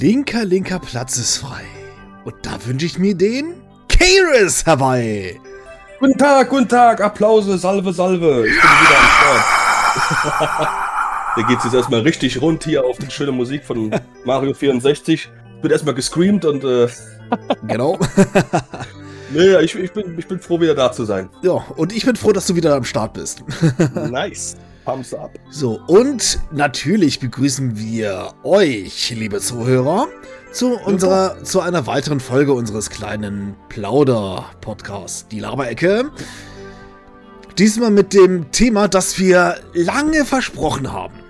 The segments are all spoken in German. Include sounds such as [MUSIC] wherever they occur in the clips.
Linker, linker Platz ist frei. Und da wünsche ich mir den Kairis herbei. Guten Tag, guten Tag, Applause, Salve, Salve. Ich bin wieder am Start. [LAUGHS] da geht's jetzt erstmal richtig rund hier auf die schöne Musik von Mario 64. Wird erstmal gescreamt und äh, [LAUGHS] Genau. [LAUGHS] nee, ich, ich, bin, ich bin froh, wieder da zu sein. ja, und ich bin froh, dass du wieder am Start bist. Nice. Thumbs up. So, und natürlich begrüßen wir euch, liebe Zuhörer, zu unserer, zu einer weiteren Folge unseres kleinen Plauder-Podcasts, die Laberecke. Diesmal mit dem Thema, das wir lange versprochen haben.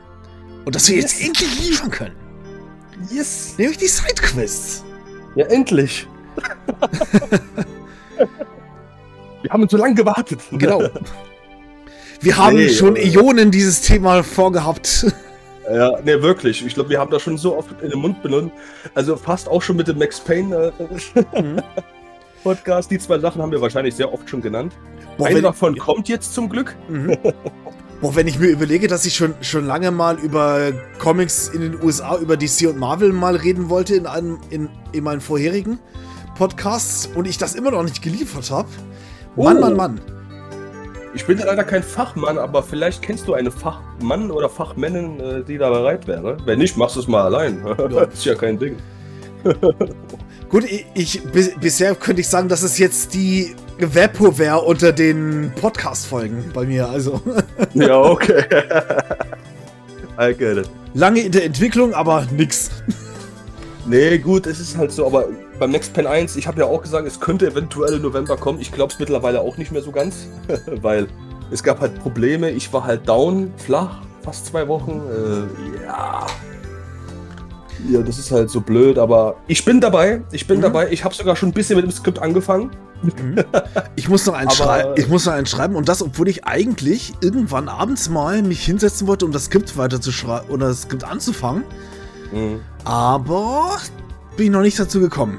Und das wir jetzt Yes. endlich liefern können. Yes. Nämlich die Sidequests. Ja, endlich. [LAUGHS] Wir haben so lange gewartet. Genau. [LAUGHS] Wir haben Nee, schon äh, Ionen dieses Thema vorgehabt. [LAUGHS] Ja, ne, wirklich. Ich glaube, wir haben das schon so oft in den Mund benutzt. Also fast auch schon mit dem Max Payne äh, [LAUGHS] Mhm. Podcast. Die zwei Sachen haben wir wahrscheinlich sehr oft schon genannt. Boah, Einer davon kommt jetzt zum Glück. Mhm. [LAUGHS] Boah, wenn ich mir überlege, dass ich schon, schon lange mal über Comics in den USA, über DC und Marvel mal reden wollte in, einem, in, in meinen vorherigen Podcasts und ich das immer noch nicht geliefert habe. Mann, Oh. Mann, Mann. Ich bin leider kein Fachmann, aber vielleicht kennst du eine Fachmann oder Fachmännin, äh, die da bereit wäre. Wenn nicht, machst du es mal allein. [LAUGHS] das ist ja kein Ding. [LAUGHS] Gut, ich, ich bis, bisher könnte ich sagen, das ist jetzt die Vaporware unter den Podcast-Folgen bei mir. Also [LAUGHS] Ja, okay. I get it. lange in der Entwicklung, aber nix. Nee, gut, es ist halt so, aber beim Next Pen 1, ich habe ja auch gesagt, es könnte eventuell im November kommen. Ich glaube es mittlerweile auch nicht mehr so ganz, [LAUGHS] weil es gab halt Probleme. Ich war halt down, flach, fast zwei Wochen. Äh, ja. Ja, das ist halt so blöd, aber ich bin dabei. Ich bin Mhm. dabei. Ich habe sogar schon ein bisschen mit dem Skript angefangen. [LAUGHS] Ich muss noch eins Aber- schreiben. Ich muss noch eins schreiben und das, obwohl ich eigentlich irgendwann abends mal mich hinsetzen wollte, um das Skript weiterzuschreiben oder das Skript anzufangen. Mhm. Aber bin ich noch nicht dazu gekommen.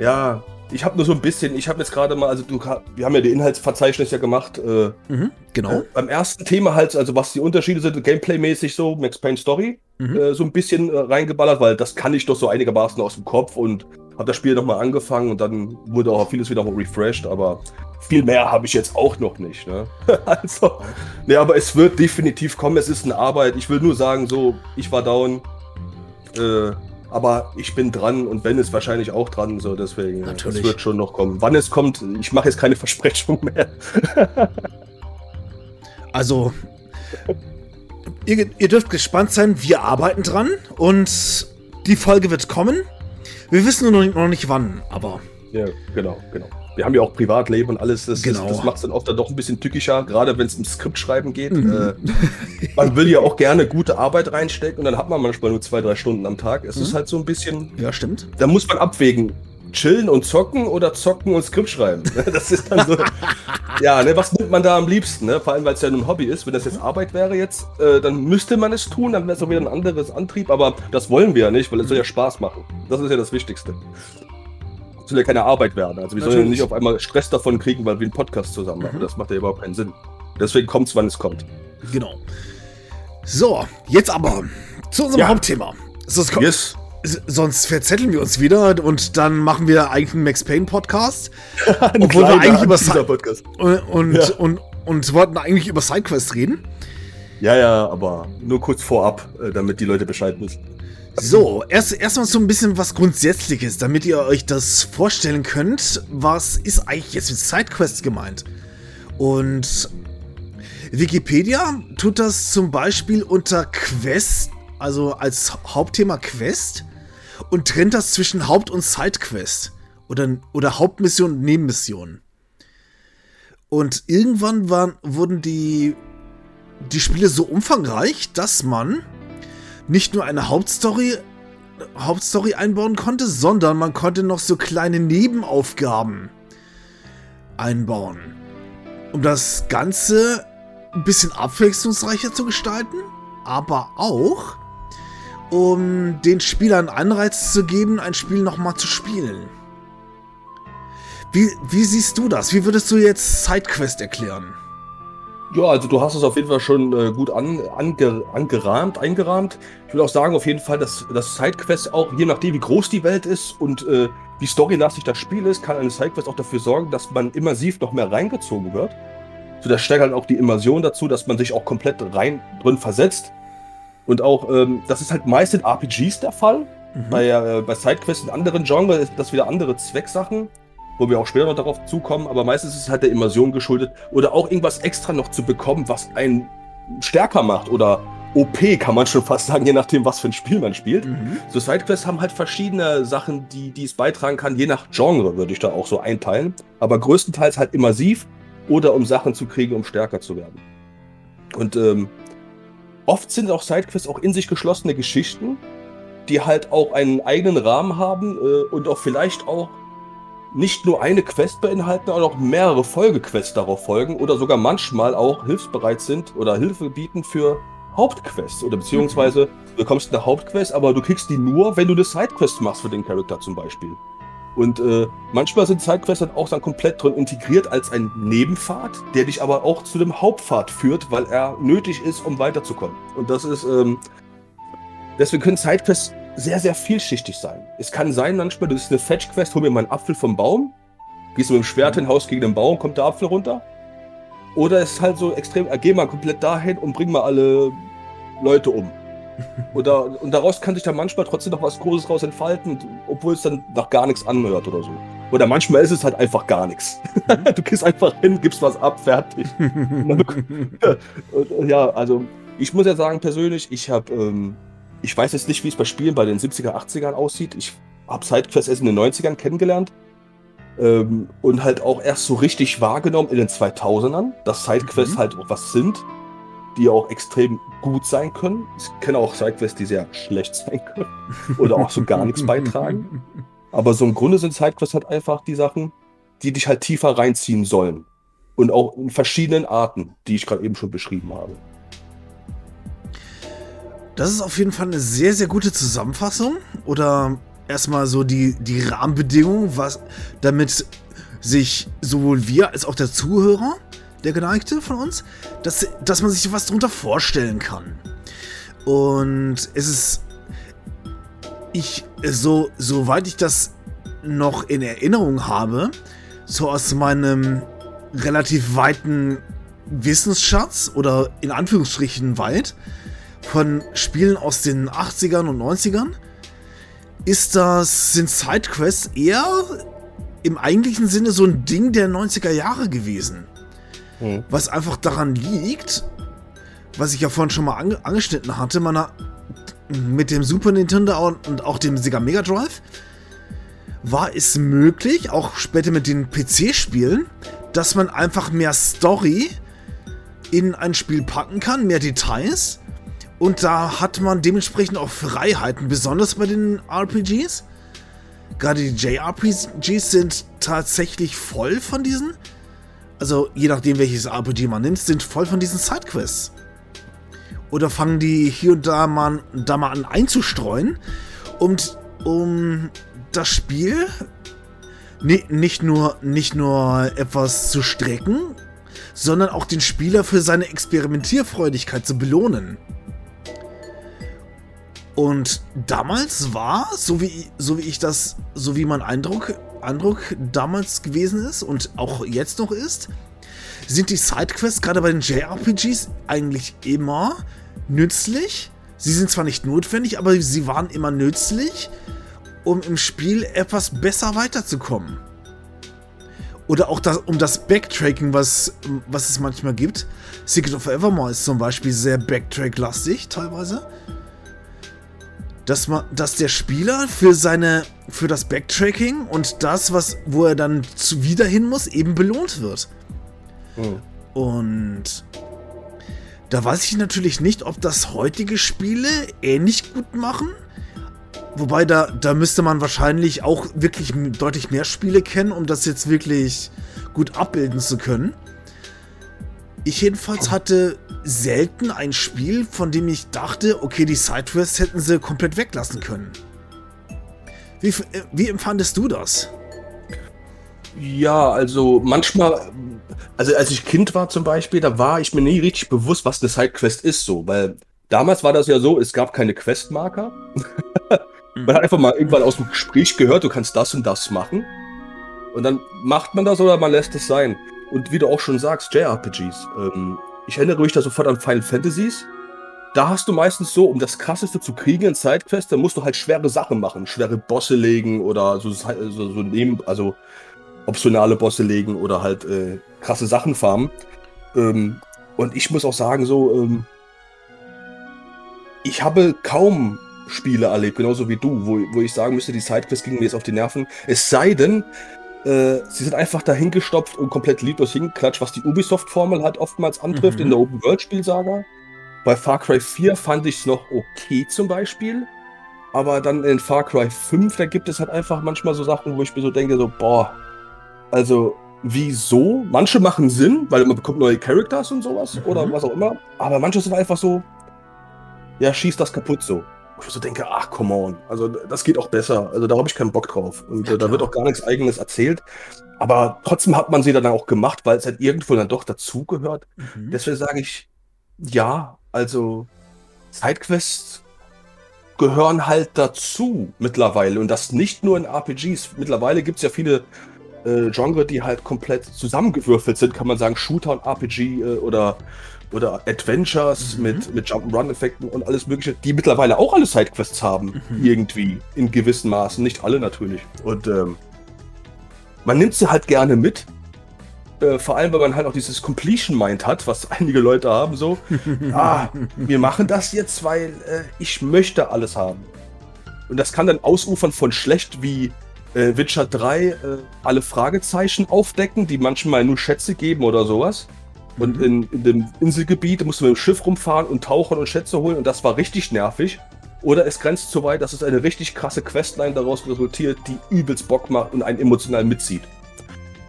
Ja, ich habe nur so ein bisschen. Ich habe jetzt gerade mal, also du, wir haben ja die Inhaltsverzeichnis ja gemacht. Äh, Mhm, genau. Äh, beim ersten Thema halt, also was die Unterschiede sind, Gameplay-mäßig so, Max Payne Story, Mhm. äh, so ein bisschen äh, reingeballert, weil das kann ich doch so einigermaßen aus dem Kopf und habe das Spiel nochmal angefangen und dann wurde auch vieles wieder mal refreshed, aber viel mehr habe ich jetzt auch noch nicht. Ne? [LAUGHS] also, ne, aber es wird definitiv kommen, es ist eine Arbeit. Ich will nur sagen, so, ich war down, äh, aber ich bin dran und Ben ist wahrscheinlich auch dran, so deswegen. Natürlich. Es wird schon noch kommen. Wann es kommt, ich mache jetzt keine [LAUGHS] Versprechung mehr. [LAUGHS] Also, ihr, ihr dürft gespannt sein. Wir arbeiten dran und die Folge wird kommen. Wir wissen nur noch nicht, noch nicht wann, aber Ja, genau, genau. Wir haben ja auch Privatleben und alles. Das, Genau. das, das macht es dann oft dann doch ein bisschen tückischer, gerade wenn es um Skriptschreiben geht. Mhm. Äh, man will ja auch gerne gute Arbeit reinstecken und dann hat man manchmal nur zwei, drei Stunden am Tag. Es ist Mhm. halt so ein bisschen, ja, stimmt. da muss man abwägen. Chillen und zocken oder zocken und Skript schreiben. Das ist dann so. [LAUGHS] ja, ne, was nimmt man da am liebsten? Ne? Vor allem, weil es ja ein Hobby ist. Wenn das jetzt Arbeit wäre jetzt, äh, dann müsste man es tun, dann wäre es auch wieder ein anderes Antrieb. Aber das wollen wir ja nicht, weil es soll ja Spaß machen. Das ist ja das Wichtigste. Soll ja keine Arbeit werden. Also wir sollen ja nicht auf einmal Stress davon kriegen, weil wir einen Podcast zusammen machen. Mhm. Das macht ja überhaupt keinen Sinn. Deswegen kommt es, wann es kommt. Genau. So, jetzt aber zu unserem Ja. Hauptthema. Sonst, Yes. sonst verzetteln wir uns wieder und dann machen wir eigentlich einen Max Payne Podcast [LAUGHS] Obwohl wir eigentlich über Podcast. und, und, Ja. und, und wollten eigentlich über Sidequests reden. Ja, ja, aber nur kurz vorab, äh, damit die Leute Bescheid wissen. So, erst erstmal so ein bisschen was Grundsätzliches, damit ihr euch das vorstellen könnt. Was ist eigentlich jetzt mit Sidequests gemeint? Und Wikipedia tut das zum Beispiel unter Quest, also als Hauptthema Quest, und trennt das zwischen Haupt- und Sidequest. Oder, oder Hauptmission und Nebenmission. Und irgendwann waren, wurden die, die Spiele so umfangreich, dass man nicht nur eine Hauptstory, Hauptstory einbauen konnte, sondern man konnte noch so kleine Nebenaufgaben einbauen. Um das Ganze ein bisschen abwechslungsreicher zu gestalten, aber auch um den Spielern Anreiz zu geben, ein Spiel nochmal zu spielen. Wie, wie siehst du das? Wie würdest du jetzt Sidequest erklären? Ja, also du hast es auf jeden Fall schon äh, gut an, ange, angerahmt, eingerahmt. Ich will auch sagen, auf jeden Fall, dass, dass Sidequests auch, je nachdem wie groß die Welt ist und äh, wie storylastig das Spiel ist, kann eine Sidequest auch dafür sorgen, dass man immersiv noch mehr reingezogen wird. So, das steigert halt auch die Immersion dazu, dass man sich auch komplett rein drin versetzt. Und auch, ähm, das ist halt meist in RPGs der Fall. Mhm. Bei, äh, bei Sidequests in anderen Genres ist das wieder andere Zwecksachen wo wir auch später noch darauf zukommen, aber meistens ist es halt der Immersion geschuldet oder auch irgendwas extra noch zu bekommen, was einen stärker macht oder OP kann man schon fast sagen, je nachdem, was für ein Spiel man spielt. Mhm. So Sidequests haben halt verschiedene Sachen, die, die es beitragen kann, je nach Genre würde ich da auch so einteilen, aber größtenteils halt immersiv oder um Sachen zu kriegen, um stärker zu werden. Und ähm, oft sind auch Sidequests auch in sich geschlossene Geschichten, die halt auch einen eigenen Rahmen haben äh, und auch vielleicht auch nicht nur eine Quest beinhalten, sondern auch mehrere Folgequests darauf folgen oder sogar manchmal auch hilfsbereit sind oder Hilfe bieten für Hauptquests oder beziehungsweise du bekommst eine Hauptquest, aber du kriegst die nur, wenn du eine Sidequest machst für den Charakter zum Beispiel. Und äh, manchmal sind Sidequests dann auch dann komplett drin integriert als ein Nebenpfad, der dich aber auch zu dem Hauptpfad führt, weil er nötig ist, um weiterzukommen. Und das ist, ähm, deswegen können Sidequests sehr, sehr vielschichtig sein. Es kann sein, manchmal, das ist eine Fetch-Quest, hol mir mal einen Apfel vom Baum, gehst du mit dem Schwert hin, haust gegen den Baum, kommt der Apfel runter. Oder es ist halt so extrem, äh, geh mal komplett dahin und bring mal alle Leute um. [LAUGHS] Oder, und daraus kann sich dann manchmal trotzdem noch was Großes raus entfalten, obwohl es dann nach gar nichts anhört oder so. Oder manchmal ist es halt einfach gar nichts. [LAUGHS] du gehst einfach hin, gibst was ab, fertig. [LAUGHS] ja, also ich muss ja sagen, persönlich, ich habe ähm, ich weiß jetzt nicht, wie es bei Spielen bei den 70er, 80ern aussieht. Ich habe Sidequests erst in den 90ern kennengelernt. Ähm, und halt auch erst so richtig wahrgenommen in den 2000ern, dass Sidequests mhm. halt auch was sind, die auch extrem gut sein können. Ich kenne auch Sidequests, die sehr schlecht [LAUGHS] sein können oder auch so gar nichts beitragen. [LAUGHS] Aber so im Grunde sind Sidequests halt einfach die Sachen, die dich halt tiefer reinziehen sollen. Und auch in verschiedenen Arten, die ich gerade eben schon beschrieben habe. Das ist auf jeden Fall eine sehr, sehr gute Zusammenfassung. Oder erstmal so die, die Rahmenbedingungen, was, damit sich sowohl wir als auch der Zuhörer, der Geneigte von uns, dass, dass man sich was darunter vorstellen kann. Und es ist. Ich, so, soweit ich das noch in Erinnerung habe, so aus meinem relativ weiten Wissensschatz oder in Anführungsstrichen weit, von Spielen aus den 80ern und 90ern ist das, sind Sidequests eher im eigentlichen Sinne so ein Ding der 90er Jahre gewesen. Hm. Was einfach daran liegt, was ich ja vorhin schon mal ange angeschnitten hatte, man hat mit dem Super Nintendo und auch dem Sega Mega Drive war es möglich, auch später mit den PC-Spielen, dass man einfach mehr Story in ein Spiel packen kann, mehr Details und da hat man dementsprechend auch Freiheiten, besonders bei den RPGs. Gerade die JRPGs sind tatsächlich voll von diesen. Also je nachdem welches RPG man nimmt, sind voll von diesen Sidequests. Oder fangen die hier und da mal, da mal an einzustreuen, um, um das Spiel nicht, nur, nicht nur etwas zu strecken, sondern auch den Spieler für seine Experimentierfreudigkeit zu belohnen. Und damals war, so wie, so wie ich das, so wie mein Eindruck, Eindruck damals gewesen ist und auch jetzt noch ist, sind die Sidequests gerade bei den JRPGs eigentlich immer nützlich. Sie sind zwar nicht notwendig, aber sie waren immer nützlich, um im Spiel etwas besser weiterzukommen. Oder auch das, um das Backtracking, was, was es manchmal gibt. Secret of Evermore ist zum Beispiel sehr Backtrack-lastig teilweise dass man, dass der Spieler für seine, für das Backtracking und das, was, wo er dann zu, wieder hin muss, eben belohnt wird. Hm. Und da weiß ich natürlich nicht, ob das heutige Spiele ähnlich gut machen. Wobei da, da müsste man wahrscheinlich auch wirklich deutlich mehr Spiele kennen, um das jetzt wirklich gut abbilden zu können. Ich jedenfalls hatte selten ein Spiel, von dem ich dachte, okay, die Sidequests hätten sie komplett weglassen können. Wie, äh, wie empfandest du das? Ja, also manchmal also als ich Kind war zum Beispiel, da war ich mir nie richtig bewusst, was eine Sidequest ist, so, weil damals war das ja so, es gab keine Questmarker. [LAUGHS] man hat einfach mal irgendwann aus dem Gespräch gehört, du kannst das und das machen. Und dann macht man das oder man lässt es sein. Und wie du auch schon sagst, JRPGs. Ähm, ich erinnere mich da sofort an Final Fantasies. Da hast du meistens so, um das Krasseste zu kriegen in Sidequest, da musst du halt schwere Sachen machen. Schwere Bosse legen oder so, so, so neben, also optionale Bosse legen oder halt äh, krasse Sachen farmen. Ähm, und ich muss auch sagen, so, ähm, ich habe kaum Spiele erlebt, genauso wie du, wo, wo ich sagen müsste, die Sidequests gingen mir jetzt auf die Nerven. Es sei denn, äh, sie sind einfach dahingestopft und komplett lieblos hingeklatscht, was die Ubisoft-Formel halt oftmals antrifft mhm. in der Open-World-Spielsaga. Bei Far Cry 4 fand ich es noch okay zum Beispiel. Aber dann in Far Cry 5, da gibt es halt einfach manchmal so Sachen, wo ich mir so denke, so, boah, also wieso? Manche machen Sinn, weil man bekommt neue Characters und sowas mhm. oder was auch immer. Aber manche sind einfach so, ja, schießt das kaputt so ich so denke, ach, come on. Also das geht auch besser. Also da habe ich keinen Bock drauf. Und ja, da wird auch gar nichts Eigenes erzählt. Aber trotzdem hat man sie dann auch gemacht, weil es halt irgendwo dann doch dazugehört. Mhm. Deswegen sage ich, ja, also Sidequests gehören halt dazu mittlerweile. Und das nicht nur in RPGs. Mittlerweile gibt es ja viele äh, Genre, die halt komplett zusammengewürfelt sind, kann man sagen, Shooter und RPG äh, oder oder Adventures mhm. mit, mit Jump'n'Run-Effekten und alles Mögliche, die mittlerweile auch alle Sidequests haben, mhm. irgendwie, in gewissen Maßen. Nicht alle natürlich. Und ähm, man nimmt sie halt gerne mit. Äh, vor allem, weil man halt auch dieses Completion-Mind hat, was [LAUGHS] einige Leute haben, so. [LAUGHS] ah, wir machen das jetzt, weil äh, ich möchte alles haben. Und das kann dann ausufern von schlecht wie äh, Witcher 3 äh, alle Fragezeichen aufdecken, die manchmal nur Schätze geben oder sowas. Und mhm. in, in, dem Inselgebiet mussten wir mit dem Schiff rumfahren und tauchen und Schätze holen und das war richtig nervig. Oder es grenzt so weit, dass es eine richtig krasse Questline daraus resultiert, die übelst Bock macht und einen emotional mitzieht.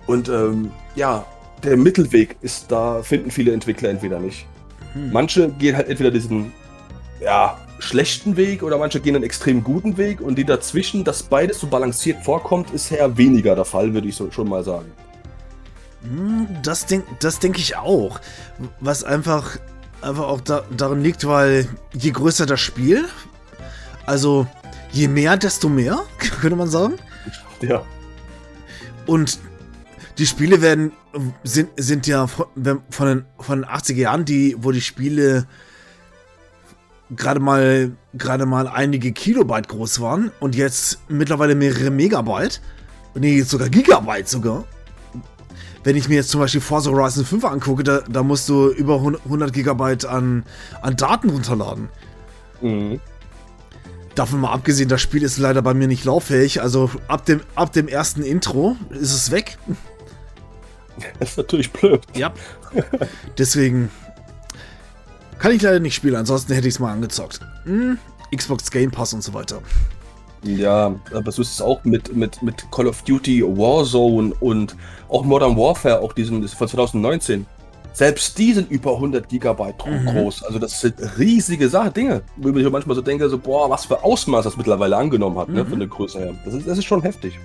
Und ähm, ja, der Mittelweg ist da, finden viele Entwickler entweder nicht. Mhm. Manche gehen halt entweder diesen, ja, schlechten Weg oder manche gehen einen extrem guten Weg und die dazwischen, dass beides so balanciert vorkommt, ist eher weniger der Fall, würde ich so schon mal sagen. Hm, das denke das denk ich auch. Was einfach, einfach auch da, daran liegt, weil je größer das Spiel, also je mehr, desto mehr, [LAUGHS] könnte man sagen. Ja. Und die Spiele werden, sind, sind ja von, von, den, von den 80er Jahren, die, wo die Spiele gerade mal, gerade mal einige Kilobyte groß waren und jetzt mittlerweile mehrere Megabyte. Nee, sogar Gigabyte sogar wenn ich mir jetzt zum Beispiel Forza Horizon 5 angucke, da, da musst du über 100 Gigabyte an, an Daten runterladen. Mhm. Davon mal abgesehen, das Spiel ist leider bei mir nicht lauffähig. Also ab dem, ab dem ersten Intro ist es weg. [LAUGHS] Das ist natürlich blöd. Ja. Deswegen kann ich leider nicht spielen, ansonsten hätte ich es mal angezockt. Hm, Xbox Game Pass und so weiter. Ja, aber so ist es auch mit, mit, mit Call of Duty Warzone und auch Modern Warfare, auch diesen von 2019. Selbst die sind über 100 Gigabyte mhm. groß. Also das sind riesige Sache, Dinge. Wo ich manchmal so denke, so, boah, was für Ausmaß das mittlerweile angenommen hat, ne, mhm. ne, von der Größe her. Das ist, das ist schon heftig.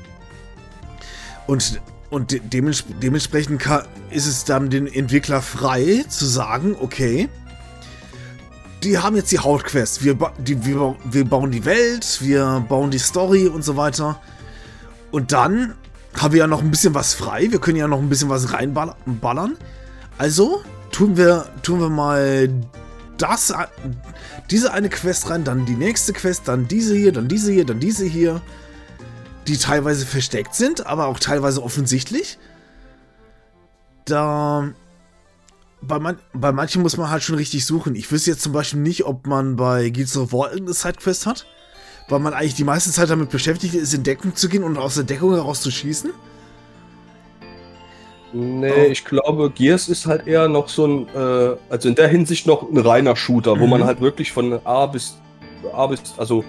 Und, und de dementsprechend ist es dann den Entwickler frei zu sagen, okay, die haben jetzt die Hauptquest. Wir, die, wir, wir bauen die Welt, wir bauen die Story und so weiter. Und dann haben wir ja noch ein bisschen was frei. Wir können ja noch ein bisschen was reinballern. Also tun wir, tun wir mal das, diese eine Quest rein, dann die nächste Quest, dann diese hier, dann diese hier, dann diese hier. Die teilweise versteckt sind, aber auch teilweise offensichtlich. Da bei, man, bei manchen muss man halt schon richtig suchen. Ich wüsste jetzt zum Beispiel nicht, ob man bei Guilds of War irgendeine Sidequest hat, weil man eigentlich die meiste Zeit damit beschäftigt ist, in Deckung zu gehen und aus der Deckung heraus zu schießen. Nee, oh. ich glaube, Gears ist halt eher noch so ein, äh, also in der Hinsicht noch ein reiner Shooter, mhm. wo man halt wirklich von A bis A bis, also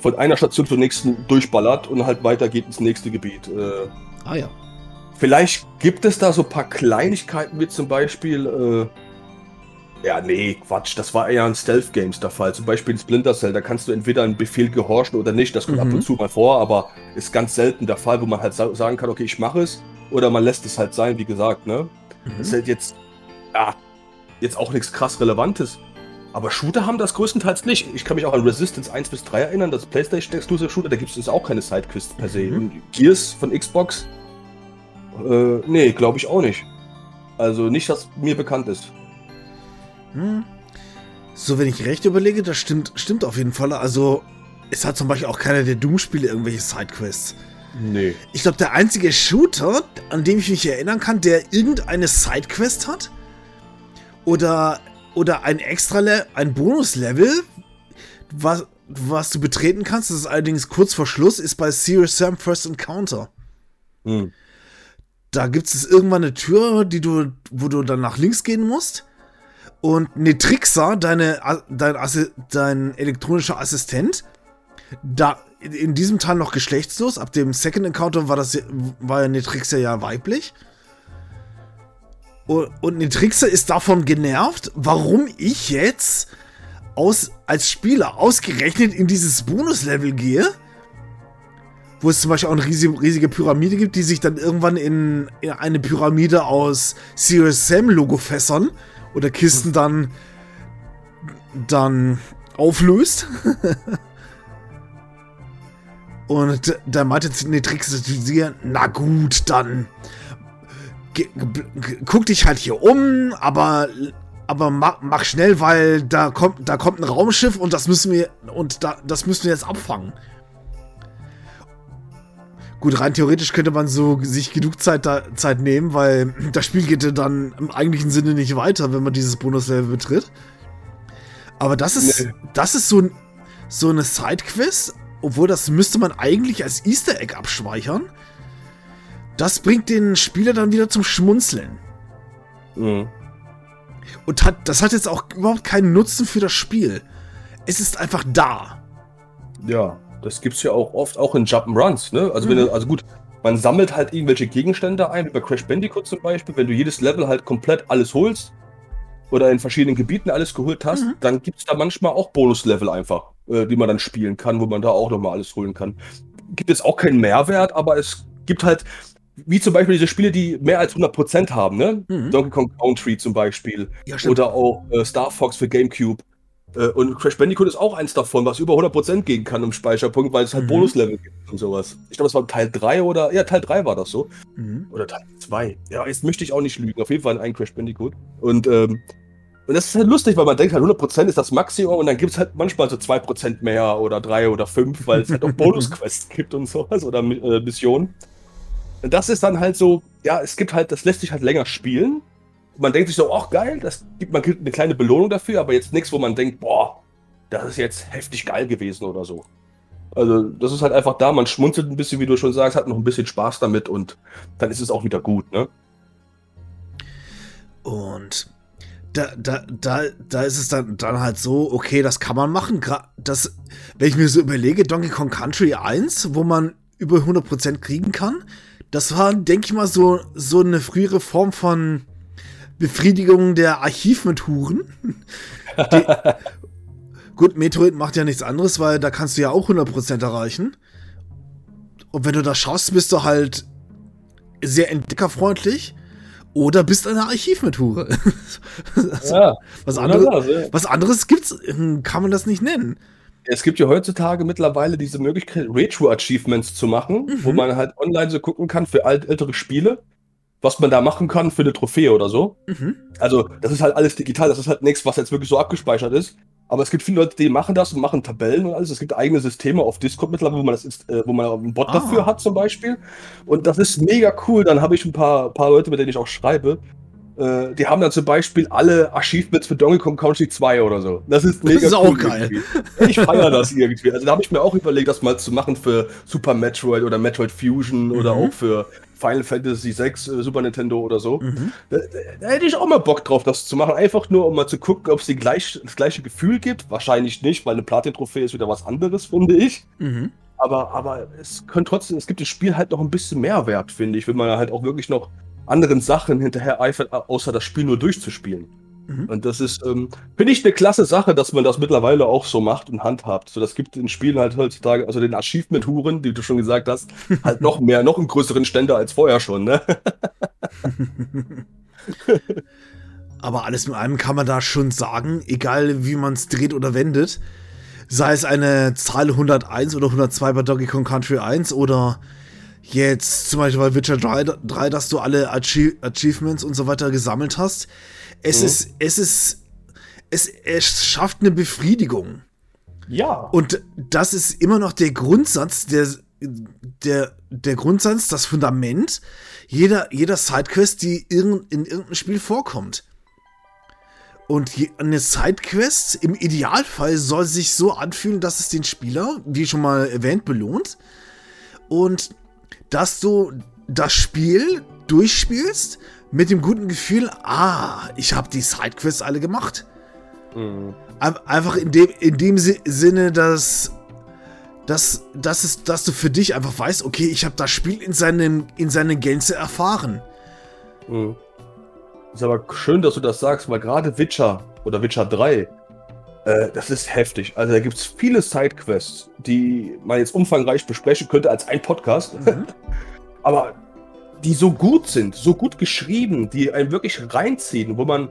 von einer Station zur nächsten durchballert und halt weitergeht ins nächste Gebiet. Äh, ah ja. Vielleicht gibt es da so ein paar Kleinigkeiten, wie zum Beispiel, äh, ja, nee, Quatsch, das war eher in Stealth-Games der Fall. Zum Beispiel in Splinter Cell, da kannst du entweder einen Befehl gehorchen oder nicht. Das kommt mhm. ab und zu mal vor, aber ist ganz selten der Fall, wo man halt sagen kann, okay, ich mache es, oder man lässt es halt sein, wie gesagt, ne? Mhm. Das ist halt jetzt, ja, jetzt auch nichts krass Relevantes. Aber Shooter haben das größtenteils nicht. Ich kann mich auch an Resistance 1 bis 3 erinnern, das PlayStation Exclusive Shooter, da gibt es auch keine Sidequests per se. Mhm. Und Gears von Xbox, äh, nee, glaube ich auch nicht. Also nicht, dass mir bekannt ist. Hm. So, wenn ich recht überlege, das stimmt, stimmt auf jeden Fall. Also, es hat zum Beispiel auch keiner der Doom-Spiele irgendwelche Sidequests. Nee. Ich glaube, der einzige Shooter, an dem ich mich erinnern kann, der irgendeine Sidequest hat oder, oder ein extra, Le ein Bonuslevel, was, was du betreten kannst, das ist allerdings kurz vor Schluss, ist bei Serious Sam First Encounter. Hm. Da gibt es irgendwann eine Tür, die du, wo du dann nach links gehen musst. Und Netrixa, deine, dein, dein elektronischer Assistent, da in diesem Teil noch geschlechtslos. Ab dem Second Encounter war das war ja Netrixa ja weiblich. Und, und Netrixa ist davon genervt, warum ich jetzt aus, als Spieler ausgerechnet in dieses Bonuslevel gehe, wo es zum Beispiel auch eine riesige, riesige Pyramide gibt, die sich dann irgendwann in, in eine Pyramide aus Serious Sam Logo fässern oder Kisten dann dann auflöst. [LAUGHS] Und da meinte Netrix na gut, dann guck dich halt hier um, aber aber mach, mach, schnell, weil da kommt da kommt ein Raumschiff und das müssen wir und da, das müssen wir jetzt abfangen. Gut, rein theoretisch könnte man so sich genug Zeit, da, Zeit nehmen, weil [CLEARS THROAT] das Spiel geht dann im eigentlichen Sinne nicht weiter, wenn man dieses Bonuslevel betritt. Aber das ist, nee. das ist so, so eine Sidequest, obwohl das müsste man eigentlich als Easter Egg abspeichern. Das bringt den Spieler dann wieder zum Schmunzeln. Mhm. Und hat, das hat jetzt auch überhaupt keinen Nutzen für das Spiel. Es ist einfach da. Ja, das gibt's ja auch oft auch in Jump'n'Runs, ne? Also, mhm. wenn, also gut, man sammelt halt irgendwelche Gegenstände ein, wie bei Crash Bandicoot zum Beispiel. Wenn du jedes Level halt komplett alles holst oder in verschiedenen Gebieten alles geholt hast, mhm. dann gibt's da manchmal auch Bonuslevel einfach äh, die man dann spielen kann, wo man da auch nochmal alles holen kann. Gibt es auch keinen Mehrwert, aber es gibt halt, wie zum Beispiel diese Spiele, die mehr als 100% haben, ne? Mhm. Donkey Kong Country zum Beispiel. Ja, oder auch äh, Star Fox für GameCube. Äh, und Crash Bandicoot ist auch eins davon, was über 100% gehen kann im Speicherpunkt, weil es halt mhm. Bonuslevel gibt und sowas. Ich glaube, es war Teil 3 oder, ja, Teil 3 war das so. Mhm. Oder Teil 2. Ja, jetzt möchte ich auch nicht lügen. Auf jeden Fall ein Crash Bandicoot. Und, ähm, und das ist halt lustig, weil man denkt halt 100% ist das Maximum und dann gibt es halt manchmal so 2% mehr oder 3 oder 5, weil es halt auch [LAUGHS] Bonusquests gibt und sowas oder äh, Missionen. Und das ist dann halt so, ja, es gibt halt, das lässt sich halt länger spielen. Man denkt sich so, ach geil, das gibt, man eine kleine Belohnung dafür, aber jetzt nichts, wo man denkt, boah, das ist jetzt heftig geil gewesen oder so. Also, das ist halt einfach da, man schmunzelt ein bisschen, wie du schon sagst, hat noch ein bisschen Spaß damit und dann ist es auch wieder gut, ne? Und da, da, da, da ist es dann, dann halt so, okay, das kann man machen. Das, wenn ich mir so überlege, Donkey Kong Country 1, wo man über 100% kriegen kann, das war, denke ich mal, so, so eine frühere Form von Befriedigung der Archivmethuren. [LAUGHS] gut, Metroid macht ja nichts anderes, weil da kannst du ja auch 100% erreichen. Und wenn du das schaust, bist du halt sehr entdeckerfreundlich oder bist eine Archivmethode. also, [LAUGHS] ja, was, anderes, ja. was anderes gibt's, kann man das nicht nennen. Es gibt ja heutzutage mittlerweile diese Möglichkeit, Retro-Achievements zu machen, mhm. wo man halt online so gucken kann für alt, ältere Spiele, was man da machen kann für eine Trophäe oder so. Mhm. Also, das ist halt alles digital, das ist halt nichts, was jetzt wirklich so abgespeichert ist. Aber es gibt viele Leute, die machen das und machen Tabellen und alles. Es gibt eigene Systeme auf Discord mittlerweile, wo man das ist, äh, wo man einen Bot ah. dafür hat zum Beispiel. Und das ist mega cool. Dann habe ich ein paar, paar Leute, mit denen ich auch schreibe. Äh, die haben dann zum Beispiel alle Achievements für Donkey Kong Country 2 oder so. Das ist mega Das ist cool auch geil. Irgendwie. Ich feiere das irgendwie. Also da habe ich mir auch überlegt, das mal zu machen für Super Metroid oder Metroid Fusion mhm. oder auch für Final Fantasy VI, äh, Super Nintendo oder so. Mhm. Da, da, hätte ich auch mal Bock drauf, das zu machen. Einfach nur, um mal zu gucken, ob es gleich, das gleiche Gefühl gibt. Wahrscheinlich nicht, weil eine Platin-Trophäe ist wieder was anderes, finde ich. Mhm. Aber, aber es könnte trotzdem, es gibt das Spiel halt noch ein bisschen mehr Wert, finde ich, wenn man halt auch wirklich noch anderen Sachen hinterher eifert, außer das Spiel nur durchzuspielen. Mhm. Und das ist, ähm, finde ich, eine klasse Sache, dass man das mittlerweile auch so macht und handhabt. So, das gibt in Spielen halt heutzutage, also den Achievement-Huren, die du schon gesagt hast, [LAUGHS] halt noch mehr, noch einen größeren Ständer als vorher schon, ne? [LAUGHS] Aber alles mit allem kann man da schon sagen, egal wie man es dreht oder wendet, sei es eine Zahl 101 oder 102 bei Donkey Kong Country 1 oder jetzt zum Beispiel bei Witcher 3, 3 dass du alle Achie Achievements und so weiter gesammelt hast. Es mhm. ist, es ist, es, es schafft eine Befriedigung. Ja. Und das ist immer noch der Grundsatz, der, der, der Grundsatz, das Fundament jeder, jeder Sidequest, die in, in irgendeinem Spiel vorkommt. Und eine Sidequest im Idealfall soll sich so anfühlen, dass es den Spieler, wie schon mal erwähnt, belohnt. Und dass du das Spiel durchspielst mit dem guten Gefühl, ah, ich habe die Sidequests alle gemacht. Mhm. Einfach in dem, in dem Sinne, dass, dass, dass, es, dass du für dich einfach weißt, okay, ich habe das Spiel in, seinem, in seiner Gänze erfahren. Mhm. Ist aber schön, dass du das sagst, weil gerade Witcher oder Witcher 3, äh, das ist heftig. Also da gibt es viele Sidequests, die man jetzt umfangreich besprechen könnte als ein Podcast. Mhm. [LAUGHS] aber die so gut sind, so gut geschrieben, die einen wirklich reinziehen, wo man,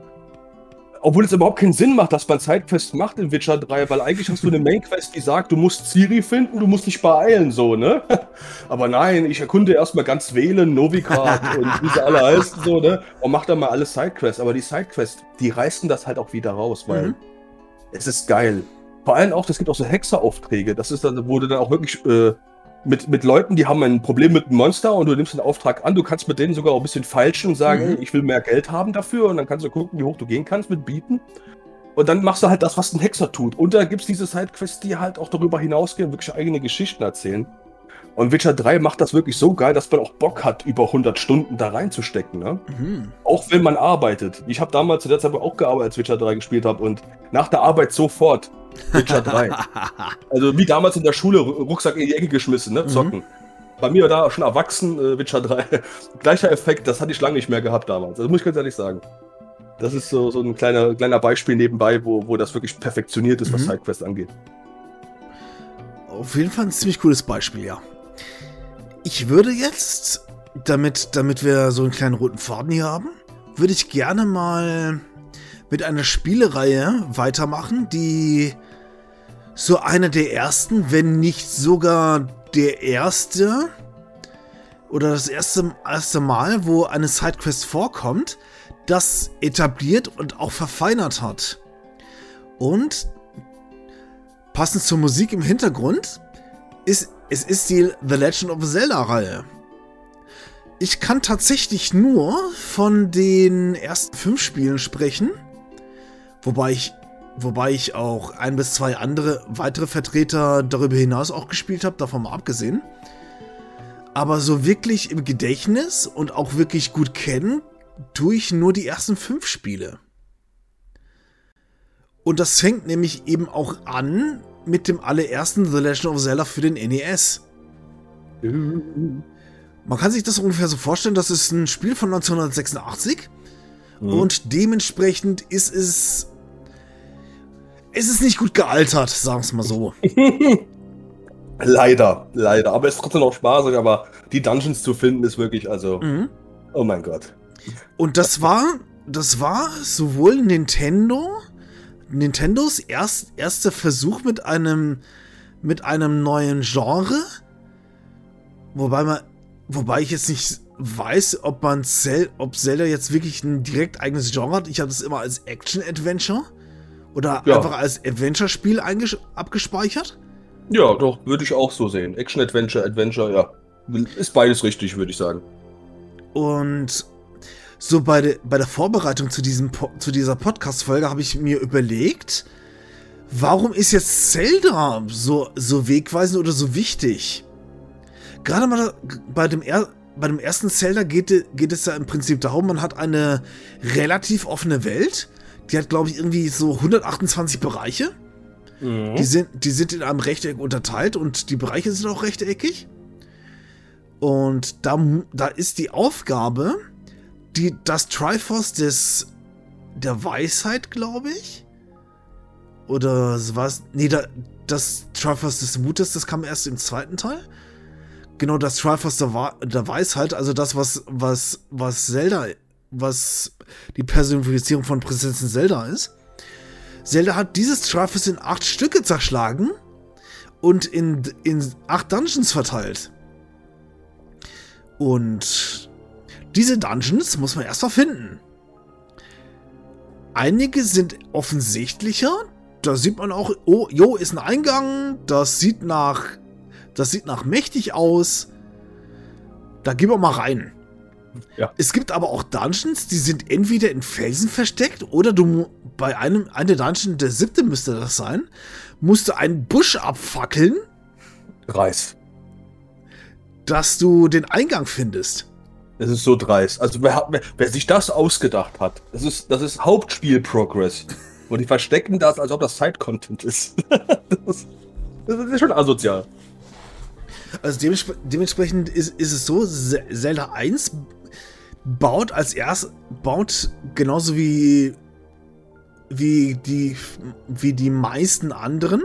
obwohl es überhaupt keinen Sinn macht, dass man Sidequests macht in Witcher 3, weil eigentlich hast du eine Mainquest, die sagt, du musst Ciri finden, du musst dich beeilen, so, ne? [LAUGHS] Aber nein, ich erkunde erstmal ganz wählen, Novigrad [LAUGHS] und wie sie alle heißen, so, ne? Und mach dann mal alle Sidequests. Aber die Sidequests, die reißen das halt auch wieder raus, weil mhm. Es ist geil. Vor allem auch, es gibt auch so Hexeraufträge. Das ist dann, wo du dann auch wirklich äh, mit, mit Leuten, die haben ein Problem mit einem Monster und du nimmst den Auftrag an, du kannst mit denen sogar auch ein bisschen feilschen und sagen, mhm. ich will mehr Geld haben dafür und dann kannst du gucken, wie hoch du gehen kannst mit Bieten. Und dann machst du halt das, was ein Hexer tut. Und da gibt es diese Sidequests, die halt auch darüber hinausgehen, wirklich eigene Geschichten erzählen. Und Witcher 3 macht das wirklich so geil, dass man auch Bock hat, über 100 Stunden da reinzustecken. Ne? Mhm. Auch wenn man arbeitet. Ich habe damals zu der Zeit auch gearbeitet, als Witcher 3 gespielt habe. Und nach der Arbeit sofort Witcher 3. [LAUGHS] also wie damals in der Schule, Rucksack in die Ecke geschmissen, ne? Zocken. Mhm. Bei mir da schon erwachsen, äh, Witcher 3. [LAUGHS] Gleicher Effekt, das hatte ich lange nicht mehr gehabt damals. Das muss ich ganz ehrlich sagen. Das ist so, so ein kleiner, kleiner Beispiel nebenbei, wo, wo das wirklich perfektioniert ist, was mhm. Sidequest angeht. Auf jeden Fall ein ziemlich cooles Beispiel, ja. Ich würde jetzt, damit, damit wir so einen kleinen roten Faden hier haben, würde ich gerne mal mit einer Spielereihe weitermachen, die so einer der ersten, wenn nicht sogar der erste oder das erste, erste Mal, wo eine Sidequest vorkommt, das etabliert und auch verfeinert hat. Und passend zur Musik im Hintergrund ist es ist die The Legend of Zelda-Reihe. Ich kann tatsächlich nur von den ersten fünf Spielen sprechen, wobei ich, wobei ich auch ein bis zwei andere weitere Vertreter darüber hinaus auch gespielt habe, davon mal abgesehen. Aber so wirklich im Gedächtnis und auch wirklich gut kennen, tue ich nur die ersten fünf Spiele. Und das fängt nämlich eben auch an mit dem allerersten The Legend of Zelda für den NES. Man kann sich das ungefähr so vorstellen, das ist ein Spiel von 1986 mhm. und dementsprechend ist es es ist nicht gut gealtert, sagen wir es mal so. [LAUGHS] leider, leider. Aber es ist trotzdem noch spaßig, aber die Dungeons zu finden ist wirklich, also, mhm. oh mein Gott. Und das war, das war sowohl Nintendo Nintendos erst, erster Versuch mit einem, mit einem neuen Genre. Wobei man, wobei ich jetzt nicht weiß, ob man Cell, ob Zelda jetzt wirklich ein direkt eigenes Genre hat. Ich habe das immer als Action-Adventure oder ja. einfach als Adventure-Spiel abgespeichert. Ja, doch, würde ich auch so sehen. Action-Adventure, Adventure, ja. Ist beides richtig, würde ich sagen. Und so bei, de, bei der Vorbereitung zu, diesem, zu dieser Podcast-Folge habe ich mir überlegt, warum ist jetzt Zelda so, so wegweisend oder so wichtig? Gerade mal bei dem, er, bei dem ersten Zelda geht, geht es ja im Prinzip darum, man hat eine relativ offene Welt. Die hat, glaube ich, irgendwie so 128 Bereiche. Mhm. Die, sind, die sind in einem Rechteck unterteilt und die Bereiche sind auch rechteckig. Und da, da ist die Aufgabe, die, das Triforce des der Weisheit, glaube ich. Oder was? Nee, da, das Triforce des Mutes, das kam erst im zweiten Teil. Genau, das Triforce der, der Weisheit, also das, was, was, was Zelda, was die Personifizierung von Prinzessin Zelda ist. Zelda hat dieses Triforce in acht Stücke zerschlagen und in, in acht Dungeons verteilt. Und diese Dungeons muss man erstmal finden. Einige sind offensichtlicher. Da sieht man auch, oh, jo, ist ein Eingang. Das sieht nach, das sieht nach mächtig aus. Da gehen wir mal rein. Ja. Es gibt aber auch Dungeons, die sind entweder in Felsen versteckt oder du bei einem, einer Dungeon, der siebte müsste das sein, musst du einen Busch abfackeln. Reis. Dass du den Eingang findest. Es ist so dreist. Also wer, wer, wer, sich das ausgedacht hat, das ist, das ist Hauptspiel-Progress. [LAUGHS] Und die verstecken das, als ob das Side-Content ist. [LAUGHS] das, das, ist schon asozial. Also dementsp dementsprechend ist, ist es so, Zelda 1 baut als erst, baut genauso wie, wie, die, wie die meisten anderen,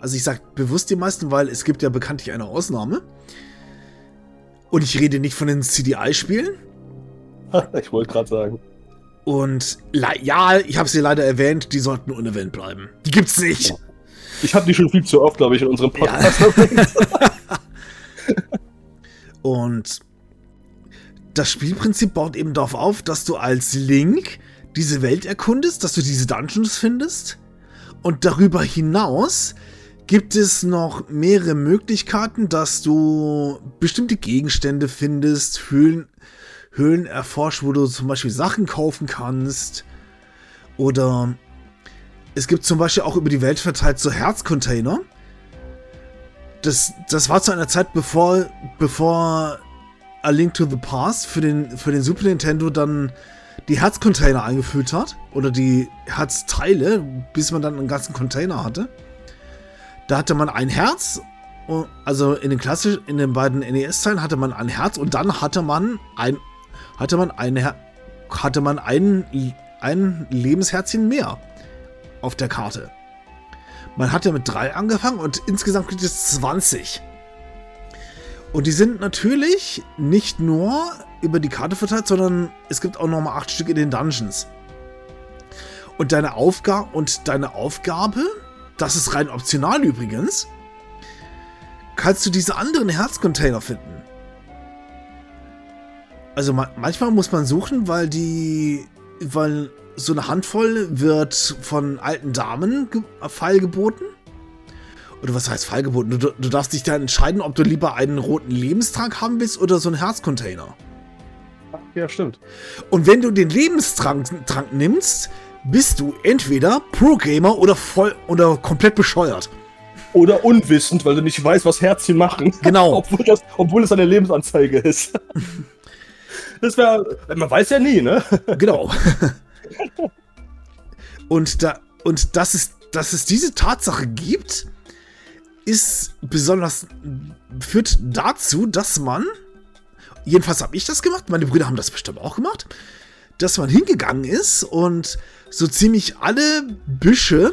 also ich sage bewusst die meisten, weil es gibt ja bekanntlich eine Ausnahme, und ich rede nicht von den CDI-Spielen. [LAUGHS] ich wollte gerade sagen. Und ja, ich habe sie leider erwähnt, die sollten unerwähnt bleiben. Die gibt's nicht. Ich habe die schon viel zu oft, glaube ich, in unserem Podcast ja. [LAUGHS] Und das Spielprinzip baut eben darauf auf, dass du als Link diese Welt erkundest, dass du diese Dungeons findest und darüber hinaus gibt es noch mehrere Möglichkeiten, dass du bestimmte Gegenstände findest, Höhlen, Höhlen erforscht, wo du zum Beispiel Sachen kaufen kannst. Oder es gibt zum Beispiel auch über die Welt verteilt so Herzcontainer. Das, das war zu einer Zeit, bevor, bevor A Link to the Past für den, für den Super Nintendo dann die Herzcontainer eingeführt hat. Oder die Herzteile, bis man dann einen ganzen Container hatte. Da hatte man ein Herz, also in den klassisch, in den beiden NES-Teilen hatte man ein Herz und dann hatte man ein, hatte man ein, hatte man ein, ein Lebensherzchen mehr auf der Karte. Man hatte mit drei angefangen und insgesamt gibt es 20. Und die sind natürlich nicht nur über die Karte verteilt, sondern es gibt auch nochmal acht Stück in den Dungeons. Und deine Aufgabe und deine Aufgabe das ist rein optional übrigens, kannst du diese anderen Herzcontainer finden. Also ma manchmal muss man suchen, weil die, weil so eine Handvoll wird von alten Damen feilgeboten. Oder was heißt feilgeboten? Du, du darfst dich dann entscheiden, ob du lieber einen roten Lebenstrank haben willst oder so einen Herzcontainer. Ja, stimmt. Und wenn du den Lebenstrank Trank nimmst, bist du entweder Pro-Gamer oder voll oder komplett bescheuert. Oder unwissend, weil du nicht weißt, was Herzchen machen. Genau. [LAUGHS] obwohl, das, obwohl es eine Lebensanzeige ist. das wäre. Man weiß ja nie, ne? genau. und da, und dass es, dass es diese Tatsache gibt, ist besonders. führt dazu, dass man. Jedenfalls habe ich das gemacht, meine Brüder haben das bestimmt auch gemacht, dass man hingegangen ist und so ziemlich alle Büsche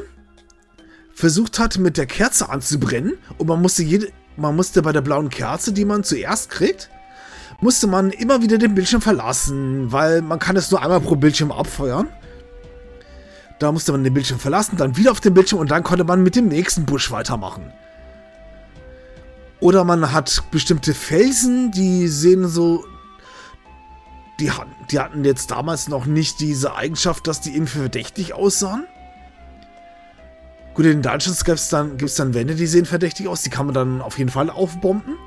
versucht hat, mit der Kerze anzubrennen. Und man musste, jede, man musste bei der blauen Kerze, die man zuerst kriegt, musste man immer wieder den Bildschirm verlassen, weil man kann es nur einmal pro Bildschirm abfeuern. Da musste man den Bildschirm verlassen, dann wieder auf den Bildschirm und dann konnte man mit dem nächsten Busch weitermachen. Oder man hat bestimmte Felsen, die sehen so die, die hatten jetzt damals noch nicht diese Eigenschaft, dass die irgendwie verdächtig aussahen. Gut, in den Dungeons gibt es dann, gibt's dann Wände, die sehen verdächtig aus. Die kann man dann auf jeden Fall aufbomben.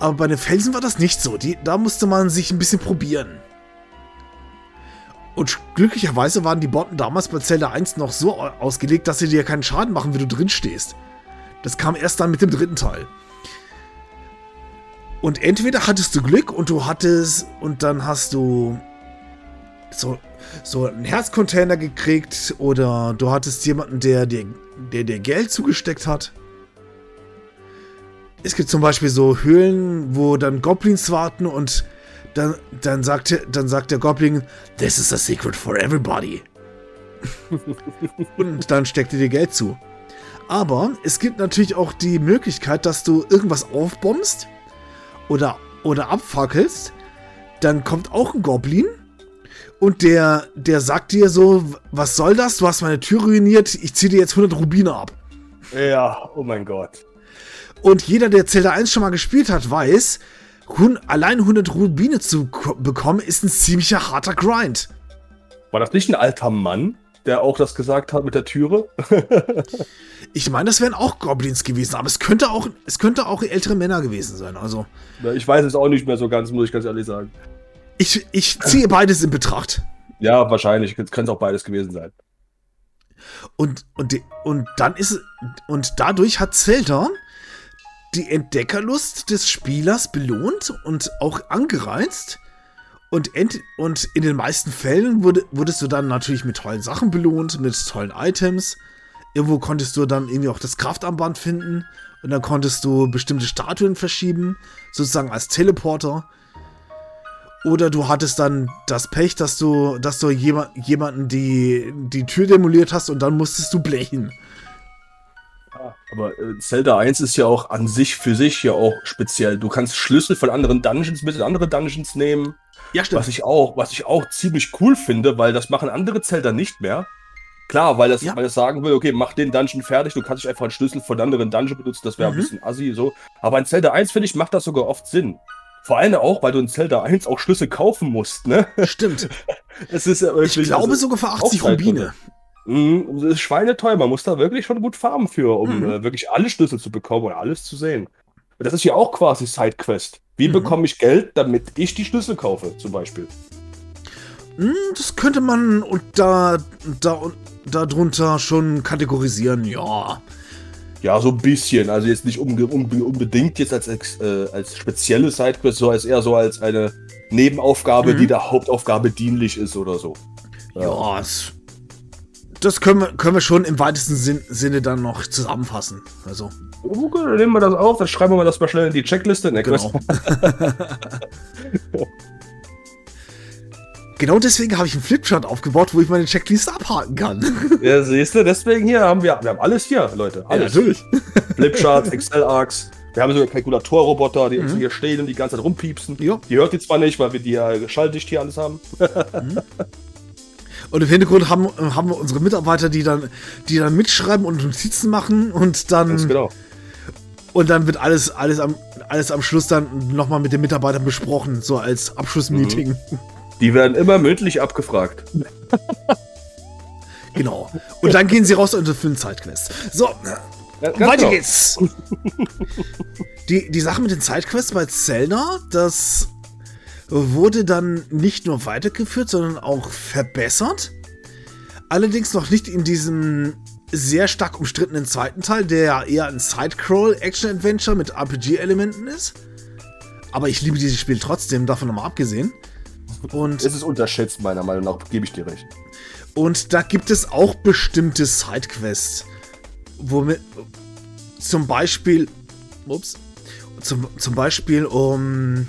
Aber bei den Felsen war das nicht so. Die, da musste man sich ein bisschen probieren. Und glücklicherweise waren die Bomben damals bei Zelda 1 noch so ausgelegt, dass sie dir keinen Schaden machen, wenn du drin stehst. Das kam erst dann mit dem dritten Teil. Und entweder hattest du Glück und du hattest und dann hast du so, so einen Herzcontainer gekriegt oder du hattest jemanden, der dir der, der Geld zugesteckt hat. Es gibt zum Beispiel so Höhlen, wo dann Goblins warten und dann, dann, sagt, dann sagt der Goblin, This is a secret for everybody. [LAUGHS] und dann steckt ihr dir Geld zu. Aber es gibt natürlich auch die Möglichkeit, dass du irgendwas aufbombst oder, oder abfackelst. Dann kommt auch ein Goblin und der, der sagt dir so, was soll das? Du hast meine Tür ruiniert, ich ziehe dir jetzt 100 Rubine ab. Ja, oh mein Gott. Und jeder, der Zelda 1 schon mal gespielt hat, weiß, allein 100 Rubine zu bekommen, ist ein ziemlicher harter Grind. War das nicht ein alter Mann, der auch das gesagt hat mit der Türe? [LAUGHS] ich meine, das wären auch Goblins gewesen, aber es könnte auch, es könnte auch ältere Männer gewesen sein. Also. Ich weiß es auch nicht mehr so ganz, muss ich ganz ehrlich sagen. Ich, ich ziehe beides in Betracht. Ja, wahrscheinlich. Könnte es auch beides gewesen sein. Und, und, und dann ist und dadurch hat Zelda die Entdeckerlust des Spielers belohnt und auch angereizt. Und, ent, und in den meisten Fällen wurde, wurdest du dann natürlich mit tollen Sachen belohnt, mit tollen Items. Irgendwo konntest du dann irgendwie auch das Kraftarmband finden. Und dann konntest du bestimmte Statuen verschieben, sozusagen als Teleporter. Oder du hattest dann das Pech, dass du, dass du jema jemanden die, die Tür demoliert hast und dann musstest du blechen. Aber äh, Zelda 1 ist ja auch an sich für sich ja auch speziell. Du kannst Schlüssel von anderen Dungeons mit in andere Dungeons nehmen. Ja, stimmt. Was ich auch, was ich auch ziemlich cool finde, weil das machen andere Zelda nicht mehr. Klar, weil das, ja. weil das sagen will, okay, mach den Dungeon fertig, du kannst nicht einfach einen Schlüssel von anderen Dungeon benutzen, das wäre mhm. ein bisschen assi so. Aber in Zelda 1, finde ich, macht das sogar oft Sinn. Vor allem auch, weil du in Zelda 1 auch Schlüssel kaufen musst, ne? Stimmt. [LAUGHS] es ist ja wirklich, ich glaube also, sogar für 80 Rubine. Mhm, das ist schweineteuer. Man muss da wirklich schon gut farmen für, um mhm. äh, wirklich alle Schlüssel zu bekommen und alles zu sehen. Das ist ja auch quasi Sidequest. Wie mhm. bekomme ich Geld, damit ich die Schlüssel kaufe, zum Beispiel? Hm, das könnte man und da, da, darunter schon kategorisieren, ja. Ja, so ein bisschen. Also jetzt nicht unbe unbedingt jetzt als, äh, als spezielle Sidequest, so als eher so als eine Nebenaufgabe, mhm. die der Hauptaufgabe dienlich ist oder so. Ja, ja es das können wir, können wir schon im weitesten Sinn, Sinne dann noch zusammenfassen. Also. Okay, dann nehmen wir das auf, dann schreiben wir das mal schnell in die Checkliste. Ne, genau. [LAUGHS] [LAUGHS] genau deswegen habe ich einen Flipchart aufgebaut, wo ich meine Checkliste abhaken kann. Ja, siehst du, deswegen hier haben wir, wir haben alles hier, Leute. Alles. Ja, natürlich. Flipcharts, Excel-Arcs. Wir haben sogar Kalkulatorroboter, die mhm. hier stehen und die ganze Zeit rumpiepsen. Jo. Die hört ihr zwar nicht, weil wir die ja schalldicht hier alles haben. Mhm. Und im Hintergrund haben, haben wir unsere Mitarbeiter, die dann, die dann mitschreiben und Notizen machen und dann. Ganz genau. Und dann wird alles, alles, am, alles am Schluss dann nochmal mit den Mitarbeitern besprochen, so als Abschlussmeeting. Mhm. Die werden immer mündlich abgefragt. [LAUGHS] genau. Und dann gehen sie raus und erfüllen Zeitquests. So, ja, weiter genau. geht's. die, die Sache mit den Zeitquests bei Zelda, das wurde dann nicht nur weitergeführt, sondern auch verbessert. Allerdings noch nicht in diesem sehr stark umstrittenen zweiten Teil, der eher ein Sidecrawl-Action-Adventure mit RPG-Elementen ist. Aber ich liebe dieses Spiel trotzdem, davon nochmal abgesehen. Und es ist unterschätzt, meiner Meinung nach, gebe ich dir recht. Und da gibt es auch bestimmte Sidequests, womit zum Beispiel, ups, zum, zum Beispiel um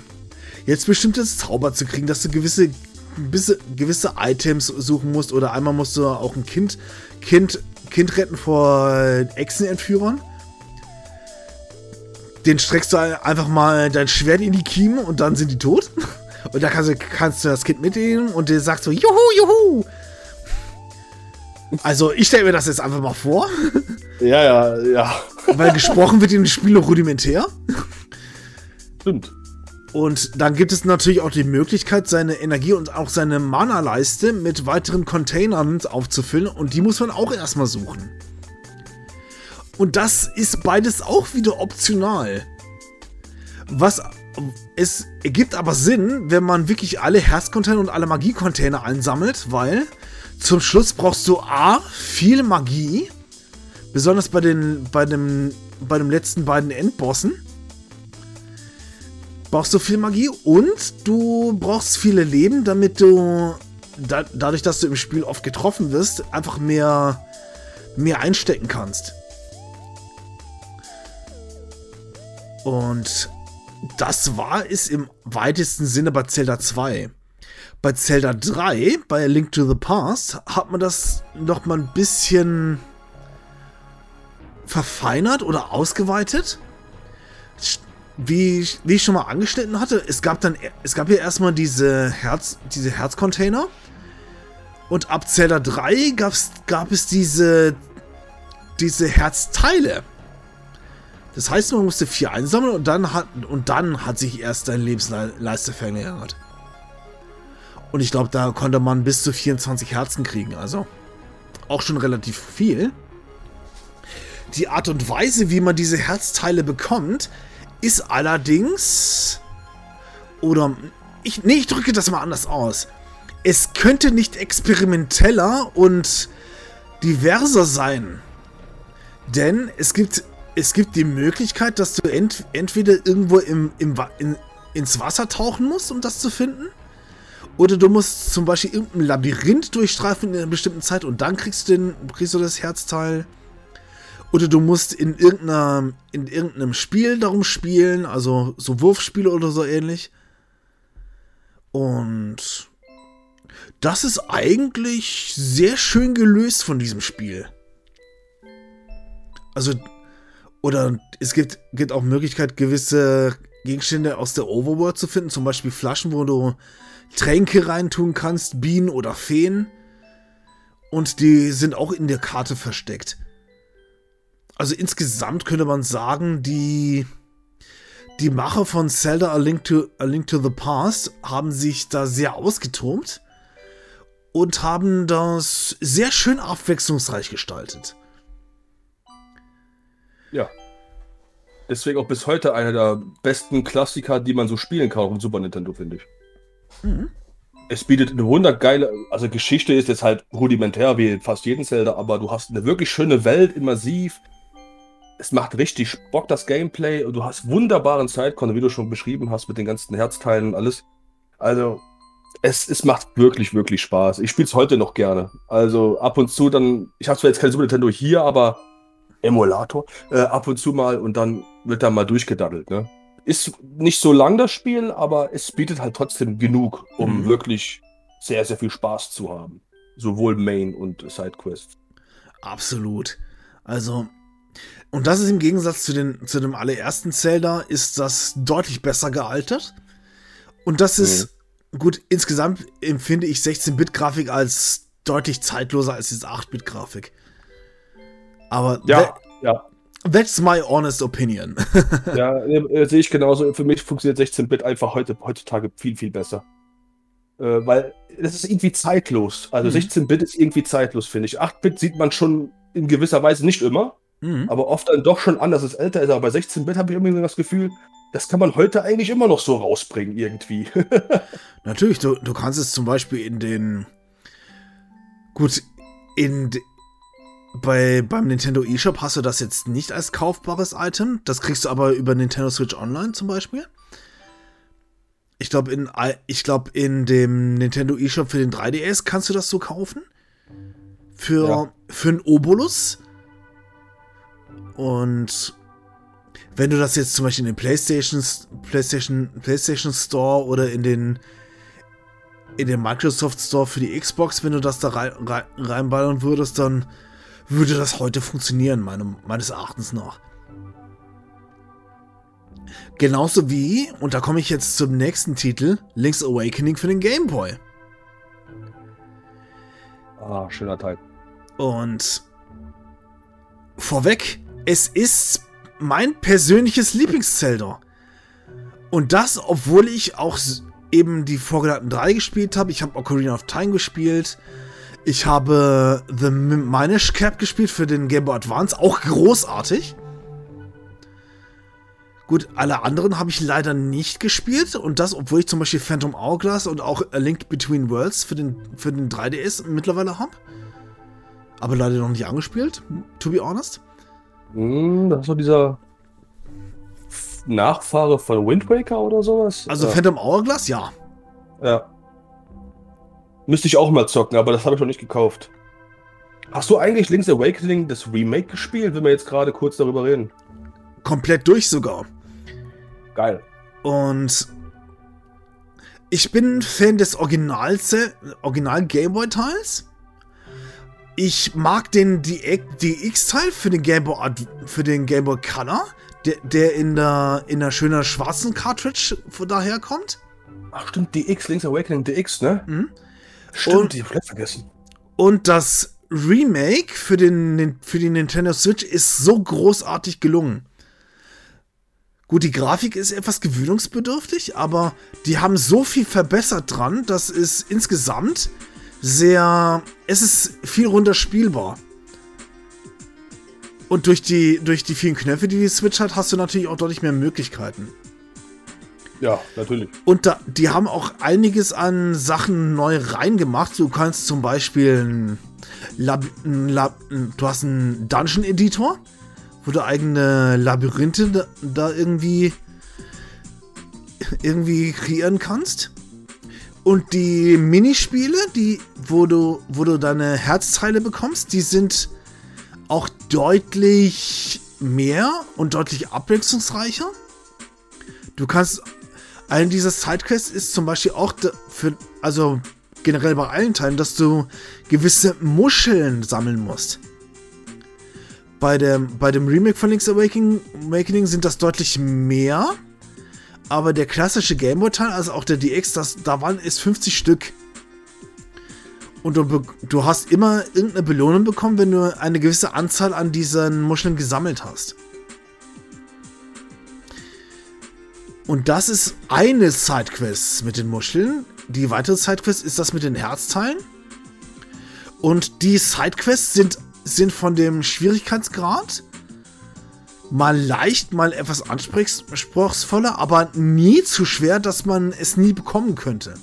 jetzt bestimmtes Zauber zu kriegen, dass du gewisse, gewisse, gewisse Items suchen musst oder einmal musst du auch ein Kind, Kind, kind retten vor Echsenentführern. Den streckst du einfach mal dein Schwert in die Kiemen und dann sind die tot. [LAUGHS] Und da kannst du, kannst du das Kind mitnehmen und der sagt so, juhu, juhu. Also ich stelle mir das jetzt einfach mal vor. Ja, ja, ja. Weil gesprochen wird in dem Spiel noch rudimentär. Stimmt. Und dann gibt es natürlich auch die Möglichkeit, seine Energie und auch seine Mana-Leiste mit weiteren Containern aufzufüllen. Und die muss man auch erstmal suchen. Und das ist beides auch wieder optional. Was es ergibt aber Sinn, wenn man wirklich alle Herzcontainer und alle Magie-Container einsammelt, weil zum Schluss brauchst du A, viel Magie, besonders bei den, bei dem, bei den letzten beiden Endbossen brauchst du viel Magie und du brauchst viele Leben, damit du da, dadurch, dass du im Spiel oft getroffen wirst, einfach mehr, mehr einstecken kannst. Und das war es im weitesten Sinne bei Zelda 2. Bei Zelda 3, bei Link to the Past, hat man das noch mal ein bisschen verfeinert oder ausgeweitet. Wie, wie ich schon mal angeschnitten hatte, es gab dann, es gab hier erstmal diese Herz, diese Herzcontainer. Und ab Zelda 3 gab's, gab es diese, diese Herzteile. Das heißt, man musste vier einsammeln und dann hat, und dann hat sich erst deine Lebensleiste verlängert. Und ich glaube, da konnte man bis zu 24 Herzen kriegen. Also auch schon relativ viel. Die Art und Weise, wie man diese Herzteile bekommt, ist allerdings. Oder. Ich, nee, ich drücke das mal anders aus. Es könnte nicht experimenteller und diverser sein. Denn es gibt, es gibt die Möglichkeit, dass du ent, entweder irgendwo im, im, in, ins Wasser tauchen musst, um das zu finden. Oder du musst zum Beispiel irgendein Labyrinth durchstreifen in einer bestimmten Zeit und dann kriegst du, den, kriegst du das Herzteil. Oder du musst in, irgendeiner, in irgendeinem Spiel darum spielen, also so Wurfspiele oder so ähnlich. Und das ist eigentlich sehr schön gelöst von diesem Spiel. Also, oder es gibt, gibt auch Möglichkeit, gewisse Gegenstände aus der Overworld zu finden, zum Beispiel Flaschen, wo du Tränke reintun kannst, Bienen oder Feen. Und die sind auch in der Karte versteckt. Also insgesamt könnte man sagen, die, die Macher von Zelda A Link, to, A Link to the Past haben sich da sehr ausgetobt und haben das sehr schön abwechslungsreich gestaltet. Ja. Deswegen auch bis heute einer der besten Klassiker, die man so spielen kann auf dem Super Nintendo, finde ich. Mhm. Es bietet eine wundergeile, also Geschichte ist jetzt halt rudimentär wie fast jeden Zelda, aber du hast eine wirklich schöne Welt, immersiv. Es macht richtig Bock, das Gameplay. Und du hast wunderbaren Sidecontent, wie du schon beschrieben hast, mit den ganzen Herzteilen und alles. Also, es, es macht wirklich, wirklich Spaß. Ich spiele es heute noch gerne. Also, ab und zu dann, ich habe zwar jetzt kein Super Nintendo hier, aber Emulator, äh, ab und zu mal und dann wird da mal durchgedaddelt, ne? Ist nicht so lang das Spiel, aber es bietet halt trotzdem genug, um mhm. wirklich sehr, sehr viel Spaß zu haben. Sowohl Main und Sidequests. Absolut. Also, und das ist im Gegensatz zu, den, zu dem allerersten Zelda, ist das deutlich besser gealtert. Und das ist, mhm. gut, insgesamt empfinde ich 16-Bit-Grafik als deutlich zeitloser als diese 8-Bit-Grafik. Aber ja, ja. That's my honest opinion. [LAUGHS] ja, äh, sehe ich genauso. Für mich funktioniert 16-Bit einfach heute, heutzutage viel, viel besser. Äh, weil das ist irgendwie zeitlos. Also mhm. 16-Bit ist irgendwie zeitlos, finde ich. 8-Bit sieht man schon in gewisser Weise nicht immer, mhm. aber oft dann doch schon an, dass es älter ist. Aber bei 16-Bit habe ich irgendwie das Gefühl, das kann man heute eigentlich immer noch so rausbringen, irgendwie. [LAUGHS] Natürlich, du, du kannst es zum Beispiel in den. Gut, in, bei, beim Nintendo eShop hast du das jetzt nicht als kaufbares Item. Das kriegst du aber über Nintendo Switch Online zum Beispiel. Ich glaube, in, glaub, in dem Nintendo eShop für den 3DS kannst du das so kaufen. Für, ja. für einen Obolus. Und wenn du das jetzt zum Beispiel in den PlayStation, PlayStation, PlayStation Store oder in den in den Microsoft Store für die Xbox, wenn du das da rein, rein, reinballern würdest, dann würde das heute funktionieren, meinem, meines Erachtens nach. Genauso wie, und da komme ich jetzt zum nächsten Titel, Link's Awakening für den Game Boy. Ah, schöner Teil. Und vorweg, es ist mein persönliches Lieblings-Zelda. Und das, obwohl ich auch eben die vorgenannten drei gespielt habe. Ich habe Ocarina of Time gespielt. Ich habe The Minish Cap gespielt für den Game Boy Advance, auch großartig. Gut, alle anderen habe ich leider nicht gespielt und das, obwohl ich zum Beispiel Phantom Hourglass und auch A Link Between Worlds für den, für den 3DS mittlerweile habe. Aber leider noch nicht angespielt, to be honest. Mm, das ist so dieser Nachfahre von Wind Waker oder sowas. Also ja. Phantom Hourglass, ja. Ja. Müsste ich auch mal zocken, aber das habe ich noch nicht gekauft. Hast du eigentlich Link's Awakening das Remake gespielt, wenn wir jetzt gerade kurz darüber reden? Komplett durch sogar. Geil. Und ich bin Fan des Originals, Original Gameboy Teils. Ich mag den DX-Teil für den Gameboy für den Gameboy Color, der, der in der in der schöner schwarzen Cartridge daherkommt. Ach stimmt, DX, Link's Awakening DX, ne? Mhm. Stimmt, und, die hab ich vergessen. Und das Remake für, den, für die Nintendo Switch ist so großartig gelungen. Gut, die Grafik ist etwas gewöhnungsbedürftig, aber die haben so viel verbessert dran, dass es insgesamt sehr. Es ist viel runterspielbar. Und durch die, durch die vielen Knöpfe, die die Switch hat, hast du natürlich auch deutlich mehr Möglichkeiten. Ja, natürlich. Und da, die haben auch einiges an Sachen neu reingemacht. Du kannst zum Beispiel ein Lab, ein Lab, du hast einen Dungeon Editor, wo du eigene Labyrinthe da, da irgendwie irgendwie kreieren kannst. Und die Minispiele, die, wo du, wo du deine Herzteile bekommst, die sind auch deutlich mehr und deutlich abwechslungsreicher. Du kannst eine dieser Sidequests ist zum Beispiel auch für, also generell bei allen Teilen, dass du gewisse Muscheln sammeln musst. Bei dem, bei dem Remake von Link's Awakening, Awakening sind das deutlich mehr. Aber der klassische Gameboy-Teil, also auch der DX, das, da waren es 50 Stück. Und du, du hast immer irgendeine Belohnung bekommen, wenn du eine gewisse Anzahl an diesen Muscheln gesammelt hast. Und das ist eine Sidequest mit den Muscheln. Die weitere Sidequest ist das mit den Herzteilen. Und die Sidequests sind, sind von dem Schwierigkeitsgrad mal leicht, mal etwas anspruchsvoller, aber nie zu schwer, dass man es nie bekommen könnte.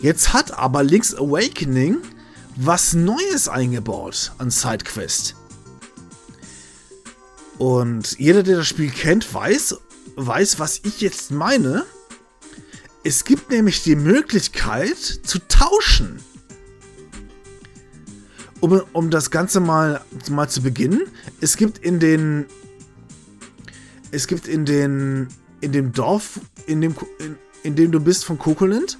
Jetzt hat aber Link's Awakening was Neues eingebaut an Sidequest. Und jeder, der das Spiel kennt, weiß, weiß, was ich jetzt meine. Es gibt nämlich die Möglichkeit zu tauschen. Um, um das Ganze mal, mal zu beginnen. Es gibt in den. Es gibt in den. In dem Dorf, in dem, in, in dem du bist von Cocoland,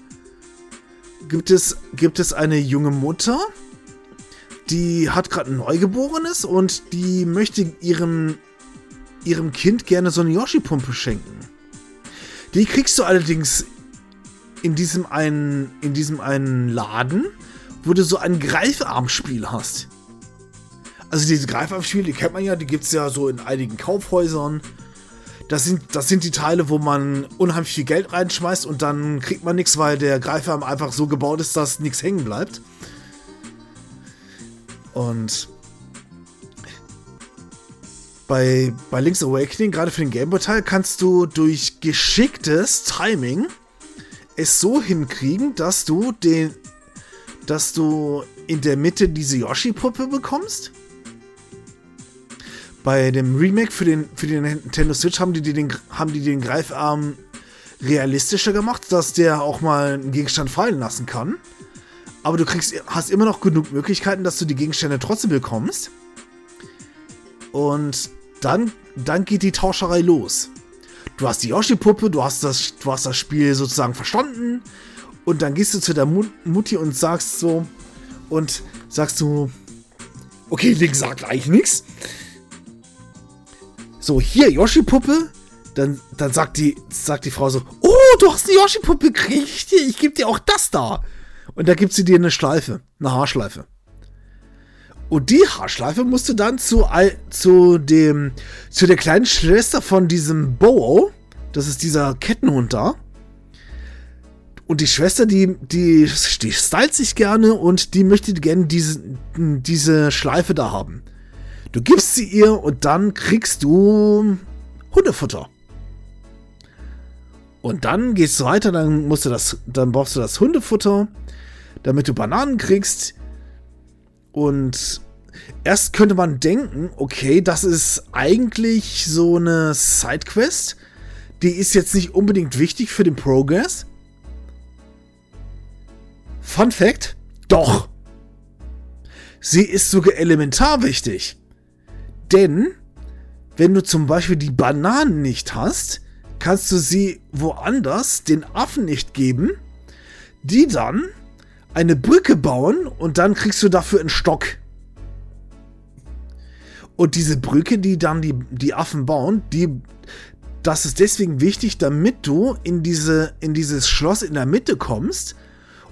gibt es, gibt es eine junge Mutter, die hat gerade ein Neugeborenes und die möchte ihrem ihrem Kind gerne so eine Yoshi-Pumpe schenken. Die kriegst du allerdings in diesem einen, in diesem einen Laden, wo du so ein Greifarmspiel hast. Also diese Greifarmspiele, die kennt man ja, die gibt es ja so in einigen Kaufhäusern. Das sind, das sind die Teile, wo man unheimlich viel Geld reinschmeißt und dann kriegt man nichts, weil der Greifarm einfach so gebaut ist, dass nichts hängen bleibt. Und bei, bei Link's Awakening, gerade für den Gameboy-Teil, kannst du durch geschicktes Timing es so hinkriegen, dass du den, dass du in der Mitte diese Yoshi-Puppe bekommst. Bei dem Remake für den, für den Nintendo Switch haben die, den, haben die den Greifarm realistischer gemacht, dass der auch mal einen Gegenstand fallen lassen kann. Aber du kriegst, hast immer noch genug Möglichkeiten, dass du die Gegenstände trotzdem bekommst. Und dann, dann geht die Tauscherei los. Du hast die Yoshi-Puppe, du, hast das, du hast das Spiel sozusagen verstanden. Und dann gehst du zu der Mutti und sagst so, und sagst du, okay, Link sagt eigentlich nichts. So, hier, Yoshi-Puppe. Dann, dann sagt, die, sagt die Frau so, oh, du hast eine Yoshi-Puppe gekriegt. Ich gebe dir auch das da. Und da gibt sie dir eine Schleife, eine Haarschleife. Und die Haarschleife musste dann zu, zu dem, zu der kleinen Schwester von diesem Bowo. Das ist dieser Kettenhund da. Und die Schwester, die, die, die stylt sich gerne und die möchte gerne diese, diese Schleife da haben. Du gibst sie ihr und dann kriegst du Hundefutter. Und dann gehst du weiter, dann musst du das, dann brauchst du das Hundefutter, damit du Bananen kriegst. Und erst könnte man denken, okay, das ist eigentlich so eine Sidequest. Die ist jetzt nicht unbedingt wichtig für den Progress. Fun Fact: Doch! Sie ist sogar elementar wichtig. Denn, wenn du zum Beispiel die Bananen nicht hast, kannst du sie woanders den Affen nicht geben, die dann eine Brücke bauen und dann kriegst du dafür einen Stock. Und diese Brücke, die dann die, die Affen bauen, die, das ist deswegen wichtig, damit du in, diese, in dieses Schloss in der Mitte kommst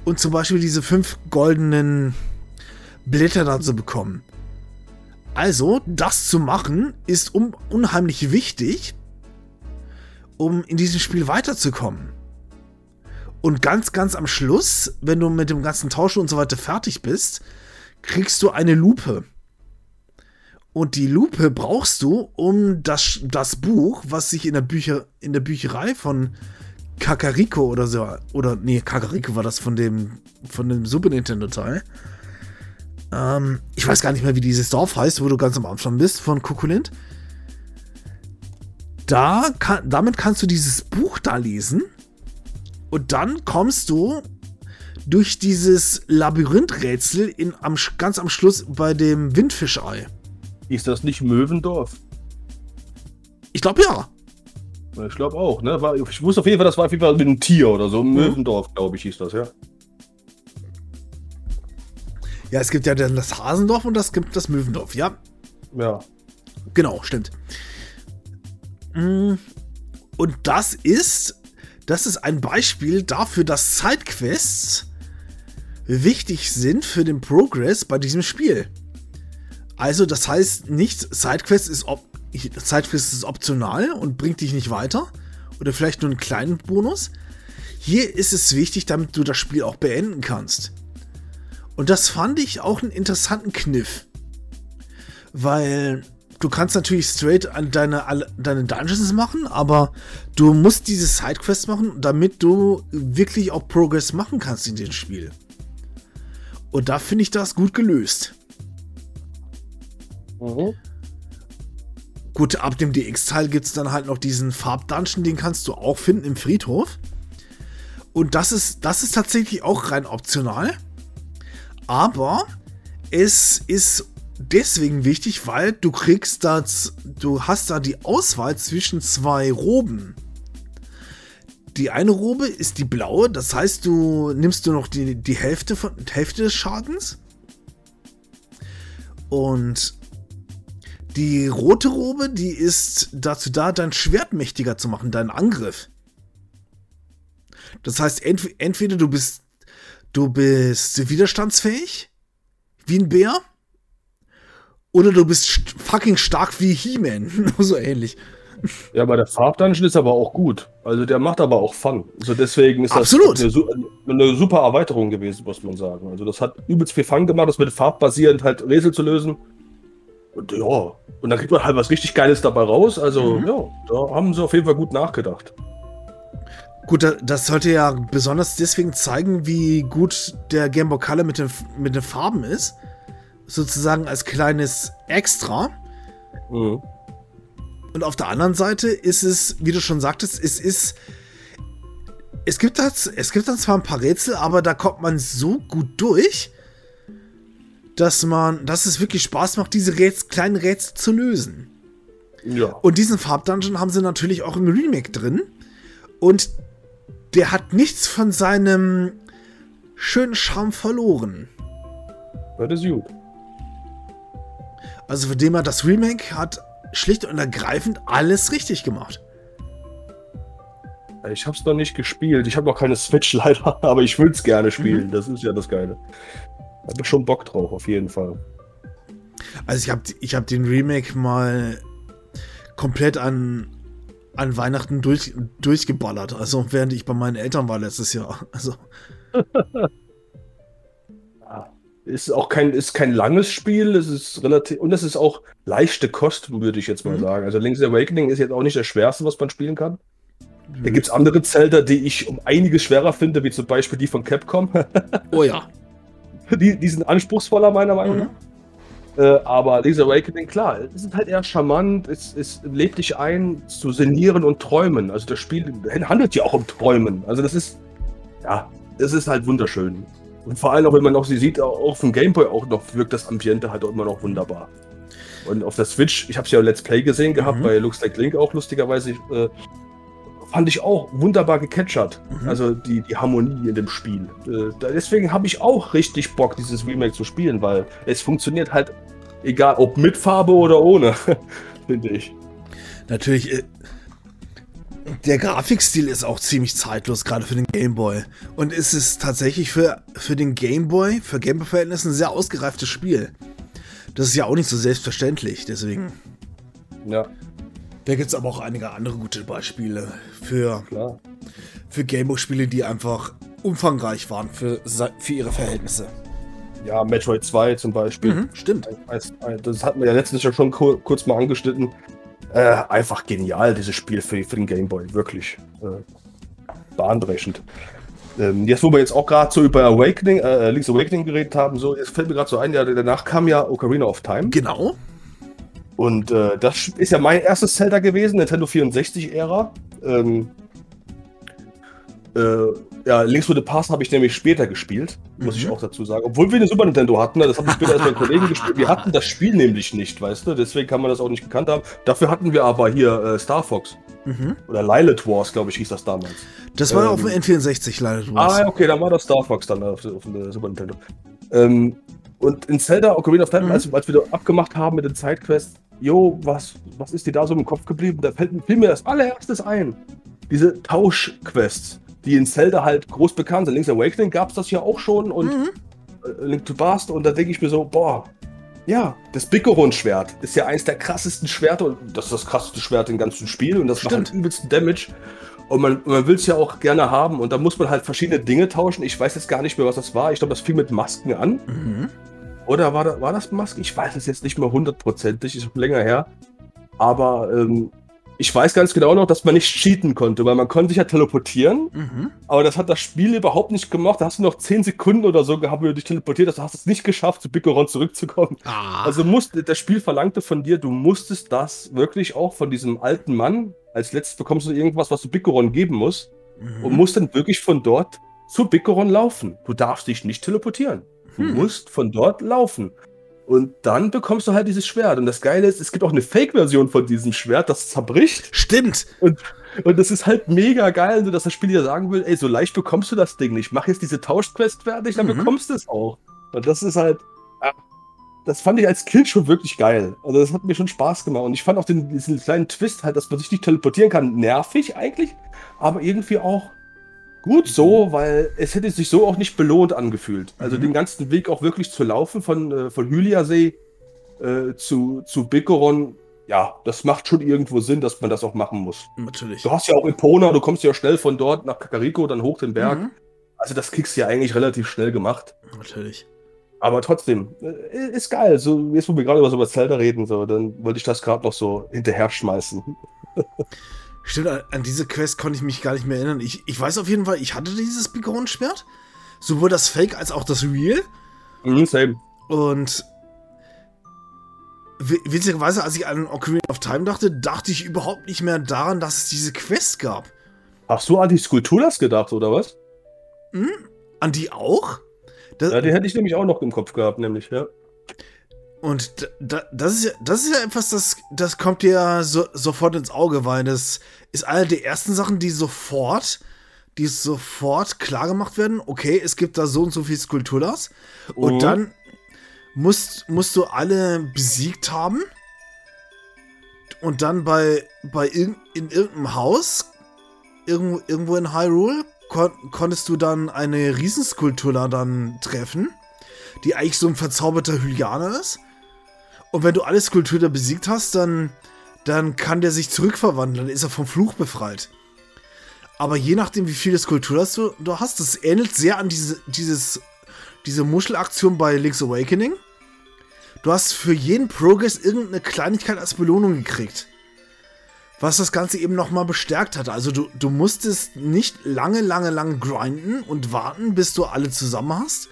und zum Beispiel diese fünf goldenen Blätter dazu bekommen. Also, das zu machen, ist un unheimlich wichtig, um in diesem Spiel weiterzukommen. Und ganz, ganz am Schluss, wenn du mit dem ganzen Tauschen und so weiter fertig bist, kriegst du eine Lupe. Und die Lupe brauchst du, um das, das Buch, was sich in der, Bücher, in der Bücherei von Kakariko oder so, oder nee, Kakariko war das von dem, von dem Super Nintendo Teil. Ähm, ich weiß gar nicht mehr, wie dieses Dorf heißt, wo du ganz am Anfang bist, von Kukulint. Da kann, damit kannst du dieses Buch da lesen und dann kommst du durch dieses Labyrinthrätsel in, am, ganz am Schluss bei dem Windfischei. Ist das nicht Möwendorf? Ich glaube ja. Ich glaube auch, ne? War, ich wusste auf jeden Fall, das war auf jeden Fall mit einem Tier oder so. Mhm. Möwendorf, glaube ich, hieß das, ja. Ja, es gibt ja dann das Hasendorf und es gibt das Möwendorf, ja. Ja. Genau, stimmt. Mm, und das ist, das ist ein Beispiel dafür, dass Sidequests wichtig sind für den Progress bei diesem Spiel. Also, das heißt nicht, Sidequest ist, op Sidequest ist optional und bringt dich nicht weiter. Oder vielleicht nur einen kleinen Bonus. Hier ist es wichtig, damit du das Spiel auch beenden kannst. Und das fand ich auch einen interessanten Kniff. Weil du kannst natürlich straight an deine, deine Dungeons machen, aber du musst diese Sidequests machen, damit du wirklich auch Progress machen kannst in dem Spiel. Und da finde ich das gut gelöst. Mhm. Gut, ab dem DX-Teil gibt es dann halt noch diesen Farbdungeon, den kannst du auch finden im Friedhof. Und das ist, das ist tatsächlich auch rein optional. Aber es ist deswegen wichtig, weil du kriegst das, du hast da die Auswahl zwischen zwei Roben. Die eine Robe ist die blaue, das heißt, du nimmst du noch die, die Hälfte, von, Hälfte des Schadens. Und die rote Robe, die ist dazu da, dein Schwert mächtiger zu machen, deinen Angriff. Das heißt, ent entweder du bist, du bist widerstandsfähig, wie ein Bär, oder du bist fucking stark wie He-Man, [LAUGHS] so ähnlich. Ja, aber der Farbdungeon ist aber auch gut. Also der macht aber auch Fun. Also deswegen ist Absolut. das eine, eine, super Erweiterung gewesen, muss man sagen. Also das hat übelst viel Fun gemacht, das mit farbbasierend halt Rätsel zu lösen. Und ja, und dann kriegt man halt was richtig Geiles dabei raus. Also, mhm. ja, da haben sie auf jeden Fall gut nachgedacht. Gut, das sollte ja besonders deswegen zeigen, wie gut der Game Boy Color mit den, mit den Farben ist. Sozusagen als kleines Extra. Mhm. Und auf der anderen Seite ist es, wie du schon sagtest, es ist. Es gibt, das, es gibt dann zwar ein paar Rätsel, aber da kommt man so gut durch, dass man, dass es wirklich Spaß macht, diese Rätsel, kleinen Rätsel zu lösen. Ja. Und diesen Farbdungeon haben sie natürlich auch im Remake drin. Und der hat nichts von seinem schönen Charme verloren. Das ist gut. Also von dem her, das Remake hat schlicht und ergreifend alles richtig gemacht. Ich habe es noch nicht gespielt. Ich habe noch keine Switch [LAUGHS] leider, aber ich will es gerne spielen. Mhm. Das ist ja das Geile. Da habe schon Bock drauf, auf jeden Fall. Also ich habe ich hab den Remake mal komplett an, an Weihnachten durch, durchgeballert. Also während ich bei meinen Eltern war letztes Jahr. Also. [LAUGHS] ist auch kein, ist kein langes Spiel, es ist relativ, und es ist auch leichte Kost, würde ich jetzt mal mhm. sagen. Also Link's Awakening ist jetzt auch nicht das Schwerste, was man spielen kann. Mhm. Da gibt es andere Zelda, die ich um einiges schwerer finde, wie zum Beispiel die von Capcom. [LAUGHS] oh ja. [LAUGHS] Die, die sind anspruchsvoller, meiner Meinung nach. Mhm. Äh, aber Link's Awakening, klar, es ist halt eher charmant, es, es lädt dich ein zu sinnieren und träumen. Also das Spiel handelt ja auch um Träumen. Also das ist, ja, es ist halt wunderschön. Und vor allem auch, wenn man noch sie sieht, auch auf dem Gameboy auch noch wirkt das Ambiente halt auch immer noch wunderbar. Und auf der Switch, ich habe es ja Let's Play gesehen gehabt, mhm. bei Looks Like Link auch lustigerweise. Äh, fand ich auch wunderbar gecatchert. Mhm. Also die, die Harmonie in dem Spiel. Äh, deswegen habe ich auch richtig Bock, dieses Remake zu spielen, weil es funktioniert halt, egal ob mit Farbe oder ohne, [LAUGHS] finde ich. Natürlich, äh, der Grafikstil ist auch ziemlich zeitlos, gerade für den Game Boy. Und es ist tatsächlich für, für den Game Boy, für Gameboy-Verhältnisse ein sehr ausgereiftes Spiel. Das ist ja auch nicht so selbstverständlich, deswegen. Ja, Da gibt es aber auch einige andere gute Beispiele für, klar. für Gameboy-Spiele, die einfach umfangreich waren für, für ihre Verhältnisse. Ja, Metroid 2 zum Beispiel. Mhm, stimmt. Das hatten wir ja letztens ja schon kur kurz mal angeschnitten. Äh, einfach genial, dieses Spiel für, für den Gameboy. Wirklich äh, bahnbrechend. Ähm, jetzt, wo wir jetzt auch gerade so über Awakening, äh, Link's Awakening geredet haben, so, jetzt fällt mir gerade so ein, ja, danach kam ja Ocarina of Time. Genau. Und äh, das ist ja mein erstes Zelda gewesen, Nintendo 64-Ära. Ähm, äh, ja, Links to the Past habe ich nämlich später gespielt, muss ich Mhm. auch dazu sagen. Obwohl wir eine Super Nintendo hatten, das habe ich später erst mit [LAUGHS] Kollegen gespielt. Wir hatten das Spiel nämlich nicht, weißt du, deswegen kann man das auch nicht gekannt haben. Dafür hatten wir aber hier äh, Star Fox Mhm. oder Lilith Wars, glaube ich, hieß das damals. Das war Ähm, auf dem N64 leider. du Ah, okay, dann war das Star Fox dann auf, auf der Super Nintendo. Ähm, und in Zelda Ocarina of Time, Mhm. als, als wir da abgemacht haben mit den Sidequests, jo, was, was ist dir da so im Kopf geblieben? Da fällt, fiel mir das allererstes ein. Diese Tauschquests, die in Zelda halt groß bekannt sind. Link's Awakening gab es das ja auch schon und Mhm. äh, Link to Past und da denke ich mir so, boah, ja, das Bikoron-Schwert ist ja eins der krassesten Schwerter und das ist das krasseste Schwert im ganzen Spiel und das macht Stimmt. halt übelsten Damage. Und man, man will es ja auch gerne haben und da muss man halt verschiedene Dinge tauschen. Ich weiß jetzt gar nicht mehr, was das war. Ich glaube, das fing mit Masken an. Mhm. Oder war, da, war das Masken? Ich weiß es jetzt nicht mehr hundertprozentig, ist länger her. Aber ähm, ich weiß ganz genau noch, dass man nicht cheaten konnte, weil man konnte sich ja teleportieren. Mhm. Aber das hat das Spiel überhaupt nicht gemacht. Da hast du noch 10 Sekunden oder so gehabt, wo du dich teleportiert hast. Du hast es nicht geschafft, zu Bikoron zurückzukommen. Ah. Also musste, das Spiel verlangte von dir, du musstest das wirklich auch von diesem alten Mann. Als letztes bekommst du irgendwas, was du Bikoron geben musst. Mhm. Und musst dann wirklich von dort zu Bikoron laufen. Du darfst dich nicht teleportieren. Du Hm. musst von dort laufen. Und dann bekommst du halt dieses Schwert. Und das Geile ist, es gibt auch eine Fake-Version von diesem Schwert, das zerbricht. Stimmt. Und das ist halt mega geil, so dass das Spiel dir sagen will, ey, so leicht bekommst du das Ding nicht. Mach jetzt diese Tauschquest fertig, dann Mhm. bekommst du es auch. Und das ist halt, ah, das fand ich als Kind schon wirklich geil. Also das hat mir schon Spaß gemacht. Und ich fand auch den, diesen kleinen Twist halt, dass man sich nicht teleportieren kann, nervig eigentlich, aber irgendwie auch gut so, weil es hätte sich so auch nicht belohnt angefühlt. Also Mhm. den ganzen Weg auch wirklich zu laufen von, äh, von Hyliasee äh, zu, zu Bikoron, ja, das macht schon irgendwo Sinn, dass man das auch machen muss. Natürlich. Du hast ja auch Epona, du kommst ja schnell von dort nach Kakariko, dann hoch den Berg. Mhm. Also das kriegst du ja eigentlich relativ schnell gemacht. Natürlich. Aber trotzdem, äh, ist geil. So, jetzt, wo wir gerade über so über Zelda reden, so, dann wollte ich das gerade noch so hinterher schmeißen. [LAUGHS] Stimmt, an- diese Quest konnte ich mich gar nicht mehr erinnern. Ich, ich weiß auf jeden Fall, ich hatte dieses Bikoron-Schwert. Sowohl das Fake als auch das Real. Mhm, same. Und wi- witzigerweise, als ich an Ocarina of Time dachte, dachte ich überhaupt nicht mehr daran, dass es diese Quest gab. Hast du an die Skulpturas gedacht, oder was? Hm? An die auch? Das, Ja, die hätte ich nämlich auch noch im Kopf gehabt, nämlich, ja. Und da, da, das, ist ja, das ist ja etwas, das, das kommt dir so, sofort ins Auge, weil das ist eine der ersten Sachen, die sofort, die sofort klar gemacht werden. Okay, es gibt da so und so viel Skulpturas. Und Mhm. dann musst, musst du alle besiegt haben. Und dann bei, bei irg in irgendeinem Haus, irgendwo, irgendwo in Hyrule, kon konntest du dann eine Riesenskulptur da dann treffen, die eigentlich so ein verzauberter Hylianer ist. Und wenn du alle Skulpturen besiegt hast, dann, dann kann der sich zurückverwandeln, dann ist er vom Fluch befreit. Aber je nachdem, wie viele Skulpturen du, du hast, das ähnelt sehr an diese, dieses, diese Muschelaktion bei Link's Awakening. Du hast für jeden Progress irgendeine Kleinigkeit als Belohnung gekriegt. Was das Ganze eben nochmal bestärkt hat. Also du, du musstest nicht lange, lange, lange grinden und warten, bis du alle zusammen hast,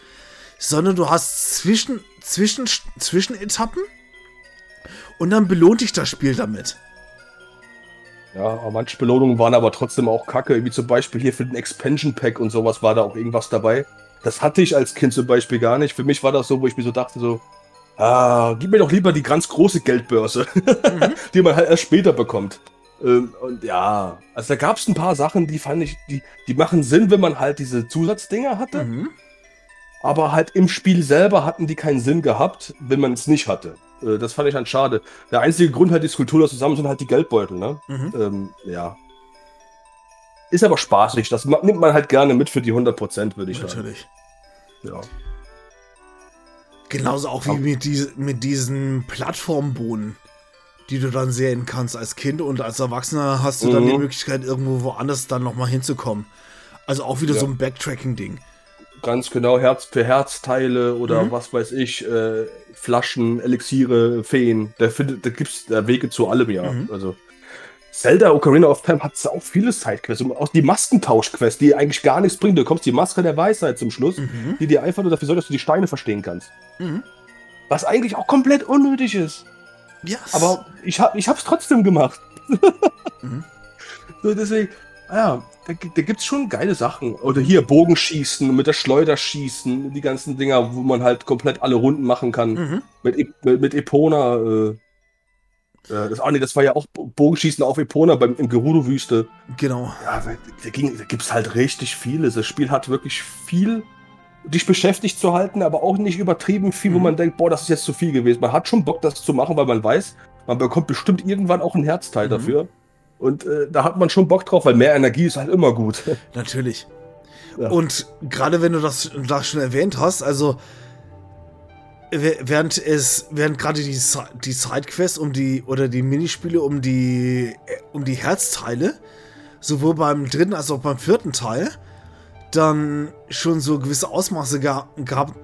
sondern du hast zwischen, zwischen, Zwischenetappen und dann belohnt dich das Spiel damit. Ja, aber manche Belohnungen waren aber trotzdem auch kacke, wie zum Beispiel hier für den Expansion Pack und sowas war da auch irgendwas dabei. Das hatte ich als Kind zum Beispiel gar nicht. Für mich war das so, wo ich mir so dachte, so, ah, gib mir doch lieber die ganz große Geldbörse, Mhm. [LAUGHS] die man halt erst später bekommt. Ähm, und ja, also da gab es ein paar Sachen, die fand ich, die, die machen Sinn, wenn man halt diese Zusatzdinger hatte. Mhm. Aber halt im Spiel selber hatten die keinen Sinn gehabt, wenn man es nicht hatte. Äh, das fand ich dann schade. Der einzige Grund halt, die Skulptur zusammen sind halt die Geldbeutel, ne? Mhm. Ähm, ja. Ist aber spaßig. Das nimmt man halt gerne mit für die 100%, würde ich sagen. Natürlich. Ja. Genauso auch wie mit, dies, mit diesen Plattformbohnen, die du dann sehen kannst als Kind und als Erwachsener hast du dann Mhm. die Möglichkeit, irgendwo woanders dann nochmal hinzukommen. Also auch wieder Ja. so ein Backtracking-Ding. Ganz genau, Herz für Herzteile oder Mhm. was weiß ich, äh, Flaschen, Elixiere, Feen. Da, findet, da gibt es Wege zu allem, ja. Mhm. Also Zelda Ocarina of Time hat auch viele Sidequests. Und auch die Maskentausch-Quest, die eigentlich gar nichts bringt. Du bekommst die Maske der Weisheit zum Schluss, Mhm. die dir einfach nur dafür sorgt, dass du die Steine verstehen kannst. Mhm. Was eigentlich auch komplett unnötig ist. Ja. Aber ich, hab, ich hab's trotzdem gemacht. Mhm. [LAUGHS] So, deswegen, ja, da, da gibt's schon geile Sachen. Oder hier Bogenschießen, mit der Schleuder schießen, die ganzen Dinger, wo man halt komplett alle Runden machen kann. Mhm. Mit, mit, mit Epona, äh, äh, das, ah, nee, das war ja auch Bo- Bogenschießen auf Epona beim, im Gerudo-Wüste. Genau. Ja, da, da, ging, da gibt's halt richtig vieles. Das Spiel hat wirklich viel, dich beschäftigt zu halten, aber auch nicht übertrieben viel, wo Mhm. man denkt, boah, das ist jetzt zu viel gewesen. Man hat schon Bock, das zu machen, weil man weiß, man bekommt bestimmt irgendwann auch ein Herzteil Mhm. dafür. Und äh, da hat man schon Bock drauf, weil mehr Energie ist halt immer gut. [LAUGHS] Natürlich. Ja. Und gerade wenn du das, das schon erwähnt hast, also wä- während es, während gerade die, die Sidequests um die oder die Minispiele um die äh, um die Herzteile, sowohl beim dritten als auch beim vierten Teil, dann schon so gewisse Ausmaße ga, gab,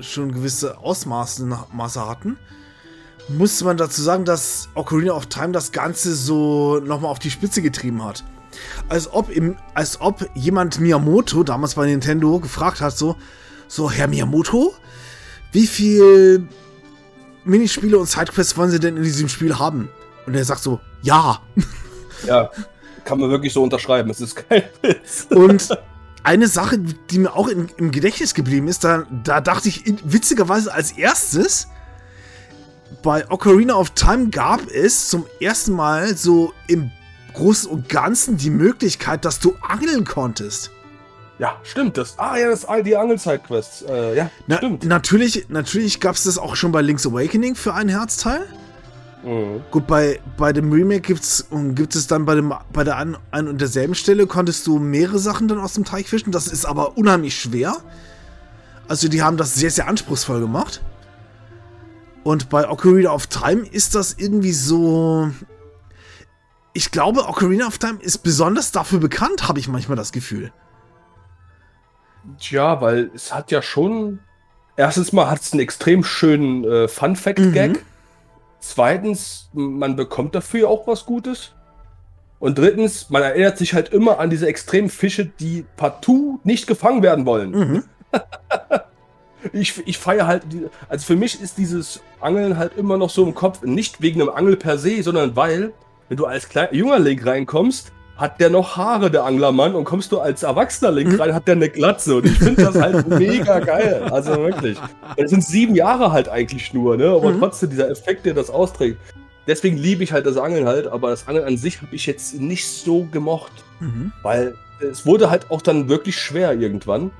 schon gewisse Ausmaße Maße hatten, musste man dazu sagen, dass Ocarina of Time das Ganze so nochmal auf die Spitze getrieben hat als ob im, als ob jemand Miyamoto damals bei Nintendo gefragt hat, so, so Herr Miyamoto, wie viel Minispiele und Sidequests wollen Sie denn in diesem Spiel haben? Und er sagt so, ja. [LAUGHS] ja, kann man wirklich so unterschreiben. Es ist kein Witz. Und [LAUGHS] eine Sache, die mir auch in, im Gedächtnis geblieben ist, da, da dachte ich in, witzigerweise als erstes, bei Ocarina of Time gab es zum ersten Mal so im Großen und Ganzen die Möglichkeit, dass du angeln konntest. Ja, stimmt. Das, ah ja, das ist die Angel-Sidequests. Äh, ja, Na, stimmt. Natürlich, natürlich gab es das auch schon bei Link's Awakening für ein Herzteil. Mhm. Gut, bei, bei dem Remake gibt's, und gibt es dann bei, dem, bei der ein, ein und derselben Stelle konntest du mehrere Sachen dann aus dem Teich fischen. Das ist aber unheimlich schwer. Also die haben das sehr, sehr anspruchsvoll gemacht. Und bei Ocarina of Time ist das irgendwie so... Ich glaube, Ocarina of Time ist besonders dafür bekannt, habe ich manchmal das Gefühl. Tja, weil es hat ja schon. Erstens mal hat es einen extrem schönen äh, Fun-Fact-Gag. Mhm. Zweitens, man bekommt dafür auch was Gutes. Und drittens, man erinnert sich halt immer an diese extremen Fische, die partout nicht gefangen werden wollen. Mhm. [LAUGHS] Ich, ich feiere halt, also für mich ist dieses Angeln halt immer noch so im Kopf, nicht wegen einem Angel per se, sondern weil, wenn du als kleiner junger Link reinkommst, hat der noch Haare, der Anglermann, und kommst du als erwachsener Link Mhm. rein, hat der eine Glatze. Und ich finde das halt mega geil. Also wirklich. Es sind sieben Jahre halt eigentlich nur, ne? Aber Mhm. trotzdem dieser Effekt, der das austrägt. Deswegen liebe ich halt das Angeln halt, aber das Angeln an sich habe ich jetzt nicht so gemocht. Mhm. Weil es wurde halt auch dann wirklich schwer irgendwann.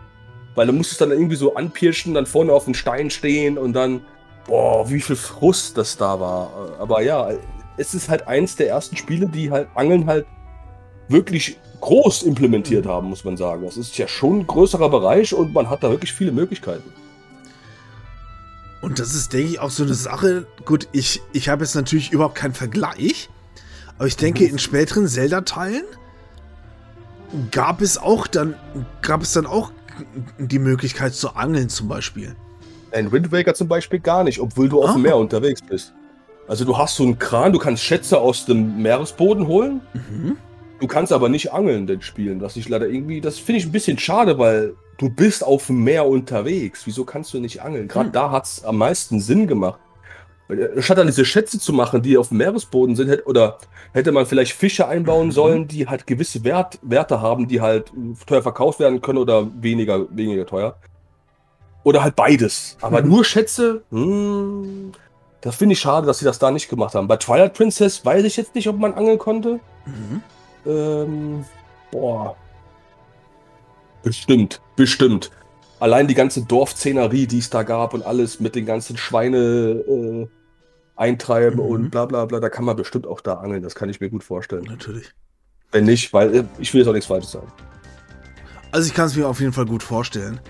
Weil du musstest dann irgendwie so anpirschen, dann vorne auf den Stein stehen und dann, boah, wie viel Frust das da war. Aber ja, es ist halt eins der ersten Spiele, die halt Angeln halt wirklich groß implementiert haben, muss man sagen. Das ist ja schon ein größerer Bereich und man hat da wirklich viele Möglichkeiten. Und das ist, denke ich, auch so eine Sache. Gut, ich, ich habe jetzt natürlich überhaupt keinen Vergleich. Aber ich denke, in späteren Zelda-Teilen gab es auch dann, gab es dann auch die Möglichkeit zu angeln zum Beispiel. In Wind Waker zum Beispiel gar nicht, obwohl du auf Ah. dem Meer unterwegs bist. Also du hast so einen Kran, du kannst Schätze aus dem Meeresboden holen. Mhm. Du kannst aber nicht angeln, den Spielen. Was ich leider irgendwie, das finde ich ein bisschen schade, weil du bist auf dem Meer unterwegs. Wieso kannst du nicht angeln? Gerade Hm. da hat es am meisten Sinn gemacht. Äh, Statt dann diese Schätze zu machen, die auf dem Meeresboden sind, hätte, oder hätte man vielleicht Fische einbauen Mhm. sollen, die halt gewisse Wert, Werte haben, die halt teuer verkauft werden können oder weniger, weniger teuer. Oder halt beides. Aber Mhm. nur Schätze, hm, das finde ich schade, dass sie das da nicht gemacht haben. Bei Twilight Princess weiß ich jetzt nicht, ob man angeln konnte. Mhm. Ähm, boah. Bestimmt, bestimmt. Allein die ganze Dorfszenerie, die es da gab und alles mit den ganzen Schweine äh, eintreiben mhm. und bla bla bla, da kann man bestimmt auch da angeln. Das kann ich mir gut vorstellen. Natürlich. Wenn nicht, weil äh, ich will jetzt auch nichts Falsches sagen. Also ich kann es mir auf jeden Fall gut vorstellen.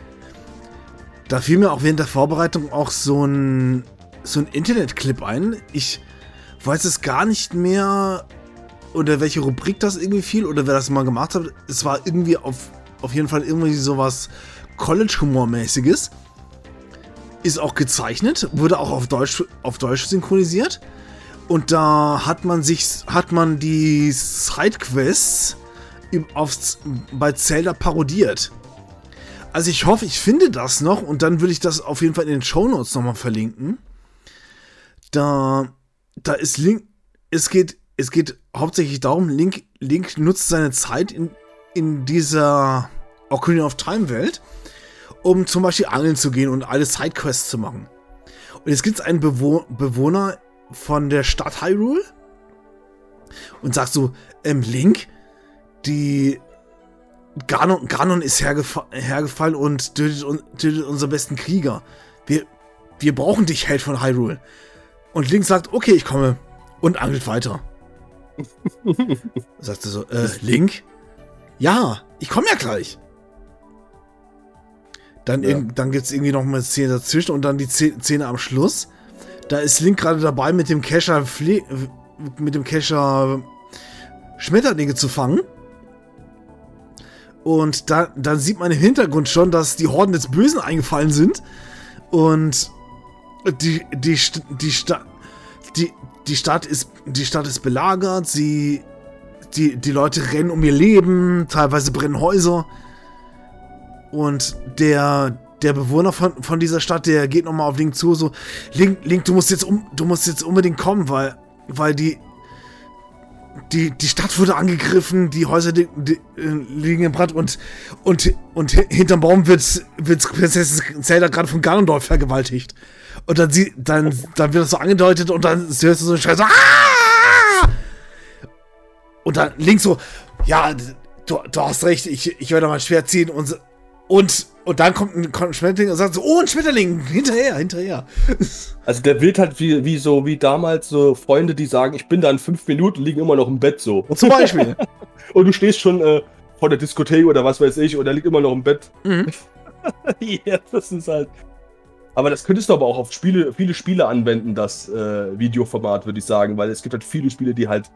Da fiel mir auch während der Vorbereitung auch so ein, so ein Internetclip ein. Ich weiß es gar nicht mehr, oder welche Rubrik das irgendwie fiel oder wer das mal gemacht hat. Es war irgendwie auf, auf jeden Fall irgendwie sowas College-Humor-mäßiges. Ist auch gezeichnet, wurde auch auf Deutsch, auf Deutsch synchronisiert. Und da hat man sich, hat man die Sidequests bei Zelda parodiert. Also ich hoffe, ich finde das noch und dann würde ich das auf jeden Fall in den Show Notes nochmal verlinken. Da, da ist Link, es geht, es geht hauptsächlich darum, Link, Link nutzt seine Zeit in, in dieser Ocarina of Time Welt, um zum Beispiel angeln zu gehen und alle Sidequests zu machen. Und jetzt gibt es einen Bewo Bewohner von der Stadt Hyrule und sagt so, ähm, Link, die Ganon, Ganon ist hergefa hergefallen und tötet, tötet unseren besten Krieger. Wir, wir brauchen dich, Held von Hyrule. Und Link sagt, okay, ich komme. Und angelt weiter. [LAUGHS] sagt er so, äh, Link? Ja, ich komme ja gleich. Dann, ja. dann gibt es irgendwie noch mal eine Szene dazwischen und dann die Szene am Schluss. Da ist Link gerade dabei, mit dem Kescher mit dem Kescher Schmetterlinge zu fangen. Und da, dann sieht man im Hintergrund schon, dass die Horden des Bösen eingefallen sind. Und die, die, die, Stadt, die, die Stadt ist, die Stadt ist belagert. Sie, die, die Leute rennen um ihr Leben. Teilweise brennen Häuser. Und der, der Bewohner von, von dieser Stadt, der geht nochmal auf Link zu, so, Link, Link, du musst jetzt um, du musst jetzt unbedingt kommen, weil, weil die, die, die Stadt wurde angegriffen, die Häuser die, die, äh, liegen im Brand und, und, und hinterm Baum wird, wird Prinzessin Zelda gerade von Ganondorf vergewaltigt. Und dann, sie, dann, dann wird das so angedeutet und dann hörst du so einen Schrei so, Aah! Und dann links so, ja, du, du hast recht, ich, ich werde mal schwer ziehen und, und und dann kommt ein, kommt ein Schmetterling und sagt so, oh, ein Schmetterling, hinterher, hinterher. Also der wird halt wie, wie so, wie damals so Freunde, die sagen, ich bin da in fünf Minuten, liegen immer noch im Bett so. Zum Beispiel. [LAUGHS] und du stehst schon äh, vor der Diskothek oder was weiß ich und er liegt immer noch im Bett. Mhm. [LAUGHS] ja, das ist halt. Aber das könntest du aber auch auf Spiele, viele Spiele anwenden, das äh, Videoformat, würde ich sagen, weil es gibt halt viele Spiele, die halt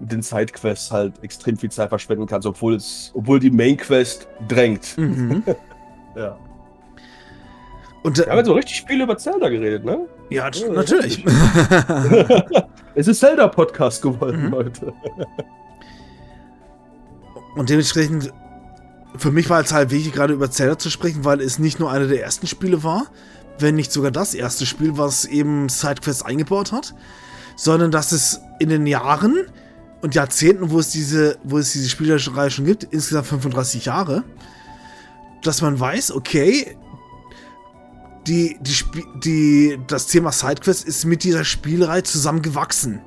mit den Sidequests halt extrem viel Zeit verschwenden kannst, obwohl es, obwohl die Main Quest drängt. Mhm. [LAUGHS] Ja. Und, äh, Wir haben jetzt so richtig viel über Zelda geredet, ne? Ja, ja natürlich. [LAUGHS] es ist Zelda-Podcast geworden, mhm. Leute. Und dementsprechend, für mich war es halt wichtig, gerade über Zelda zu sprechen, weil es nicht nur einer der ersten Spiele war, wenn nicht sogar das erste Spiel, was eben Sidequests eingebaut hat, sondern dass es in den Jahren und Jahrzehnten, wo es diese, wo es diese Spielerreihe schon gibt, insgesamt 35 Jahre, dass man weiß, okay, die, die, die, das Thema Sidequest ist mit dieser Spielerei zusammengewachsen.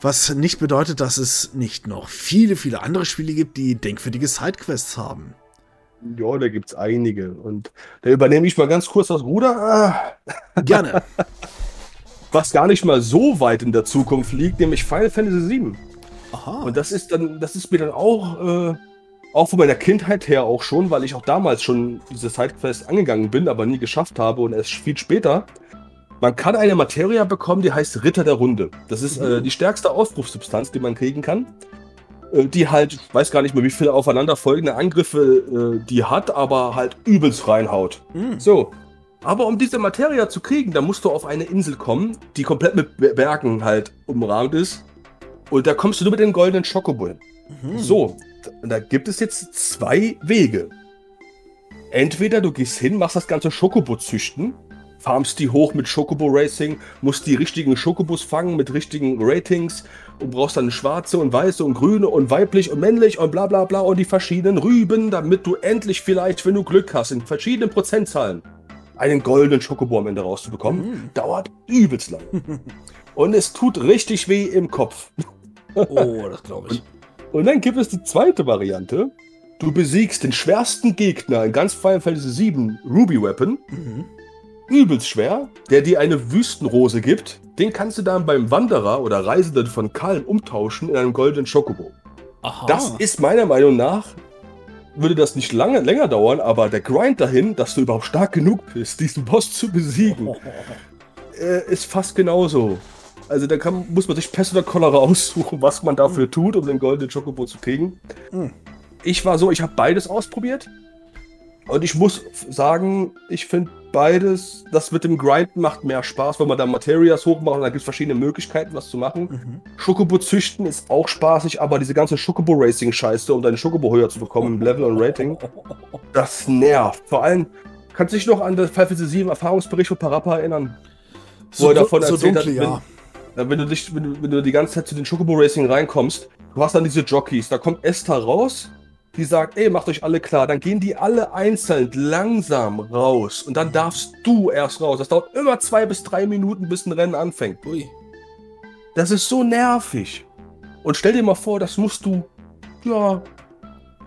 Was nicht bedeutet, dass es nicht noch viele, viele andere Spiele gibt, die denkwürdige Sidequests haben. Ja, da gibt es einige. Und da übernehme ich mal ganz kurz das Ruder. Gerne. [LAUGHS] Was gar nicht mal so weit in der Zukunft liegt, nämlich Final Fantasy VII. Aha. Und das ist dann, das ist mir dann auch äh, auch von meiner Kindheit her auch schon, weil ich auch damals schon diese Sidequest angegangen bin, aber nie geschafft habe und erst viel später. Man kann eine Materia bekommen, die heißt Ritter der Runde. Das ist äh, mhm. die stärkste Ausbruchssubstanz, die man kriegen kann. Äh, die halt, ich weiß gar nicht mehr, wie viele aufeinanderfolgende Angriffe äh, die hat, aber halt übelst reinhaut. Mhm. So. Aber um diese Materia zu kriegen, da musst du auf eine Insel kommen, die komplett mit Bergen halt umrahmt ist. Und da kommst du nur mit den goldenen Schokobo Mhm. So, da gibt es jetzt zwei Wege. Entweder du gehst hin, machst das ganze Schokobo züchten, farmst die hoch mit Schokobo Racing, musst die richtigen Schokobos fangen mit richtigen Ratings und brauchst dann schwarze und weiße und grüne und weiblich und männlich und bla bla bla und die verschiedenen Rüben, damit du endlich vielleicht, wenn du Glück hast, in verschiedenen Prozentzahlen einen goldenen Schokobo am Ende rauszubekommen. Mhm. Dauert übelst lang. [LAUGHS] und es tut richtig weh im Kopf. Oh, das glaube ich. Und, und dann gibt es die zweite Variante. Du besiegst den schwersten Gegner in ganz Final Fantasy VII, Ruby Weapon. Mhm. Übelst schwer, der dir eine Wüstenrose gibt. Den kannst du dann beim Wanderer oder Reisenden von Kalm umtauschen in einem goldenen Schokobo. Aha. Das ist meiner Meinung nach, würde das nicht lange länger dauern, aber der Grind dahin, dass du überhaupt stark genug bist, diesen Boss zu besiegen, [LAUGHS] äh, ist fast genauso. Also da kann, muss man sich Pest oder Cholera aussuchen, was man dafür tut, um den goldenen Chocobo zu kriegen. Mhm. Ich war so, ich habe beides ausprobiert. Und ich muss sagen, ich finde beides, das mit dem Grinden macht mehr Spaß, wenn man da Materias hochmacht. Da gibt es verschiedene Möglichkeiten, was zu machen. Mhm. Schokobo züchten ist auch spaßig, aber diese ganze Schokobo Racing Scheiße, um deine Schokobo höher zu bekommen im Level und Rating, [LAUGHS] das nervt. Vor allem, kannst du dich noch an das Final Fantasy 7 Erfahrungsbericht von Parappa erinnern? So, wo er davon so erzählt dunkel, hat, ja. Ja, wenn du dich, wenn du, wenn du die ganze Zeit zu den Chocobo Racing reinkommst, du hast dann diese Jockeys, da kommt Esther raus, die sagt, ey, macht euch alle klar, dann gehen die alle einzeln langsam raus und dann darfst du erst raus. Das dauert immer zwei bis drei Minuten, bis ein Rennen anfängt. Ui. Das ist so nervig. Und stell dir mal vor, das musst du, ja,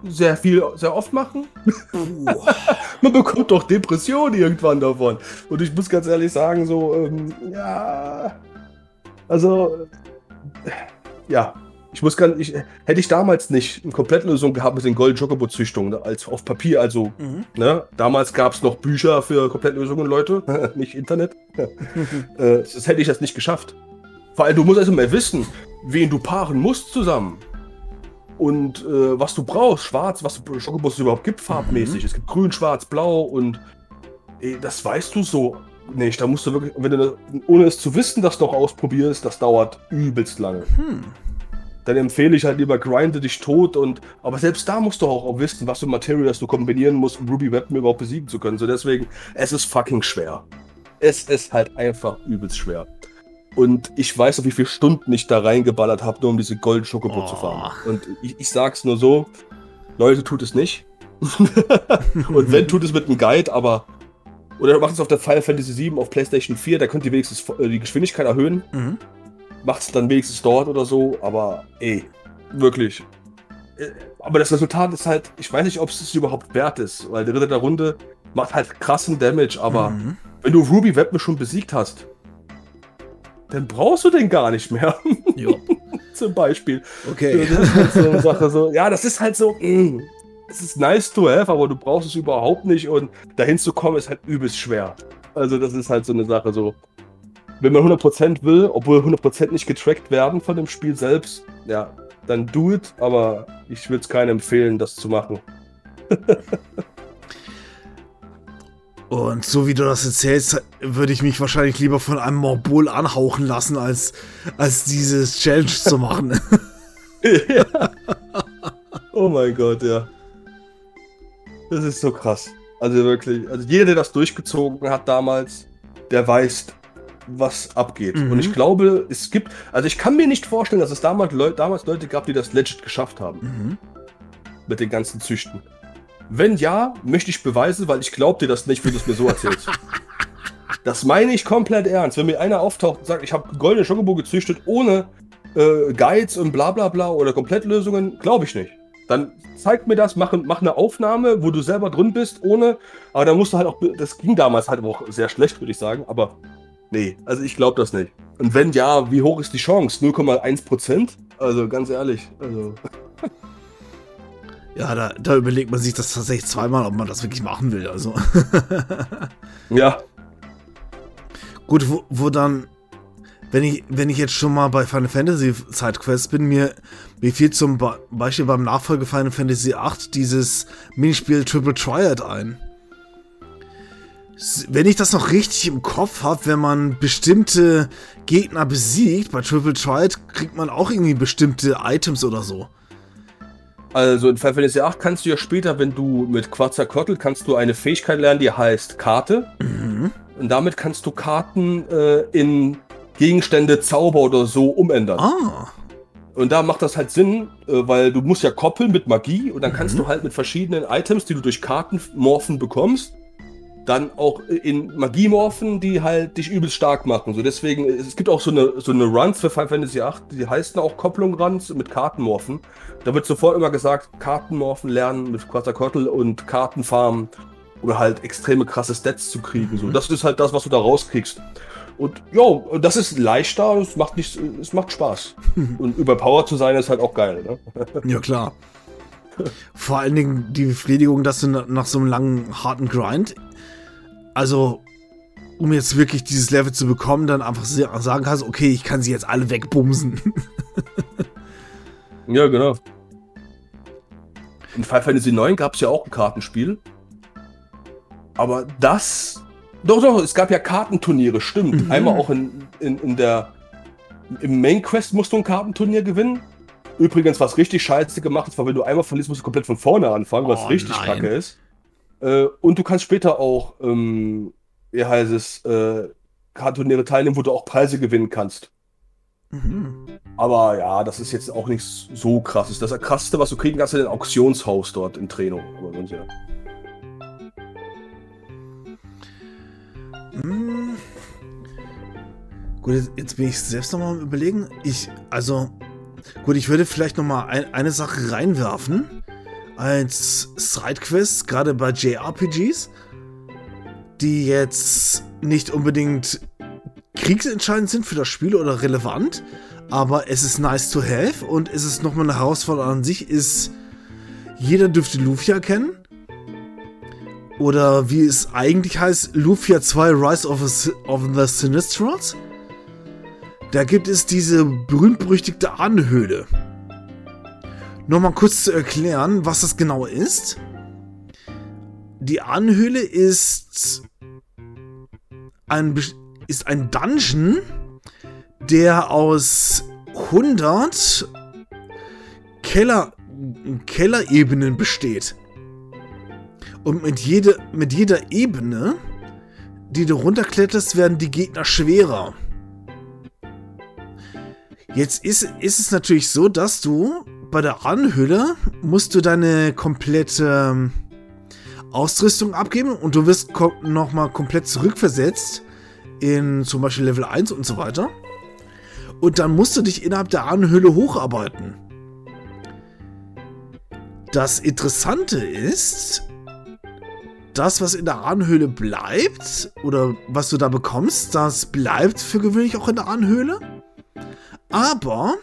sehr viel, sehr oft machen. [LAUGHS] Man bekommt doch Depressionen irgendwann davon. Und ich muss ganz ehrlich sagen, so, ähm, ja, also, äh, ja, ich muss ganz, ich, hätte ich damals nicht eine Komplettlösung gehabt mit den Gold Chocobo Züchtungen, ne, als auf Papier, also, Mhm. ne, damals gab es noch Bücher für Komplettlösungen, Leute, [LAUGHS] nicht Internet. [LAUGHS] äh, das hätte ich das nicht geschafft. Vor allem, du musst also mal wissen, wen du paaren musst zusammen. Und äh, was du brauchst, schwarz, was Schokobos überhaupt gibt, farbmäßig. Es gibt grün, schwarz, blau und ey, das weißt du so nicht. Da musst du wirklich, wenn du ohne es zu wissen, das noch ausprobierst, das dauert übelst lange. Hm. Dann empfehle ich halt lieber grinde dich tot und aber selbst da musst du auch, wissen, was für Materials du kombinieren musst, um Ruby Weapon überhaupt besiegen zu können. So deswegen, es ist fucking schwer. Es ist halt einfach übelst schwer. Und ich weiß noch, wie viele Stunden ich da reingeballert habe, nur um diese Gold Schokobo Oh. zu fahren. Und ich, ich sag's nur so, Leute, tut es nicht. [LAUGHS] und wenn, tut es mit einem Guide, aber oder macht es auf der Final Fantasy 7 auf PlayStation 4, da könnt ihr wenigstens äh, die Geschwindigkeit erhöhen Mhm. Macht es dann wenigstens dort oder so, aber ey, wirklich. Äh, Aber das Resultat ist halt, ich weiß nicht, ob es es überhaupt wert ist, weil der Ritter der Runde macht halt krassen Damage, aber Mhm. wenn du Ruby Weapon schon besiegt hast, dann brauchst du den gar nicht mehr, Jo. [LAUGHS] zum Beispiel. Okay. Das ist halt so eine Sache, so, ja, das ist halt so, es ist nice to have, aber du brauchst es überhaupt nicht und dahin zu kommen ist halt übelst schwer. Also das ist halt so eine Sache, so, wenn man 100% will, obwohl 100% nicht getrackt werden von dem Spiel selbst, ja, dann do it, aber ich würde es keinem empfehlen, das zu machen. [LAUGHS] Und so wie du das erzählst, würde ich mich wahrscheinlich lieber von einem Morbol anhauchen lassen, als, als dieses Challenge zu machen. ja. [LAUGHS] [LAUGHS] Oh mein Gott, ja. Das ist so krass. Also wirklich, also jeder, der das durchgezogen hat damals, der weiß, was abgeht. Mhm. Und ich glaube, es gibt, also ich kann mir nicht vorstellen, dass es damals, Leu damals Leute gab, die das legit geschafft haben. Mhm. Mit den ganzen Züchten. Wenn ja, möchte ich beweisen, weil ich glaube dir das nicht, wenn du es mir so erzählst. [LAUGHS] das meine ich komplett ernst. Wenn mir einer auftaucht und sagt, ich habe goldene Schokobo gezüchtet ohne äh, Guides und bla bla bla oder Komplettlösungen, glaube ich nicht. Dann zeig mir das, mach, mach eine Aufnahme, wo du selber drin bist, ohne. Aber dann musst du halt auch. Das ging damals halt auch sehr schlecht, würde ich sagen. Aber nee, also ich glaube das nicht. Und wenn ja, wie hoch ist die Chance? 0,1 Prozent? Also ganz ehrlich. Also. [LAUGHS] Ja, da, da überlegt man sich das tatsächlich zweimal, ob man das wirklich machen will. Also. [LAUGHS] Ja, Gut, wo, wo dann, wenn ich, wenn ich jetzt schon mal bei Final Fantasy Sidequest bin, mir, mir fiel zum Be Beispiel beim Nachfolger Final Fantasy VIII dieses Minispiel Triple Triad ein. Wenn ich das noch richtig im Kopf habe, wenn man bestimmte Gegner besiegt, bei Triple Triad kriegt man auch irgendwie bestimmte Items oder so. Also in Final Fantasy 8 kannst du ja später, wenn du mit Quetzalcoatl kannst du eine Fähigkeit lernen, die heißt Karte. Mhm. Und damit kannst du Karten äh, in Gegenstände, Zauber oder so umändern. Ah. Und da macht das halt Sinn, äh, weil du musst ja koppeln mit Magie und dann kannst Mhm. du halt mit verschiedenen Items, die du durch Karten morphen bekommst, dann auch in Magiemorphen, die halt dich übelst stark machen. So deswegen, es gibt auch so eine, so eine Runs für Final Fantasy VIII, die heißen auch Kopplung Runs mit Kartenmorphen. Da wird sofort immer gesagt, Kartenmorphen lernen mit Quetzalcoatl und Kartenfarmen, um halt extreme krasse Stats zu kriegen. So, mhm. das ist halt das, was du da rauskriegst. Und ja, das ist leichter, es macht nicht, es macht Spaß. und überpowered zu sein ist halt auch geil, ne? [LAUGHS] Ja, klar. Vor allen Dingen die Befriedigung, dass du nach so einem langen, harten Grind also, um jetzt wirklich dieses Level zu bekommen, dann einfach sagen kannst, okay, ich kann sie jetzt alle wegbumsen. [LAUGHS] ja, genau. In Final Fantasy IX gab es ja auch ein Kartenspiel. Aber das. Doch, doch, es gab ja Kartenturniere, stimmt. Mhm. Einmal auch in, in, in der. Im Main Quest musst du ein Kartenturnier gewinnen. Übrigens, was richtig scheiße gemacht ist, war, wenn du einmal verlierst, musst du komplett von vorne anfangen, was oh, richtig nein. kacke ist. Äh, und du kannst später auch, ähm, wie heißt es, äh, Kartonäre teilnehmen, wo du auch Preise gewinnen kannst. Mhm. Aber ja, das ist jetzt auch nichts so krasses. Das krasseste, was du kriegen kannst, ist ein Auktionshaus dort in Treno. Aber sonst ja. Mhm. Gut, jetzt, jetzt, bin ich selbst nochmal am überlegen. Ich, also, gut, ich würde vielleicht nochmal ein, eine Sache reinwerfen als Sidequest, gerade bei JRPGs, die jetzt nicht unbedingt kriegsentscheidend sind für das Spiel oder relevant, aber es ist nice to have und es ist nochmal eine Herausforderung an sich, ist, jeder dürfte Lufia kennen. Oder wie es eigentlich heißt, Lufia 2 Rise of, a, of the Sinistrals. Da gibt es diese berühmt-berüchtigte Ahnenhöhle. Nochmal kurz zu erklären, was das genau ist. Die Anhöhle ist ein, ist ein Dungeon, der aus 100 Keller, Kellerebenen besteht. Und mit, jede, mit jeder Ebene, die du runterkletterst, werden die Gegner schwerer. Jetzt ist, ist es natürlich so, dass du bei der Anhülle musst du deine komplette ähm, Ausrüstung abgeben und du wirst nochmal komplett zurückversetzt in zum Beispiel Level 1 und so weiter. Und dann musst du dich innerhalb der Ahnenhöhle hocharbeiten. Das Interessante ist, das, was in der Ahnenhöhle bleibt, oder was du da bekommst, das bleibt für gewöhnlich auch in der Ahnenhöhle. Aber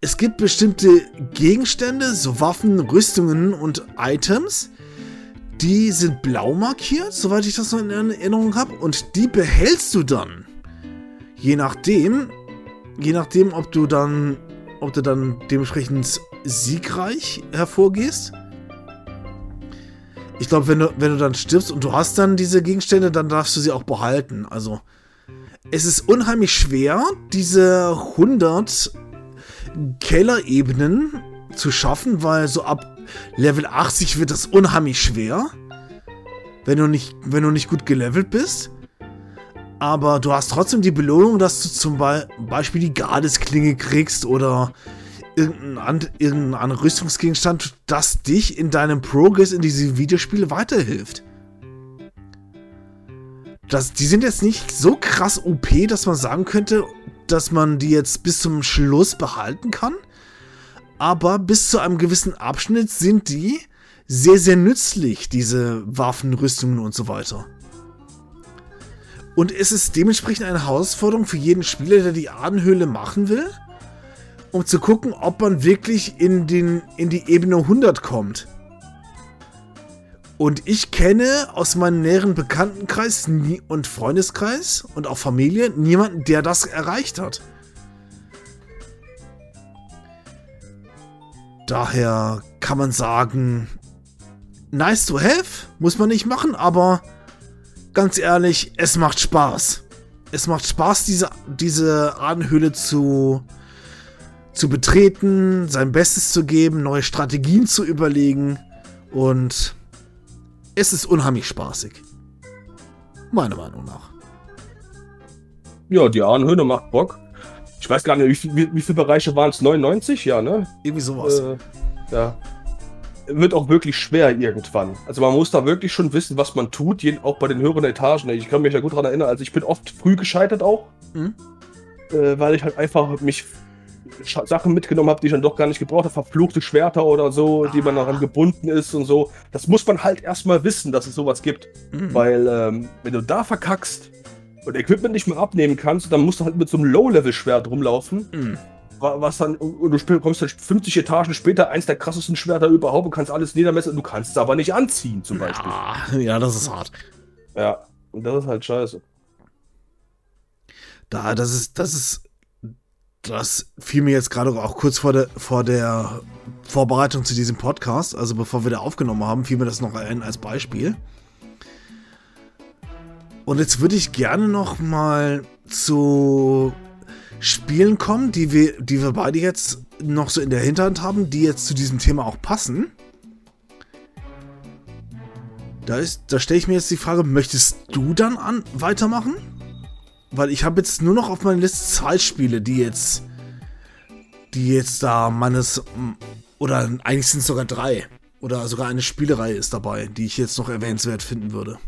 es gibt bestimmte Gegenstände, so Waffen, Rüstungen und Items, die sind blau markiert, soweit ich das noch in Erinnerung habe, und die behältst du dann. Je nachdem, je nachdem, ob du dann, ob du dann dementsprechend siegreich hervorgehst. Ich glaube, wenn du, wenn du dann stirbst und du hast dann diese Gegenstände, dann darfst du sie auch behalten. Also, es ist unheimlich schwer, diese 100 Kellerebenen zu schaffen, weil so ab Level 80 wird das unheimlich schwer. Wenn du nicht, wenn du nicht gut gelevelt bist. Aber du hast trotzdem die Belohnung, dass du zum Beispiel die Gardesklinge kriegst oder irgendeinen irgendein anderen Rüstungsgegenstand, das dich in deinem Progress in diese Videospiele weiterhilft. Das, die sind jetzt nicht so krass OP, dass man sagen könnte, dass man die jetzt bis zum Schluss behalten kann. Aber bis zu einem gewissen Abschnitt sind die sehr, sehr nützlich, diese Waffen, Rüstungen und so weiter. Und es ist dementsprechend eine Herausforderung für jeden Spieler, der die Adenhöhle machen will, um zu gucken, ob man wirklich in, den, in die Ebene 100 kommt. Und ich kenne aus meinem näheren Bekanntenkreis und Freundeskreis und auch Familie niemanden, der das erreicht hat. Daher kann man sagen, nice to have, muss man nicht machen, aber ganz ehrlich, es macht Spaß. Es macht Spaß, diese, diese Ahnenhöhle zu, zu betreten, sein Bestes zu geben, neue Strategien zu überlegen und es ist unheimlich spaßig. Meiner Meinung nach. Ja, die Ahnenhöhle macht Bock. Ich weiß gar nicht, wie, wie, wie viele Bereiche waren es? 99? Ja, ne? Irgendwie sowas. Äh, ja. wird auch wirklich schwer irgendwann. Also man muss da wirklich schon wissen, was man tut, auch bei den höheren Etagen. Ich kann mich ja gut daran erinnern, also ich bin oft früh gescheitert auch, mhm. äh, weil ich halt einfach mich Sachen mitgenommen habe, die ich dann doch gar nicht gebraucht habe, verfluchte Schwerter oder so, die man daran gebunden ist und so. Das muss man halt erstmal wissen, dass es sowas gibt. Mhm. Weil, ähm, wenn du da verkackst und Equipment nicht mehr abnehmen kannst, dann musst du halt mit so einem Low-Level-Schwert rumlaufen. Mhm. Was dann, und du kommst dann 50 Etagen später, eins der krassesten Schwerter überhaupt und kannst alles niedermessen, du kannst es aber nicht anziehen, zum Beispiel. Ja, ja, das ist hart. Ja, und das ist halt scheiße. Da, das ist, das ist das fiel mir jetzt gerade auch kurz vor der, vor der Vorbereitung zu diesem Podcast, also bevor wir da aufgenommen haben, fiel mir das noch ein als Beispiel. Und jetzt würde ich gerne noch mal zu Spielen kommen, die wir, die wir beide jetzt noch so in der Hinterhand haben, die jetzt zu diesem Thema auch passen. Da, da stelle ich mir jetzt die Frage, möchtest du dann an weitermachen? Weil ich habe jetzt nur noch auf meiner Liste zwei Spiele, die jetzt. Die jetzt da meines. Oder eigentlich sind es sogar drei. Oder sogar eine Spielerei ist dabei, die ich jetzt noch erwähnenswert finden würde.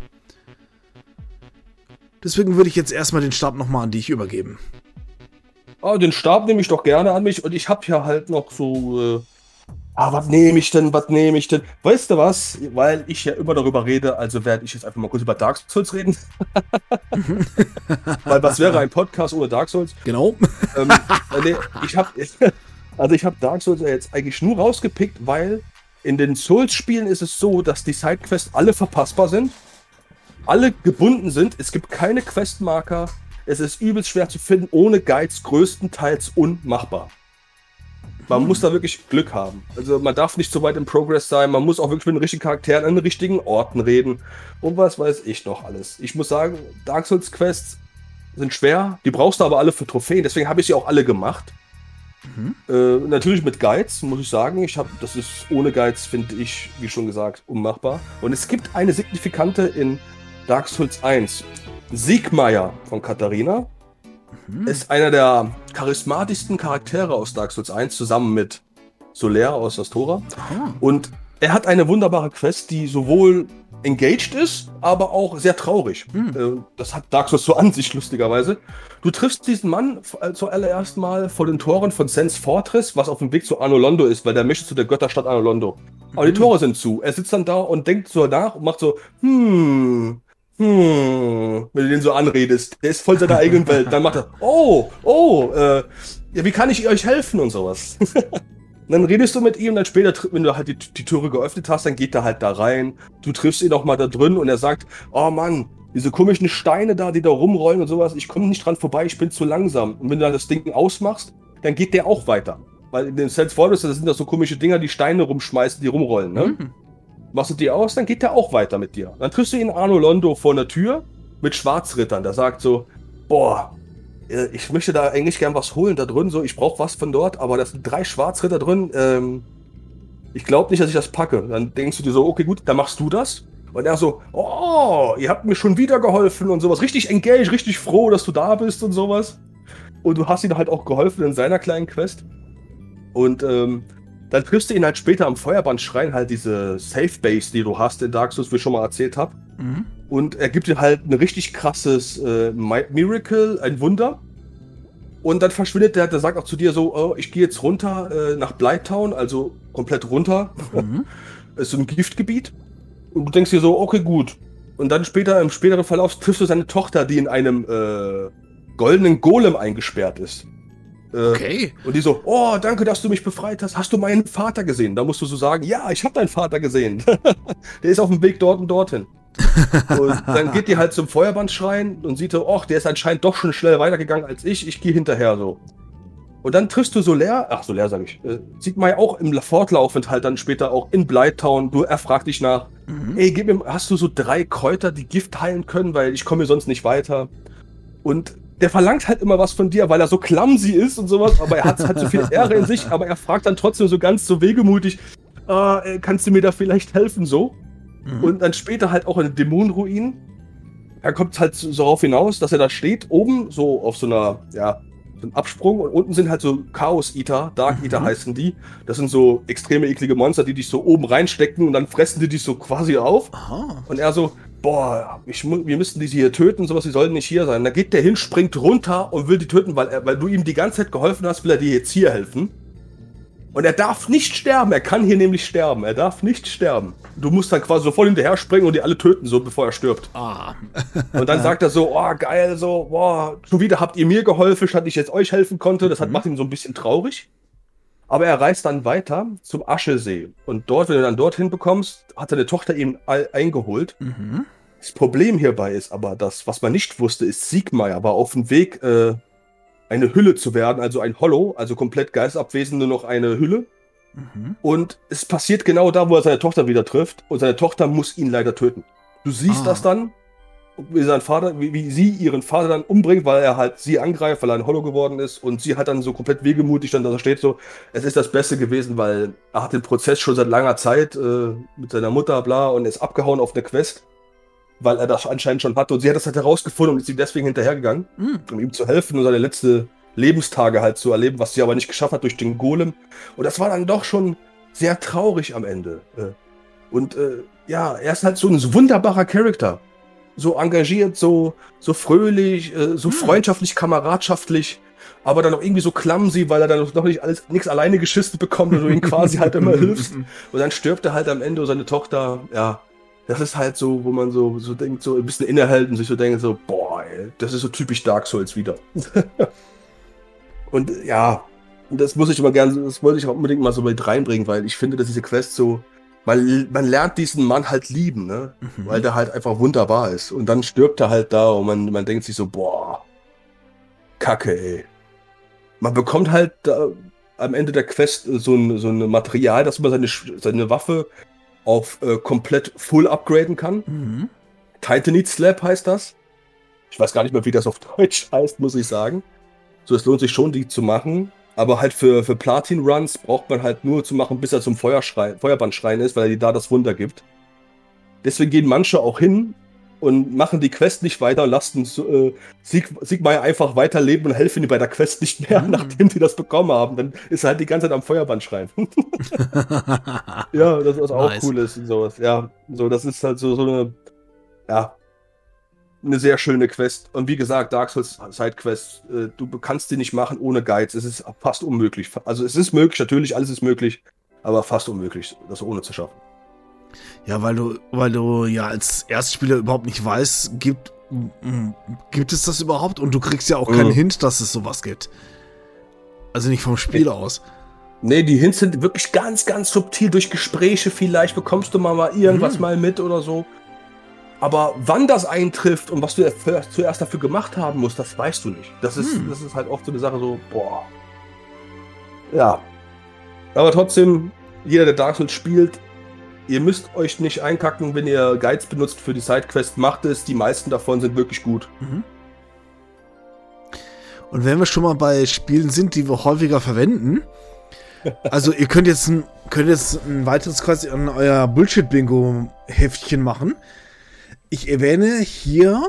Deswegen würde ich jetzt erstmal den Stab nochmal an dich übergeben. Ah, den Stab nehme ich doch gerne an mich und ich habe ja halt noch so. Äh ah, was nehme ich denn, was nehme ich denn? Weißt du was? Weil ich ja immer darüber rede, also werde ich jetzt einfach mal kurz über Dark Souls reden. [LAUGHS] Weil was wäre ein Podcast ohne Dark Souls? Genau. Ähm, äh, nee, ich habe [LAUGHS] also ich habe Dark Souls jetzt eigentlich nur rausgepickt, weil in den Souls-Spielen ist es so, dass die Sidequests alle verpassbar sind, alle gebunden sind, es gibt keine Questmarker, es ist übelst schwer zu finden, ohne Guides größtenteils unmachbar. Man hm. muss da wirklich Glück haben. Also man darf nicht so weit im Progress sein, man muss auch wirklich mit den richtigen Charakteren an den richtigen Orten reden und was weiß ich noch alles. Ich muss sagen, Dark Souls Quests sind schwer, die brauchst du aber alle für Trophäen, deswegen habe ich sie auch alle gemacht. Mhm. Äh, natürlich mit Guides, muss ich sagen. Ich habe, das ist ohne Guides, finde ich, wie schon gesagt, unmachbar. Und es gibt eine signifikante in Dark Souls 1. Siegmeier von Katharina mhm. ist einer der charismatischsten Charaktere aus Dark Souls 1 zusammen mit Solaire aus Astora. Aha. Und er hat eine wunderbare Quest, die sowohl engaged ist, aber auch sehr traurig. Mhm. Das hat Dark Souls so an sich, lustigerweise. Du triffst diesen Mann äh, zuallererst mal vor den Toren von Sense Fortress, was auf dem Weg zu Anolondo ist, weil der möchte zu der Götterstadt Anolondo. Aber mhm. die Tore sind zu. Er sitzt dann da und denkt so nach und macht so, hm, hm, wenn du den so anredest, der ist voll seiner eigenen Welt. Dann macht er, oh, oh, äh, ja, wie kann ich euch helfen und sowas. [LAUGHS] dann redest du mit ihm, dann später, wenn du halt die, die Türe geöffnet hast, dann geht er halt da rein. Du triffst ihn auch mal da drin und er sagt, oh Mann, diese komischen Steine da, die da rumrollen und sowas, ich komme nicht dran vorbei, ich bin zu langsam. Und wenn du dann das Ding ausmachst, dann geht der auch weiter. Weil in den Sense Fortress, das sind das so komische Dinger, die Steine rumschmeißen, die rumrollen, ne? Mhm machst du die aus, dann geht der auch weiter mit dir. Dann triffst du ihn Arno Londo vor der Tür mit Schwarzrittern. Der sagt so, boah, äh, ich möchte da eigentlich gern was holen da drin, so, ich brauche was von dort, aber da sind drei Schwarzritter drin, ähm, ich glaube nicht, dass ich das packe. Dann denkst du dir so, okay, gut, dann machst du das. Und er so, oh, ihr habt mir schon wieder geholfen und sowas. Richtig engaged, richtig froh, dass du da bist und sowas. Und du hast ihm halt auch geholfen in seiner kleinen Quest. Und ähm, dann triffst du ihn halt später am Feuerbandschrein, halt diese Safe Base, die du hast in Dark Souls, wie ich schon mal erzählt habe. Mhm. Und er gibt dir halt ein richtig krasses äh, Miracle, ein Wunder. Und dann verschwindet der, der sagt auch zu dir so, oh, ich gehe jetzt runter äh, nach Blighttown, also komplett runter. Mhm. [LAUGHS] ist so ein Giftgebiet. Und du denkst dir so, okay, gut. Und dann später, im späteren Verlauf, triffst du seine Tochter, die in einem äh, goldenen Golem eingesperrt ist. Äh, okay. Und die so, oh, danke, dass du mich befreit hast. Hast du meinen Vater gesehen? Da musst du so sagen, ja, ich habe deinen Vater gesehen. [LAUGHS] der ist auf dem Weg dort und dorthin. und dann geht die halt zum Feuerbandschrein und sieht so, ach, der ist anscheinend doch schon schnell weitergegangen als ich. Ich gehe hinterher so. Und dann triffst du Soler, ach Soler sag ich, äh, sieht man ja auch im fortlaufend halt dann später auch in Blighttown. Du, er fragt dich nach, mhm. ey, gib mir, hast du so drei Kräuter, die Gift heilen können, weil ich komme hier sonst nicht weiter. Und der verlangt halt immer was von dir, weil er so clumsy ist und sowas, aber er hat halt so viel [LAUGHS] Ehre in sich, aber er fragt dann trotzdem so ganz so wegemutig, äh, kannst du mir da vielleicht helfen, so? Mhm. Und dann später halt auch in den Dämonenruinen. Er kommt halt so darauf hinaus, dass er da steht, oben, so auf so einer, ja, einen Absprung und unten sind halt so Chaos Eater, Dark Eater mhm. heißen die. Das sind so extreme eklige Monster, die dich so oben reinstecken und dann fressen die dich so quasi auf. Aha. Und er so, boah, ich, wir müssten diese hier töten, sowas, die sollten nicht hier sein. Da geht der hin, springt runter und will die töten, weil, er, weil du ihm die ganze Zeit geholfen hast, will er dir jetzt hier helfen. Und er darf nicht sterben. Er kann hier nämlich sterben. Er darf nicht sterben. Du musst dann quasi sofort hinterher springen und die alle töten, so bevor er stirbt. Ah. [LAUGHS] und dann sagt er so, oh, geil, so, boah, schon wieder habt ihr mir geholfen, statt ich jetzt euch helfen konnte. Das hat, mhm. macht ihn so ein bisschen traurig. Aber er reist dann weiter zum Aschesee. Und dort, wenn du dann dorthin bekommst, hat seine Tochter ihn eingeholt. Mhm. Das Problem hierbei ist aber, dass, was man nicht wusste, ist, Siegmeier war auf dem Weg, äh, eine Hülle zu werden, also ein Hollow, also komplett geistabwesend, nur noch eine Hülle. Mhm. Und es passiert genau da, wo er seine Tochter wieder trifft. Und seine Tochter muss ihn leider töten. Du siehst ah. das dann, wie sein Vater, wie, wie, sie ihren Vater dann umbringt, weil er halt sie angreift, weil er ein Hollow geworden ist. Und sie hat dann so komplett wegemutig dann da steht so, es ist das Beste gewesen, weil er hat den Prozess schon seit langer Zeit äh, mit seiner Mutter, bla, und ist abgehauen auf eine Quest weil er das anscheinend schon hatte. Und sie hat das halt herausgefunden und ist ihm deswegen hinterhergegangen, mhm. um ihm zu helfen und seine letzte Lebenstage halt zu erleben, was sie aber nicht geschafft hat durch den Golem. Und das war dann doch schon sehr traurig am Ende. Äh. Und äh, ja, er ist halt so ein wunderbarer Charakter. So engagiert, so, so fröhlich, äh, so mhm. freundschaftlich, kameradschaftlich, aber dann auch irgendwie so clumsy, weil er dann noch nicht alles, nichts alleine geschissen bekommt und du ihm quasi halt immer [LAUGHS] hilfst. Und dann stirbt er halt am Ende und seine Tochter, ja, das ist halt so, wo man so, so denkt, so ein bisschen innehält und sich so denkt, so, boah, ey, das ist so typisch Dark Souls wieder. [LAUGHS] und ja, das muss ich immer gerne, das wollte ich auch unbedingt mal so mit reinbringen, weil ich finde, dass diese Quest so, man, man lernt diesen Mann halt lieben, ne? Mhm. Weil der halt einfach wunderbar ist. Und dann stirbt er halt da und man, man denkt sich so, boah, Kacke, ey. Man bekommt halt da, am Ende der Quest so ein, so ein Material, dass man seine, seine Waffe auf äh, komplett full upgraden kann. Mhm. Titanite Slab heißt das. Ich weiß gar nicht mehr, wie das auf [LAUGHS] Deutsch heißt, muss ich sagen. So, es lohnt sich schon, die zu machen. Aber halt für, für Platin-Runs braucht man halt nur zu machen, bis er zum Feuerschrein, Feuerbandschrein ist, weil er dir da das Wunder gibt. Deswegen gehen manche auch hin und machen die Quest nicht weiter lassen äh, Sieg, Siegmeier einfach weiterleben und helfen ihm bei der Quest nicht mehr, mhm. nachdem sie das bekommen haben. Dann ist er halt die ganze Zeit am Feuerband schreien. [LAUGHS] [LAUGHS] ja, das ist auch nice. cool ist und sowas. Ja, so, das ist halt so, so eine, ja, eine sehr schöne Quest. Und wie gesagt, Dark Souls Sidequest, äh, du kannst die nicht machen ohne Guides. Es ist fast unmöglich. Also es ist möglich, natürlich, alles ist möglich, aber fast unmöglich, das ohne zu schaffen. Ja, weil du, weil du ja als Erstspieler überhaupt nicht weißt, gibt, gibt es das überhaupt? Und du kriegst ja auch keinen mhm. Hint, dass es sowas gibt. Also nicht vom Spiel nee. aus. Nee, die Hints sind wirklich ganz, ganz subtil. Durch Gespräche vielleicht bekommst du mal, mal irgendwas mhm. mal mit oder so. Aber wann das eintrifft und was du zuerst dafür gemacht haben musst, das weißt du nicht. Das ist, mhm. das ist halt oft so eine Sache so, boah. Ja. Aber trotzdem, jeder, der Dark Souls spielt, Ihr müsst euch nicht einkacken, wenn ihr Guides benutzt für die Sidequest. Macht es, die meisten davon sind wirklich gut. Mhm. Und wenn wir schon mal bei Spielen sind, die wir häufiger verwenden, [LAUGHS] also ihr könnt jetzt ein, könnt jetzt ein weiteres quasi an euer Bullshit-Bingo-Heftchen machen. Ich erwähne hier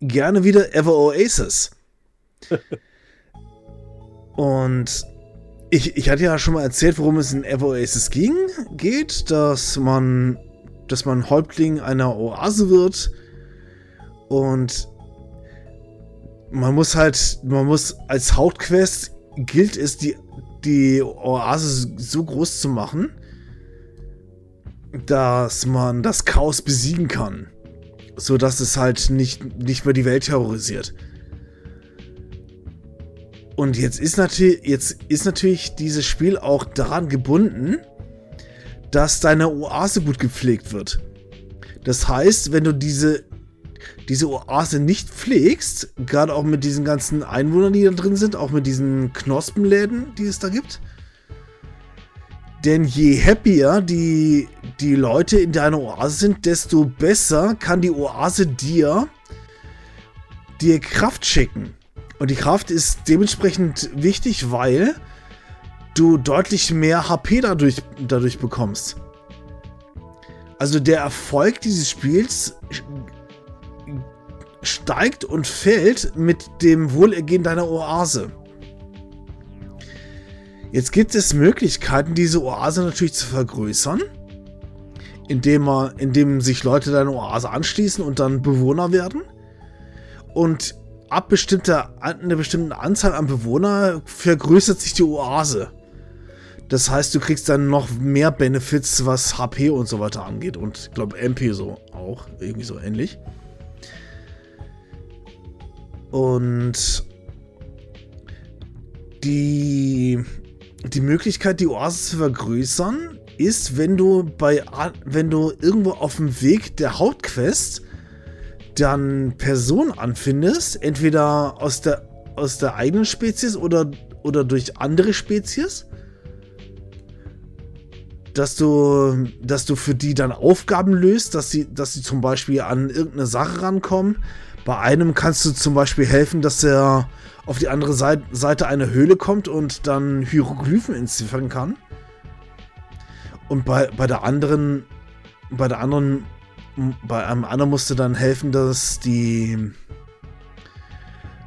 gerne wieder Ever Oasis. Und ich, ich hatte ja schon mal erzählt, worum es in Ever Oasis ging, geht, dass man, dass man Häuptling einer Oase wird und man muss halt, man muss als Hauptquest gilt es, die, die Oase so groß zu machen, dass man das Chaos besiegen kann. So dass es halt nicht, nicht mehr die Welt terrorisiert. Und jetzt ist, natürlich, jetzt ist natürlich dieses Spiel auch daran gebunden, dass deine Oase gut gepflegt wird. Das heißt, wenn du diese, diese Oase nicht pflegst, gerade auch mit diesen ganzen Einwohnern, die da drin sind, auch mit diesen Knospenläden, die es da gibt, denn je happier die, die Leute in deiner Oase sind, desto besser kann die Oase dir, dir Kraft schicken. Und die Kraft ist dementsprechend wichtig, weil du deutlich mehr HP dadurch, dadurch bekommst. Also der Erfolg dieses Spiels steigt und fällt mit dem Wohlergehen deiner Oase. Jetzt gibt es Möglichkeiten, diese Oase natürlich zu vergrößern, indem, man, indem sich Leute deiner Oase anschließen und dann Bewohner werden. Und ab bestimmter, einer bestimmten Anzahl an Bewohner vergrößert sich die Oase. Das heißt, du kriegst dann noch mehr Benefits, was HP und so weiter angeht. Und ich glaube, MP so auch. Irgendwie so ähnlich. Und die, die Möglichkeit, die Oase zu vergrößern, ist, wenn du bei wenn du irgendwo auf dem Weg der Hauptquest dann Personen anfindest, entweder aus der, aus der eigenen Spezies oder, oder durch andere Spezies, dass du, dass du für die dann Aufgaben löst, dass sie, dass sie zum Beispiel an irgendeine Sache rankommen. Bei einem kannst du zum Beispiel helfen, dass er auf die andere Seite einer Höhle kommt und dann Hieroglyphen entziffern kann. Und bei, bei der anderen, bei der anderen bei einem anderen musste dann helfen, dass die.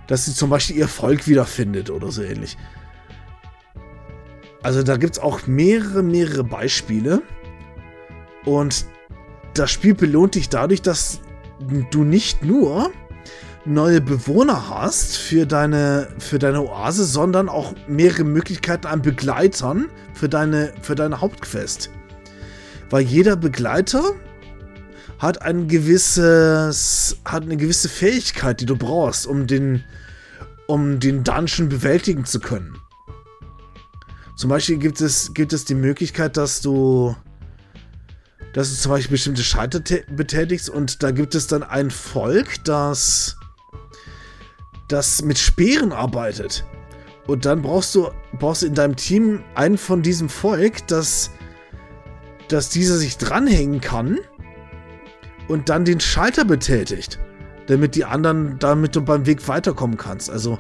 dass sie zum Beispiel ihr Volk wiederfindet oder so ähnlich. Also da gibt es auch mehrere, mehrere Beispiele. Und das Spiel belohnt dich dadurch, dass du nicht nur neue Bewohner hast für deine, für deine Oase, sondern auch mehrere Möglichkeiten an Begleitern für deine, für deine Hauptquest. Weil jeder Begleiter hat ein gewisses, hat eine gewisse Fähigkeit, die du brauchst, um den, um den Dungeon bewältigen zu können. Zum Beispiel gibt es, gibt es die Möglichkeit, dass du, dass du zum Beispiel bestimmte Schalter betätigst und da gibt es dann ein Volk, das, das mit Speeren arbeitet. Und dann brauchst du, brauchst du in deinem Team einen von diesem Volk, das, dass dieser sich dranhängen kann und dann den Schalter betätigt, damit die anderen, damit du beim Weg weiterkommen kannst. Also,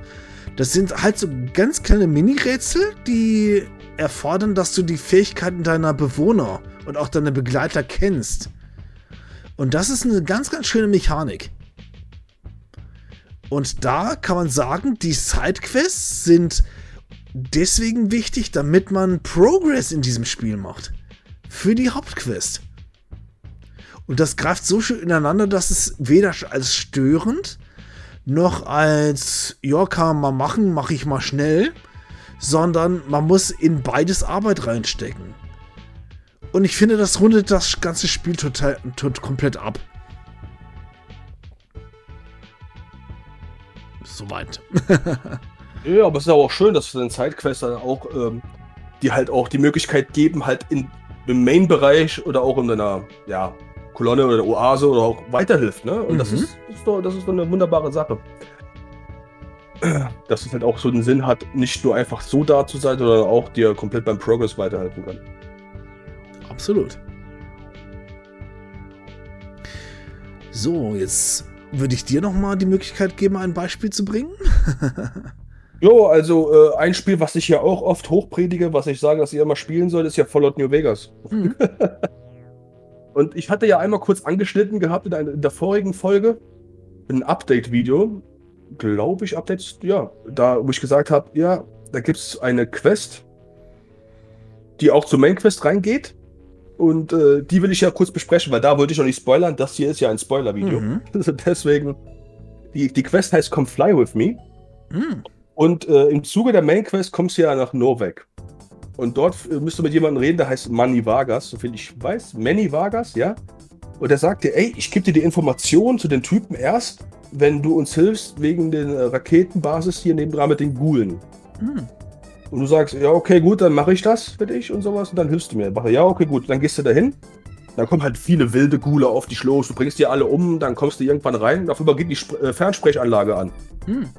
das sind halt so ganz kleine Mini-Rätsel, die erfordern, dass du die Fähigkeiten deiner Bewohner und auch deiner Begleiter kennst. Und das ist eine ganz, ganz schöne Mechanik. Und da kann man sagen, die Sidequests sind deswegen wichtig, damit man Progress in diesem Spiel macht. Für die Hauptquest. Und das greift so schön ineinander, dass es weder als störend noch als, ja, kann man machen, mache ich mal schnell, sondern man muss in beides Arbeit reinstecken. Und ich finde, das rundet das ganze Spiel total, total komplett ab. Soweit. [LAUGHS] ja, aber es ist auch schön, dass für den Sidequest dann auch, ähm, die halt auch die Möglichkeit geben, halt in, im Main-Bereich oder auch in einer, ja, Kolonne oder Oase oder auch weiterhilft. Ne? Und mhm. das, ist, das, ist doch, das ist doch eine wunderbare Sache. Dass es halt auch so einen Sinn hat, nicht nur einfach so da zu sein, sondern auch dir komplett beim Progress weiterhelfen kann. Absolut. So, jetzt würde ich dir noch mal die Möglichkeit geben, ein Beispiel zu bringen. [LAUGHS] jo, also äh, ein Spiel, was ich ja auch oft hochpredige, was ich sage, dass ihr immer spielen sollt, ist ja Fallout New Vegas. Mhm. [LAUGHS] Und ich hatte ja einmal kurz angeschnitten gehabt in, einer, in der vorigen Folge ein Update-Video. Glaube ich, Updates, ja. Da, wo ich gesagt habe, ja, da gibt es eine Quest, die auch zur Main-Quest reingeht. Und äh, die will ich ja kurz besprechen, weil da wollte ich noch nicht spoilern. Das hier ist ja ein Spoiler-Video. Mhm. [LAUGHS] Also deswegen, die, die Quest heißt Come Fly With Me. Mhm. Und äh, im Zuge der Main-Quest kommst du ja nach Norweg. Und dort äh, müsst du mit jemandem reden, der heißt Manny Vargas, soviel ich weiß. Manny Vargas, ja. Und er sagt dir, ey, ich gebe dir die Informationen zu den Typen erst, wenn du uns hilfst wegen der äh, Raketenbasis hier nebendran mit den Gulen. Hm. Und du sagst, ja, okay, gut, dann mache ich das für dich und sowas und dann hilfst du mir. Mache, ja, okay, gut, dann gehst du dahin. Dann kommen halt viele wilde Gule auf dich los, du bringst die alle um, dann kommst du irgendwann rein, dafür geht die Sp äh, Fernsprechanlage an. Hm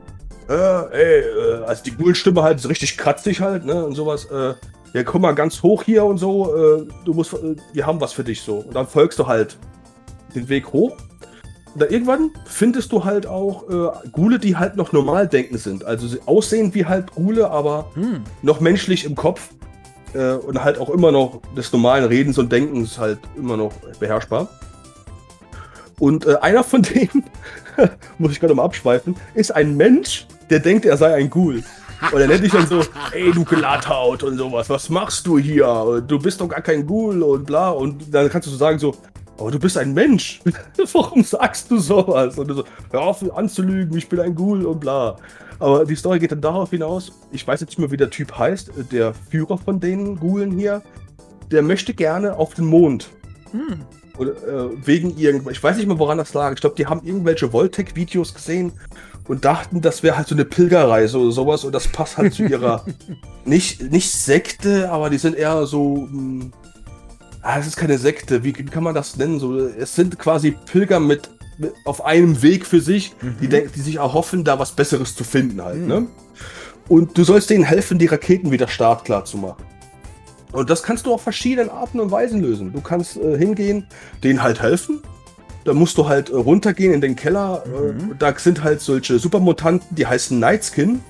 äh, ey, äh, also die Ghoul-Stimme halt so richtig kratzig halt, ne, und sowas, äh, ja, komm mal ganz hoch hier und so, äh, du musst, äh, wir haben was für dich so. Und dann folgst du halt den Weg hoch. Dann irgendwann findest du halt auch äh, Gule, die halt noch normal denken sind. Also sie aussehen wie halt Gule, aber hm. noch menschlich im Kopf. Äh, und halt auch immer noch des normalen Redens und Denkens halt immer noch beherrschbar. Und äh, einer von [LAUGHS] denen [LAUGHS] muss ich gerade mal abschweifen, ist ein Mensch, der denkt, er sei ein Ghoul. Und er nennt dich dann so, [LAUGHS] ey du Glatthaut und sowas, was machst du hier? Du bist doch gar kein Ghoul und bla. Und dann kannst du so sagen so, aber du bist ein Mensch. [LAUGHS] Warum sagst du sowas? Und du so, hör auf anzulügen, ich bin ein Ghoul und bla. Aber die Story geht dann darauf hinaus, ich weiß jetzt nicht mehr, wie der Typ heißt, der Führer von den Ghoulen hier, der möchte gerne auf den Mond. Hm. Oder, äh, wegen irgendwas, ich weiß nicht mehr, woran das lag. Ich glaube, die haben irgendwelche Voltec-Videos gesehen und dachten, das wäre halt so eine Pilgerreise oder sowas und das passt halt zu ihrer, [LAUGHS] nicht, nicht Sekte, aber die sind eher so, mh, hm, ah, es ist keine Sekte, wie, wie, kann man das nennen? So, es sind quasi Pilger mit, mit auf einem Weg für sich, mhm. die, die sich erhoffen, da was Besseres zu finden halt, mhm. ne? Und du sollst denen helfen, die Raketen wieder startklar zu machen. Und das kannst du auf verschiedenen Arten und Weisen lösen. Du kannst äh, hingehen, denen halt helfen. Da musst du halt äh, runtergehen in den Keller. Äh, mhm. Äh, da sind halt solche Supermutanten, die heißen Nightskin.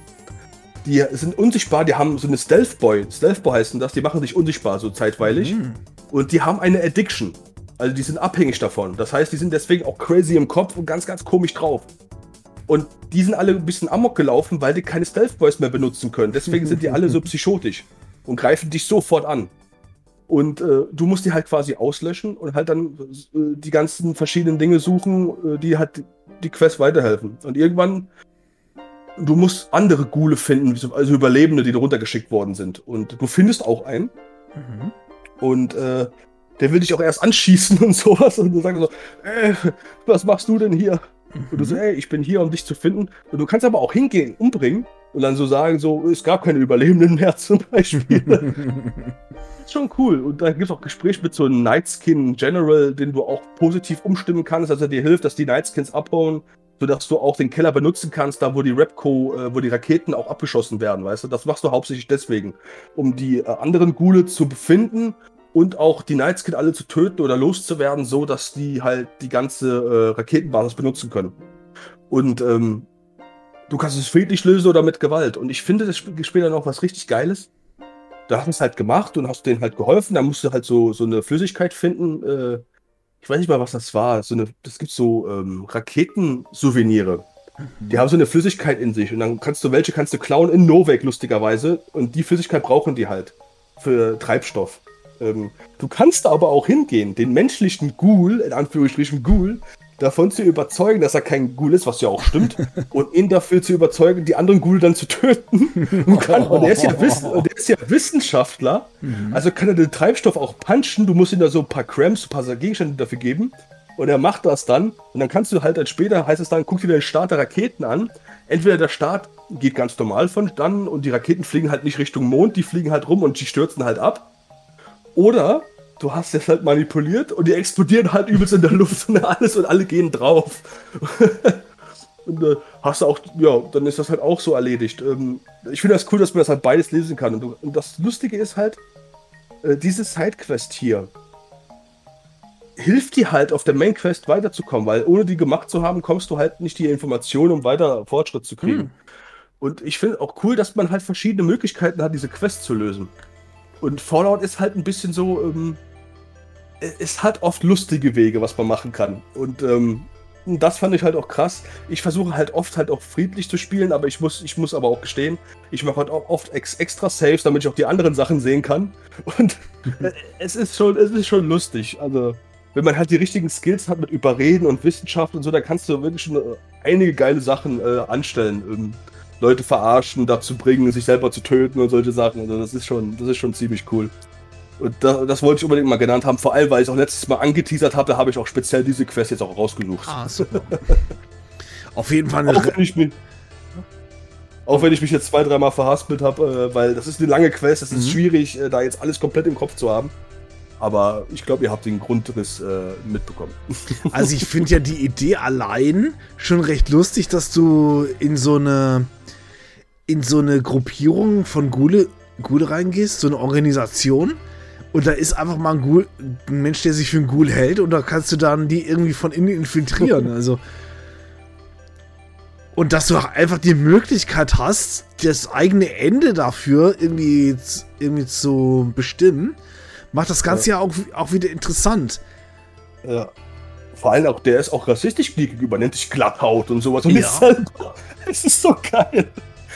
Die sind unsichtbar, die haben so eine Stealth Boy. Stealth Boy heißen das, die machen sich unsichtbar so zeitweilig. Mhm. Und die haben eine Addiction. Also die sind abhängig davon. Das heißt, die sind deswegen auch crazy im Kopf und ganz, ganz komisch drauf. Und die sind alle ein bisschen amok gelaufen, weil die keine Stealth Boys mehr benutzen können. Deswegen sind die alle so [LAUGHS] psychotisch und greifen dich sofort an. Und äh, du musst die halt quasi auslöschen und halt dann äh, die ganzen verschiedenen Dinge suchen, äh, die halt die Quest weiterhelfen. Und irgendwann, du musst andere Gule finden, also Überlebende, die runtergeschickt worden sind. Und du findest auch einen. Mhm. Und äh, der will dich auch erst anschießen [LAUGHS] und sowas. Und du sagst so, äh, was machst du denn hier? Mhm. Und du so, ey, ich bin hier, um dich zu finden. Und du kannst aber auch hingehen, umbringen und dann so sagen, so, es gab keine Überlebenden mehr [LAUGHS] zum Beispiel. [LAUGHS] ist schon cool. Und da gibt es auch Gespräche mit so einem Nightskin General, den du auch positiv umstimmen kannst, dass er dir hilft, dass die Nightskins abhauen, sodass du auch den Keller benutzen kannst, da wo die Repco, äh, wo die Raketen auch abgeschossen werden, weißt du? Das machst du hauptsächlich deswegen, um die äh, anderen Gule zu befinden und auch die Nightskin alle zu töten oder loszuwerden, so dass die halt die ganze äh, Raketenbasis benutzen können. Und ähm, du kannst es friedlich lösen oder mit Gewalt. Und ich finde das Spiel dann auch was richtig Geiles. Da hast du es halt gemacht und hast denen halt geholfen. Da musst du halt so, so eine Flüssigkeit finden. Ich weiß nicht mal, was das war. So eine, das gibt so ähm, Raketen-Souveniere. Mhm. Die haben so eine Flüssigkeit in sich. Und dann kannst du welche kannst du klauen in Novak, lustigerweise. Und die Flüssigkeit brauchen die halt für Treibstoff. Ähm, du kannst aber auch hingehen, den menschlichen Ghoul, in Anführungsstrichen Ghoul, davon zu überzeugen, dass er kein Ghoul ist, was ja auch stimmt, [LAUGHS] und ihn dafür zu überzeugen, die anderen Ghoul dann zu töten. [LAUGHS] Und, kann, und er, ist ja der ist ja Wissenschaftler, mhm. also kann er den Treibstoff auch punchen. Du musst ihm da so ein paar Cramps, ein paar Gegenstände dafür geben. Und er macht das dann. Und dann kannst du halt als später, heißt es dann, guck dir den Start der Raketen an. Entweder der Start geht ganz normal von dann und die Raketen fliegen halt nicht Richtung Mond, die fliegen halt rum und die stürzen halt ab. Oder du hast das halt manipuliert und die explodieren halt übelst in der Luft und alles und alle gehen drauf. [LAUGHS] und äh, hast du auch, ja, dann ist das halt auch so erledigt. Ähm, ich finde das cool, dass man das halt beides lesen kann. Und, du, und das Lustige ist halt, äh, diese Sidequest hier hilft dir halt auf der Main Quest weiterzukommen, weil ohne die gemacht zu haben, kommst du halt nicht die Informationen, um weiter Fortschritt zu kriegen. Hm. Und ich finde auch cool, dass man halt verschiedene Möglichkeiten hat, diese Quest zu lösen. Und Fallout ist halt ein bisschen so, ähm, es hat oft lustige Wege, was man machen kann. Und ähm, das fand ich halt auch krass. Ich versuche halt oft halt auch friedlich zu spielen, aber ich muss, ich muss aber auch gestehen, ich mache halt auch oft ex extra Saves, damit ich auch die anderen Sachen sehen kann. [LAUGHS] Und äh, es ist schon, es ist schon lustig. Also, wenn man halt die richtigen Skills hat mit Überreden und Wissenschaft und so, dann kannst du wirklich schon äh, einige geile Sachen äh, anstellen. Ähm, Leute verarschen, dazu bringen, sich selber zu töten und solche Sachen. Also das ist schon, das ist schon ziemlich cool. Und da, das wollte ich unbedingt mal genannt haben, vor allem, weil ich es auch letztes Mal angeteasert habe, da habe ich auch speziell diese Quest jetzt auch rausgesucht. Ah, super. [LAUGHS] Auf jeden Fall eine auch wenn, ich mich, auch wenn ich mich jetzt zwei, dreimal verhaspelt habe, äh, weil das ist eine lange Quest, es ist mhm. schwierig, äh, da jetzt alles komplett im Kopf zu haben. Aber ich glaube, ihr habt den Grundriss äh, mitbekommen. Also ich finde ja die Idee allein schon recht lustig, dass du in so eine in so eine Gruppierung von Gule, Gule reingehst, so eine Organisation. Und da ist einfach mal ein, Ghoul, ein Mensch, der sich für einen Ghoul hält und da kannst du dann die irgendwie von innen infiltrieren. Also. Und dass du einfach die Möglichkeit hast, das eigene Ende dafür irgendwie, irgendwie zu bestimmen, macht das Ganze ja, ja auch, auch wieder interessant. Ja. vor allem auch, der ist auch rassistisch gegenüber, nennt sich Glatthaut und sowas. Und Ja. ist halt, [LAUGHS] es ist so geil.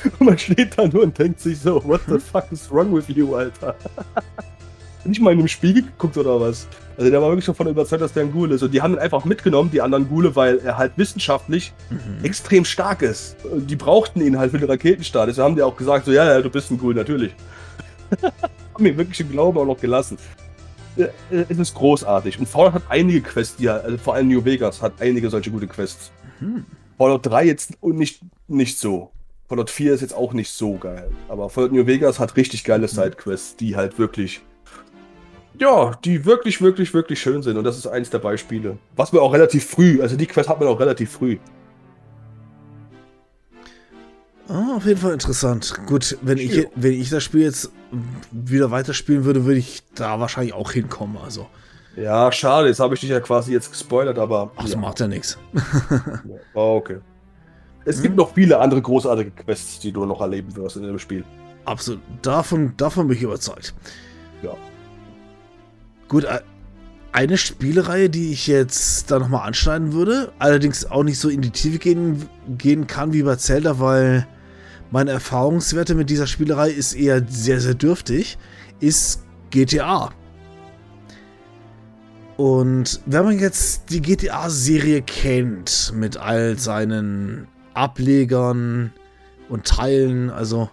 [LAUGHS] Und man steht da nur und denkt sich so, what the fuck is wrong with you, Alter? [LAUGHS] Nicht mal in den Spiegel geguckt oder was. Also der war wirklich davon überzeugt, dass der ein Ghoul ist. Und die haben ihn einfach mitgenommen, die anderen Ghule, weil er halt wissenschaftlich Mhm. extrem stark ist. Die brauchten ihn halt für den Raketenstart. Deshalb haben die auch gesagt, so, ja, ja, du bist ein Ghoul, natürlich. [LAUGHS] haben ihn wirklich im Glauben auch noch gelassen. Äh, äh, Es ist großartig. Und Fallout hat einige Quests, die halt- also vor allem New Vegas hat einige solche gute Quests. Mhm. Fallout 3 jetzt und nicht, nicht so. Fallout 4 ist jetzt auch nicht so geil. Aber Fallout New Vegas hat richtig geile Sidequests, die halt wirklich. Ja, die wirklich, wirklich, wirklich schön sind. Und das ist eins der Beispiele. Was man auch relativ früh, also die Quest hat man auch relativ früh. Ah, auf jeden Fall interessant. Gut, wenn ich, wenn ich das Spiel jetzt wieder weiterspielen würde, würde ich da wahrscheinlich auch hinkommen. Also, Ja, schade, jetzt habe ich dich ja quasi jetzt gespoilert, aber. ach, das ja, macht ja nichts. [LAUGHS] oh, okay. Es Hm? gibt noch viele andere großartige Quests, die du noch erleben wirst in dem Spiel. Absolut. Davon, davon bin ich überzeugt. Ja. Gut, eine Spielereihe, die ich jetzt da nochmal anschneiden würde, allerdings auch nicht so in die Tiefe gehen, gehen kann wie bei Zelda, weil meine Erfahrungswerte mit dieser Spielerei ist eher sehr, sehr dürftig, ist GTA. Und wenn man jetzt die GTA-Serie kennt, mit all seinen Ablegern und Teilen, also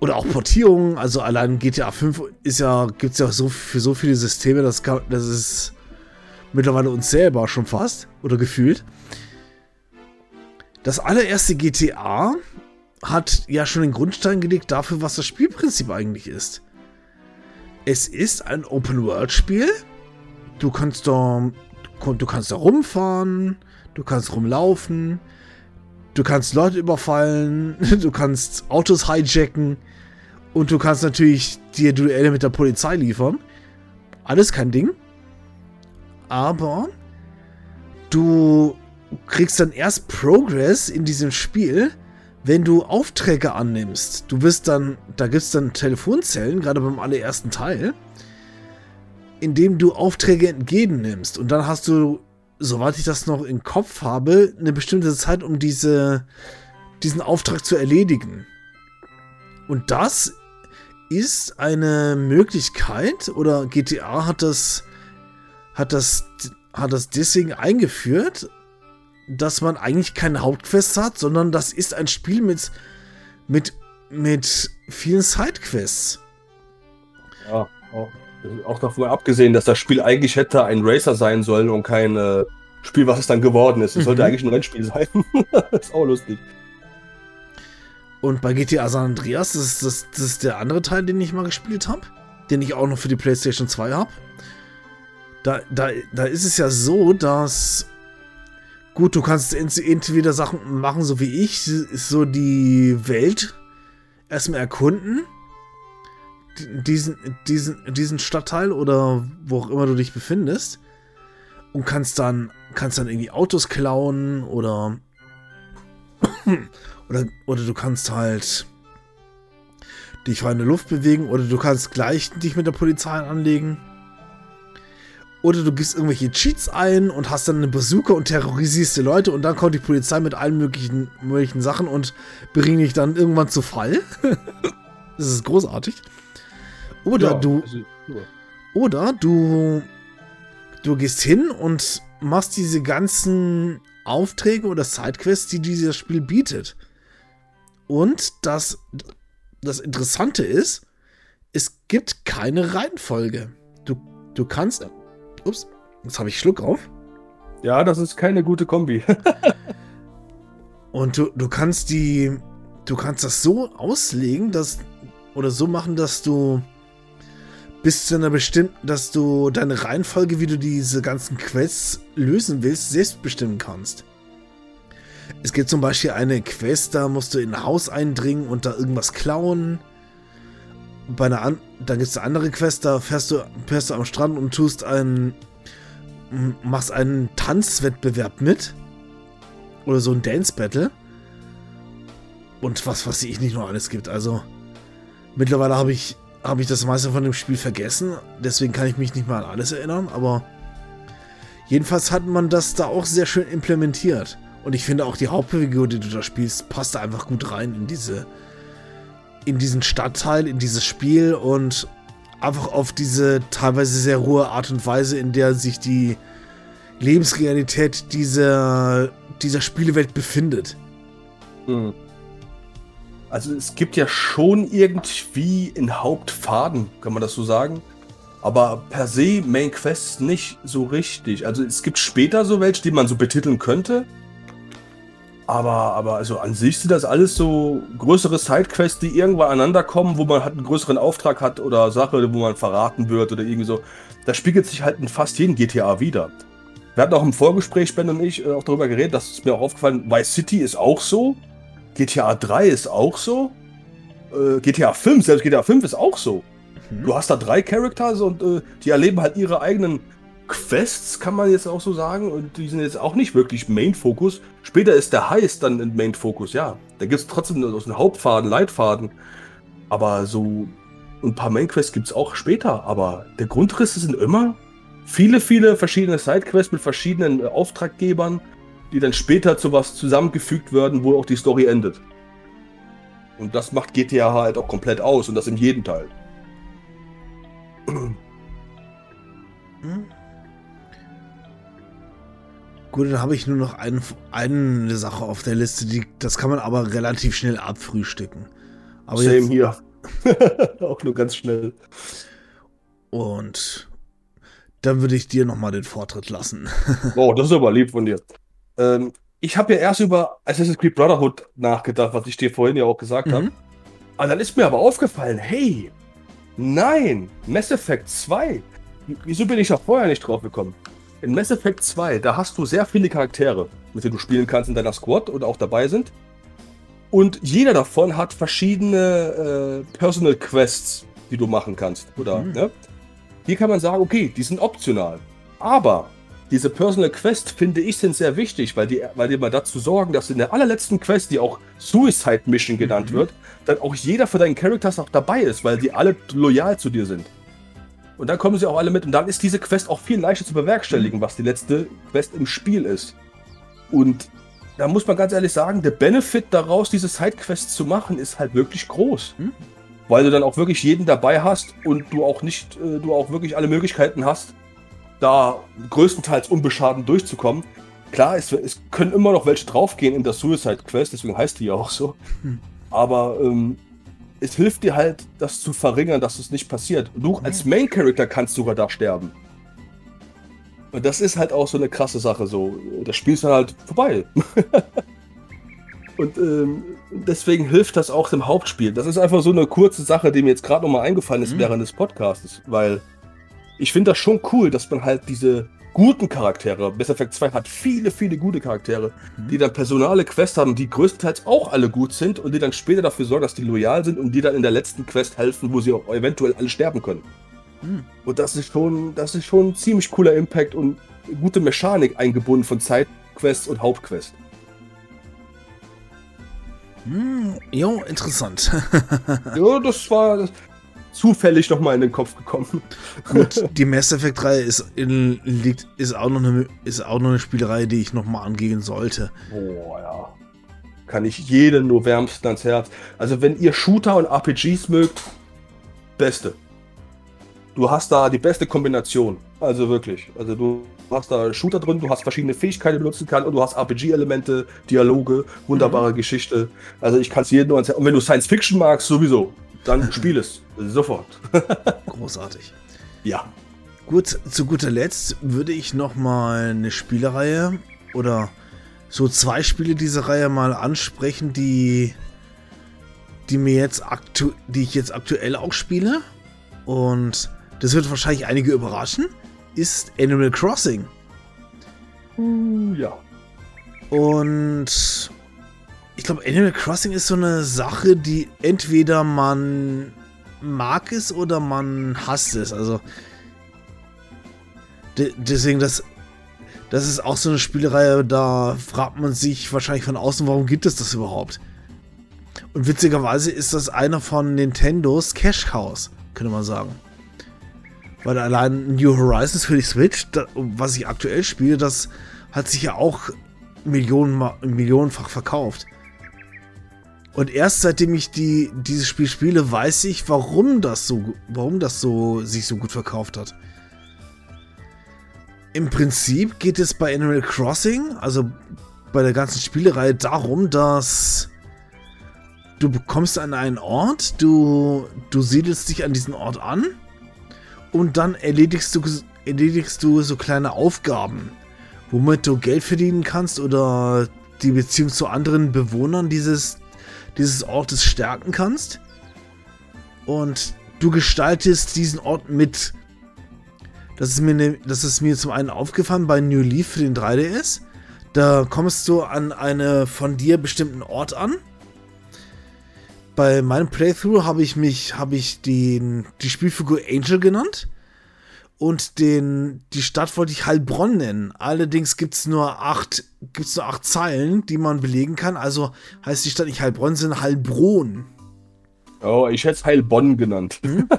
oder auch Portierungen, also allein GTA 5 ist ja, gibt es ja so für so viele Systeme, das, kann, das ist mittlerweile uns selber schon fast oder gefühlt. Das allererste GTA hat ja schon den Grundstein gelegt dafür, was das Spielprinzip eigentlich ist. Es ist ein Open-World-Spiel. Du kannst da, du kannst da rumfahren, du kannst rumlaufen, du kannst Leute überfallen, [LAUGHS] du kannst Autos hijacken und du kannst natürlich dir Duelle mit der Polizei liefern. Alles kein Ding. Aber du kriegst dann erst Progress in diesem Spiel, wenn du Aufträge annimmst. Du wirst dann, da gibt es dann Telefonzellen, gerade beim allerersten Teil, in dem du Aufträge entgegennimmst. Und dann hast du, soweit ich das noch im Kopf habe, eine bestimmte Zeit, um diese, diesen Auftrag zu erledigen. Und das ist eine Möglichkeit, oder GTA hat das, hat das, hat das deswegen eingeführt, dass man eigentlich keine Hauptquests hat, sondern das ist ein Spiel mit, mit, mit vielen Sidequests. Ja, auch, auch davon abgesehen, dass das Spiel eigentlich hätte ein Racer sein sollen und kein äh, Spiel, was es dann geworden ist. Es Mhm. sollte eigentlich ein Rennspiel sein. [LAUGHS] das ist auch lustig. Und bei GTA San Andreas, das ist, das, das ist der andere Teil, den ich mal gespielt habe, den ich auch noch für die PlayStation 2 habe. Da, da, da ist es ja so, dass. Gut, du kannst ent- entweder Sachen machen, so wie ich, so die Welt erstmal erkunden. Die- Diesen, diesen, diesen Stadtteil oder wo auch immer du dich befindest. Und kannst dann, kannst dann irgendwie Autos klauen oder [CLEARS THROAT] oder, oder du kannst halt dich frei in der Luft bewegen oder du kannst gleich dich mit der Polizei anlegen. Oder du gibst irgendwelche Cheats ein und hast dann eine Bazooka und terrorisierst die Leute und dann kommt die Polizei mit allen möglichen, möglichen Sachen und bringt dich dann irgendwann zu Fall. [LAUGHS] das ist großartig. Oder Ja, du also, ja. oder du, du gehst hin und machst diese ganzen Aufträge oder Sidequests, die dieses Spiel bietet. Und das, das Interessante ist, es gibt keine Reihenfolge. Du, du kannst. Ups, jetzt habe ich Schluck auf. ja, das ist keine gute Kombi. [LAUGHS] Und du, du kannst die. Du kannst das so auslegen, dass. Oder so machen, dass du bis zu einer bestimmten, dass du deine Reihenfolge, wie du diese ganzen Quests lösen willst, selbst bestimmen kannst. Es gibt zum Beispiel eine Quest, da musst du in ein Haus eindringen und da irgendwas klauen. Bei einer an dann gibt es eine andere Quest, da fährst du, fährst du am Strand und tust einen, machst einen Tanzwettbewerb mit. Oder so ein Dance Battle. Und was, was ich nicht noch alles gibt. Also, mittlerweile habe ich, habe ich das meiste von dem Spiel vergessen. Deswegen kann ich mich nicht mehr an alles erinnern. Aber Jedenfalls hat man das da auch sehr schön implementiert. Und ich finde auch die Hauptfigur, die du da spielst, passt da einfach gut rein in diese, in diesen Stadtteil, in dieses Spiel und einfach auf diese teilweise sehr rohe Art und Weise, in der sich die Lebensrealität dieser, dieser Spielewelt befindet. Mhm. Also es gibt ja schon irgendwie in Hauptfaden, kann man das so sagen. Aber per se Main Quests nicht so richtig. Also es gibt später so welche, die man so betiteln könnte. Aber, aber also an sich sind das alles so größere Sidequests, die irgendwann aneinander kommen, wo man halt einen größeren Auftrag hat oder Sache, wo man verraten wird oder irgendwie so. Das spiegelt sich halt in fast jedem GTA wieder. Wir hatten auch im Vorgespräch, Ben und ich, äh, auch darüber geredet, das ist mir auch aufgefallen, Vice City ist auch so. GTA 3 ist auch so. Äh, GTA 5, selbst GTA 5 ist auch so. Mhm. Du hast da drei Characters und äh, die erleben halt ihre eigenen Quests, kann man jetzt auch so sagen. Und die sind jetzt auch nicht wirklich Main-Fokus. Später ist der Heist dann ein Main-Fokus, ja. Da gibt es trotzdem aus dem Hauptfaden, Leitfaden. Aber so ein paar Main-Quests gibt es auch später. Aber der Grundriss sind immer viele, viele verschiedene Side-Quests mit verschiedenen äh, Auftraggebern, die dann später zu was zusammengefügt werden, wo auch die Story endet. Und das macht GTA halt auch komplett aus und das in jedem Teil. Hm. Gut, dann habe ich nur noch ein, eine Sache auf der Liste, die, das kann man aber relativ schnell abfrühstücken. Aber Same jetzt, hier. [LAUGHS] Auch nur ganz schnell. Und dann würde ich dir nochmal den Vortritt lassen. [LAUGHS] oh, das ist aber lieb von dir. Ähm, ich habe ja erst über Assassin's Creed Brotherhood nachgedacht, was ich dir vorhin ja auch gesagt mhm. habe. Aber dann ist mir aber aufgefallen, hey, nein, Mass Effect 2. Wieso bin ich da vorher nicht drauf gekommen? In Mass Effect 2, da hast du sehr viele Charaktere, mit denen du spielen kannst in deiner Squad und auch dabei sind. Und jeder davon hat verschiedene äh, Personal Quests, die du machen kannst. Oder, mhm. ne? Hier kann man sagen, okay, die sind optional. Aber diese Personal Quest, finde ich, sind sehr wichtig, weil die, weil die mal dazu sorgen, dass in der allerletzten Quest, die auch Suicide Mission genannt mhm. wird, dann auch jeder für deinen Charakter auch dabei ist, weil die alle loyal zu dir sind. Und dann kommen sie auch alle mit und dann ist diese Quest auch viel leichter zu bewerkstelligen, was die letzte Quest im Spiel ist. Und da muss man ganz ehrlich sagen, der Benefit daraus, diese Sidequests zu machen, ist halt wirklich groß. Hm? Weil du dann auch wirklich jeden dabei hast und du auch nicht, äh, du auch wirklich alle Möglichkeiten hast, da größtenteils unbeschaden durchzukommen. Klar, es, es können immer noch welche draufgehen in der Suicide Quest, deswegen heißt die ja auch so. Hm. Aber ähm, es hilft dir halt, das zu verringern, dass es nicht passiert. Du mhm. als Main Character kannst sogar da sterben. Und das ist halt auch so eine krasse Sache. So, das Spiel ist dann halt vorbei. [LAUGHS] Und ähm, deswegen hilft das auch dem Hauptspiel. Das ist einfach so eine kurze Sache, die mir jetzt gerade nochmal eingefallen ist mhm. während des Podcasts, weil ich finde das schon cool, dass man halt diese guten Charaktere. Mass Effect 2 hat viele, viele gute Charaktere, mhm. die dann personale Quests haben, die größtenteils auch alle gut sind und die dann später dafür sorgen, dass die loyal sind und die dann in der letzten Quest helfen, wo sie auch eventuell alle sterben können. Mhm. Und das ist schon, das ist schon ein ziemlich cooler Impact und gute Mechanik eingebunden von Zeitquest und Hauptquest. Hm, jo, interessant. [LAUGHS] ja, das war, das, zufällig noch mal in den Kopf gekommen. Gut, [LAUGHS] die Mass Effect 3 ist, in, liegt, ist, auch noch eine, ist auch noch eine Spielerei, die ich noch mal angehen sollte. Oh ja. Kann ich jedem nur wärmsten ans Herz. Also wenn ihr Shooter und RPGs mögt, beste. Du hast da die beste Kombination. Also wirklich. Also du hast da Shooter drin, du hast verschiedene Fähigkeiten, die du nutzen kannst und du hast RPG-Elemente, Dialoge, wunderbare mhm. Geschichte. Also ich kann es jedem nur ans Herz. Und wenn du Science Fiction magst, sowieso. Dann spiel es. Sofort. [LAUGHS] Großartig. Ja. Gut, zu guter Letzt würde ich noch mal eine Spielereihe oder so zwei Spiele dieser Reihe mal ansprechen, die die mir jetzt aktu die ich jetzt aktuell auch spiele und das wird wahrscheinlich einige überraschen, ist Animal Crossing. Uh, ja. Und ich glaube, Animal Crossing ist so eine Sache, die entweder man mag es oder man hasst es. Also de deswegen, das, das ist auch so eine Spielereihe, da fragt man sich wahrscheinlich von außen, warum gibt es das überhaupt? Und witzigerweise ist das einer von Nintendos Cash Cows, könnte man sagen. Weil allein New Horizons für die Switch, da, was ich aktuell spiele, das hat sich ja auch Millionen, millionenfach verkauft. Und erst seitdem ich die, dieses Spiel spiele, weiß ich, warum das so, warum das so sich so gut verkauft hat. Im Prinzip geht es bei Animal Crossing, also bei der ganzen Spielereihe, darum, dass du bekommst an einen Ort, du, du siedelst dich an diesen Ort an und dann erledigst du, erledigst du so kleine Aufgaben, womit du Geld verdienen kannst oder die Beziehung zu anderen Bewohnern dieses, dieses Ortes stärken kannst. Und du gestaltest diesen Ort mit. Das ist mir, ne, das ist mir zum einen aufgefallen bei New Leaf für den 3DS. Da kommst du an einen von dir bestimmten Ort an. Bei meinem Playthrough habe ich mich, habe ich den, die Spielfigur Angel genannt. Und den, die Stadt wollte ich Heilbronn nennen. Allerdings gibt es nur acht, gibt's nur acht Zeilen, die man belegen kann. Also heißt die Stadt nicht Heilbronn, sondern Heilbronn. Oh, ich hätte es Heilbonn genannt. Hm? [LAUGHS]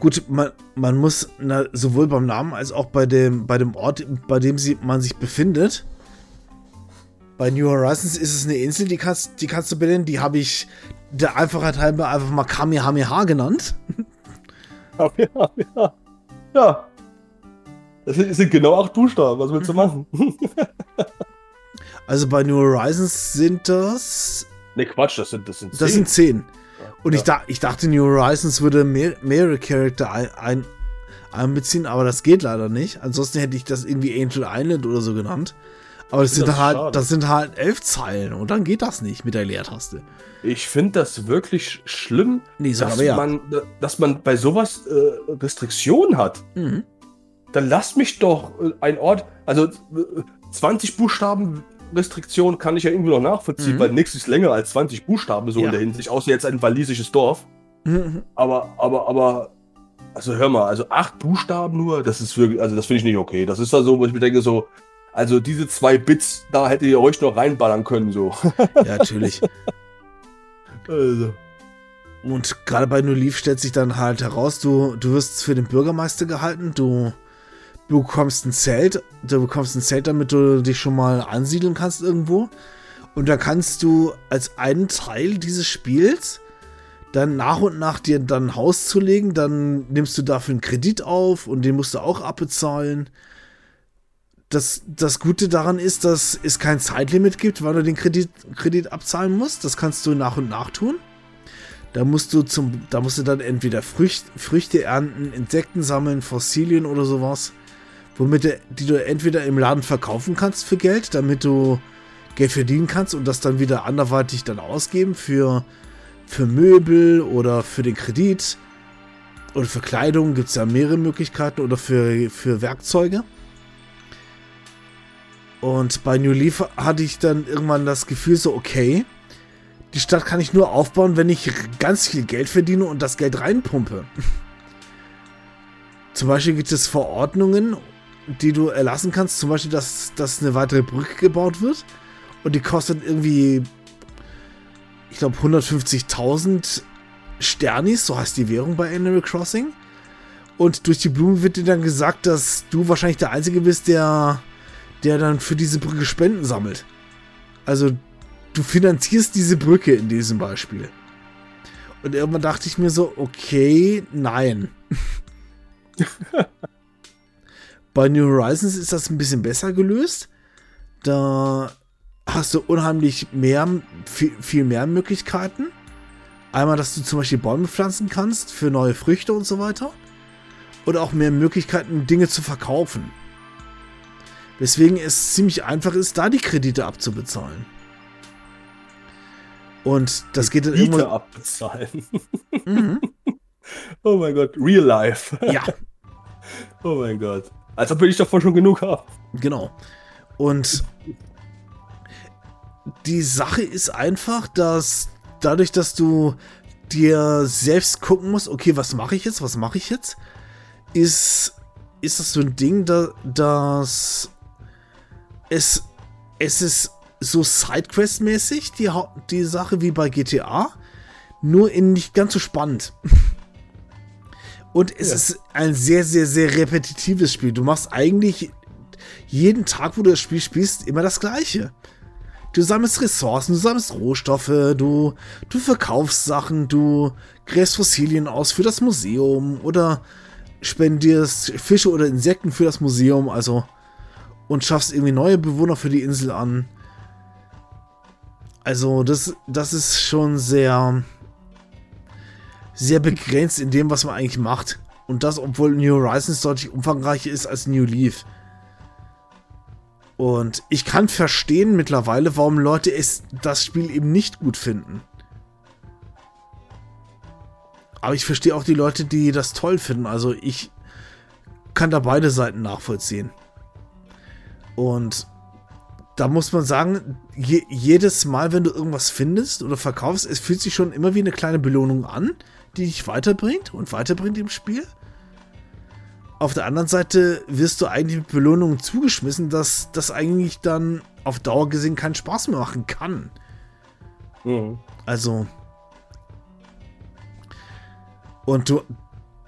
Gut, man, man muss na, sowohl beim Namen als auch bei dem, bei dem Ort, bei dem sie, man sich befindet. Bei New Horizons ist es eine Insel, die kannst, die kannst du benennen. Die habe ich der Einfachheit halber einfach mal Kamehameha genannt. Ja, ja. Das sind genau acht Buchstaben. Was willst du [LAUGHS] machen? also bei New Horizons sind das. Ne, Quatsch, das sind, das sind zehn. Das sind zehn. Und ja. ich, da, ich dachte, New Horizons würde mehr, mehrere Charakter ein, ein, einbeziehen, aber das geht leider nicht. Ansonsten hätte ich das irgendwie Angel Island oder so genannt. Aber das sind, das halt, das sind halt elf Zeilen und dann geht das nicht mit der Leertaste. Ich finde das wirklich schlimm, nee, dass, ja. man, dass man bei sowas äh, Restriktionen hat. Mhm. Dann lass mich doch äh, ein Ort, also 20 Buchstaben Restriktion kann ich ja irgendwie noch nachvollziehen, mhm. weil nichts ist länger als 20 Buchstaben so ja. in der Hinsicht, außer jetzt ein walisisches Dorf. Mhm. Aber, aber, aber, also hör mal, also acht Buchstaben nur, das ist wirklich, also das finde ich nicht okay. Das ist da so, wo ich mir denke, so, also diese zwei Bits, da hättet ihr euch noch reinballern können, so. [LAUGHS] Ja, natürlich. also. Und gerade bei Leaf stellt sich dann halt heraus, du, du wirst für den Bürgermeister gehalten, du bekommst ein Zelt, du bekommst ein Zelt, damit du dich schon mal ansiedeln kannst irgendwo. Und da kannst du als einen Teil dieses Spiels dann nach und nach dir dann ein Haus zulegen, dann nimmst du dafür einen Kredit auf und den musst du auch abbezahlen das, das Gute daran ist, dass es kein Zeitlimit gibt, wann du den Kredit, Kredit abzahlen musst. Das kannst du nach und nach tun. Da musst du zum, da musst du dann entweder Frücht, Früchte ernten, Insekten sammeln, Fossilien oder sowas, womit du, die du entweder im Laden verkaufen kannst für Geld, damit du Geld verdienen kannst und das dann wieder anderweitig dann ausgeben für, für Möbel oder für den Kredit oder für Kleidung gibt es ja mehrere Möglichkeiten oder für, für Werkzeuge. Und bei New Leaf hatte ich dann irgendwann das Gefühl so, okay, die Stadt kann ich nur aufbauen, wenn ich ganz viel Geld verdiene und das Geld reinpumpe. [LAUGHS] Zum Beispiel gibt es Verordnungen, die du erlassen kannst. Zum Beispiel, dass, dass eine weitere Brücke gebaut wird. Und die kostet irgendwie, ich glaube, 150.000 Sternis, so heißt die Währung bei Animal Crossing. Und durch die Blumen wird dir dann gesagt, dass du wahrscheinlich der Einzige bist, der der dann für diese Brücke Spenden sammelt. Also du finanzierst diese Brücke in diesem Beispiel. Und irgendwann dachte ich mir so, okay, nein. [LAUGHS] Bei New Horizons ist das ein bisschen besser gelöst. Da hast du unheimlich mehr, viel, viel mehr Möglichkeiten. Einmal, dass du zum Beispiel Bäume pflanzen kannst für neue Früchte und so weiter. Und auch mehr Möglichkeiten, Dinge zu verkaufen. Weswegen es ziemlich einfach ist, da die Kredite abzubezahlen. Und das geht dann irgendwo. abbezahlen. Mhm. [LAUGHS] Oh mein Gott, real life. Ja. [LAUGHS] Oh mein Gott. Als ob ich davon schon genug habe. Genau. Und die Sache ist einfach, dass dadurch, dass du dir selbst gucken musst, okay, was mache ich jetzt, was mache ich jetzt, ist, ist das so ein Ding, da, das es, es ist so Sidequest-mäßig, die, die Sache wie bei GTA, nur in nicht ganz so spannend. [LAUGHS] Und es ja. ist ein sehr, sehr, sehr repetitives Spiel. Du machst eigentlich jeden Tag, wo du das Spiel spielst, immer das Gleiche. Du sammelst Ressourcen, du sammelst Rohstoffe, du, du verkaufst Sachen, du gräbst Fossilien aus für das Museum oder spendierst Fische oder Insekten für das Museum, also und schaffst irgendwie neue Bewohner für die Insel an. Also das, das ist schon sehr, sehr begrenzt in dem, was man eigentlich macht. Und das, obwohl New Horizons deutlich umfangreicher ist als New Leaf. Und ich kann verstehen mittlerweile, warum Leute es, das Spiel eben nicht gut finden. Aber ich verstehe auch die Leute, die das toll finden. Also ich kann da beide Seiten nachvollziehen. Und da muss man sagen, je, jedes Mal, wenn du irgendwas findest oder verkaufst, es fühlt sich schon immer wie eine kleine Belohnung an, die dich weiterbringt und weiterbringt im Spiel. Auf der anderen Seite wirst du eigentlich mit Belohnungen zugeschmissen, dass das eigentlich dann auf Dauer gesehen keinen Spaß mehr machen kann. Mhm. Also. Und du,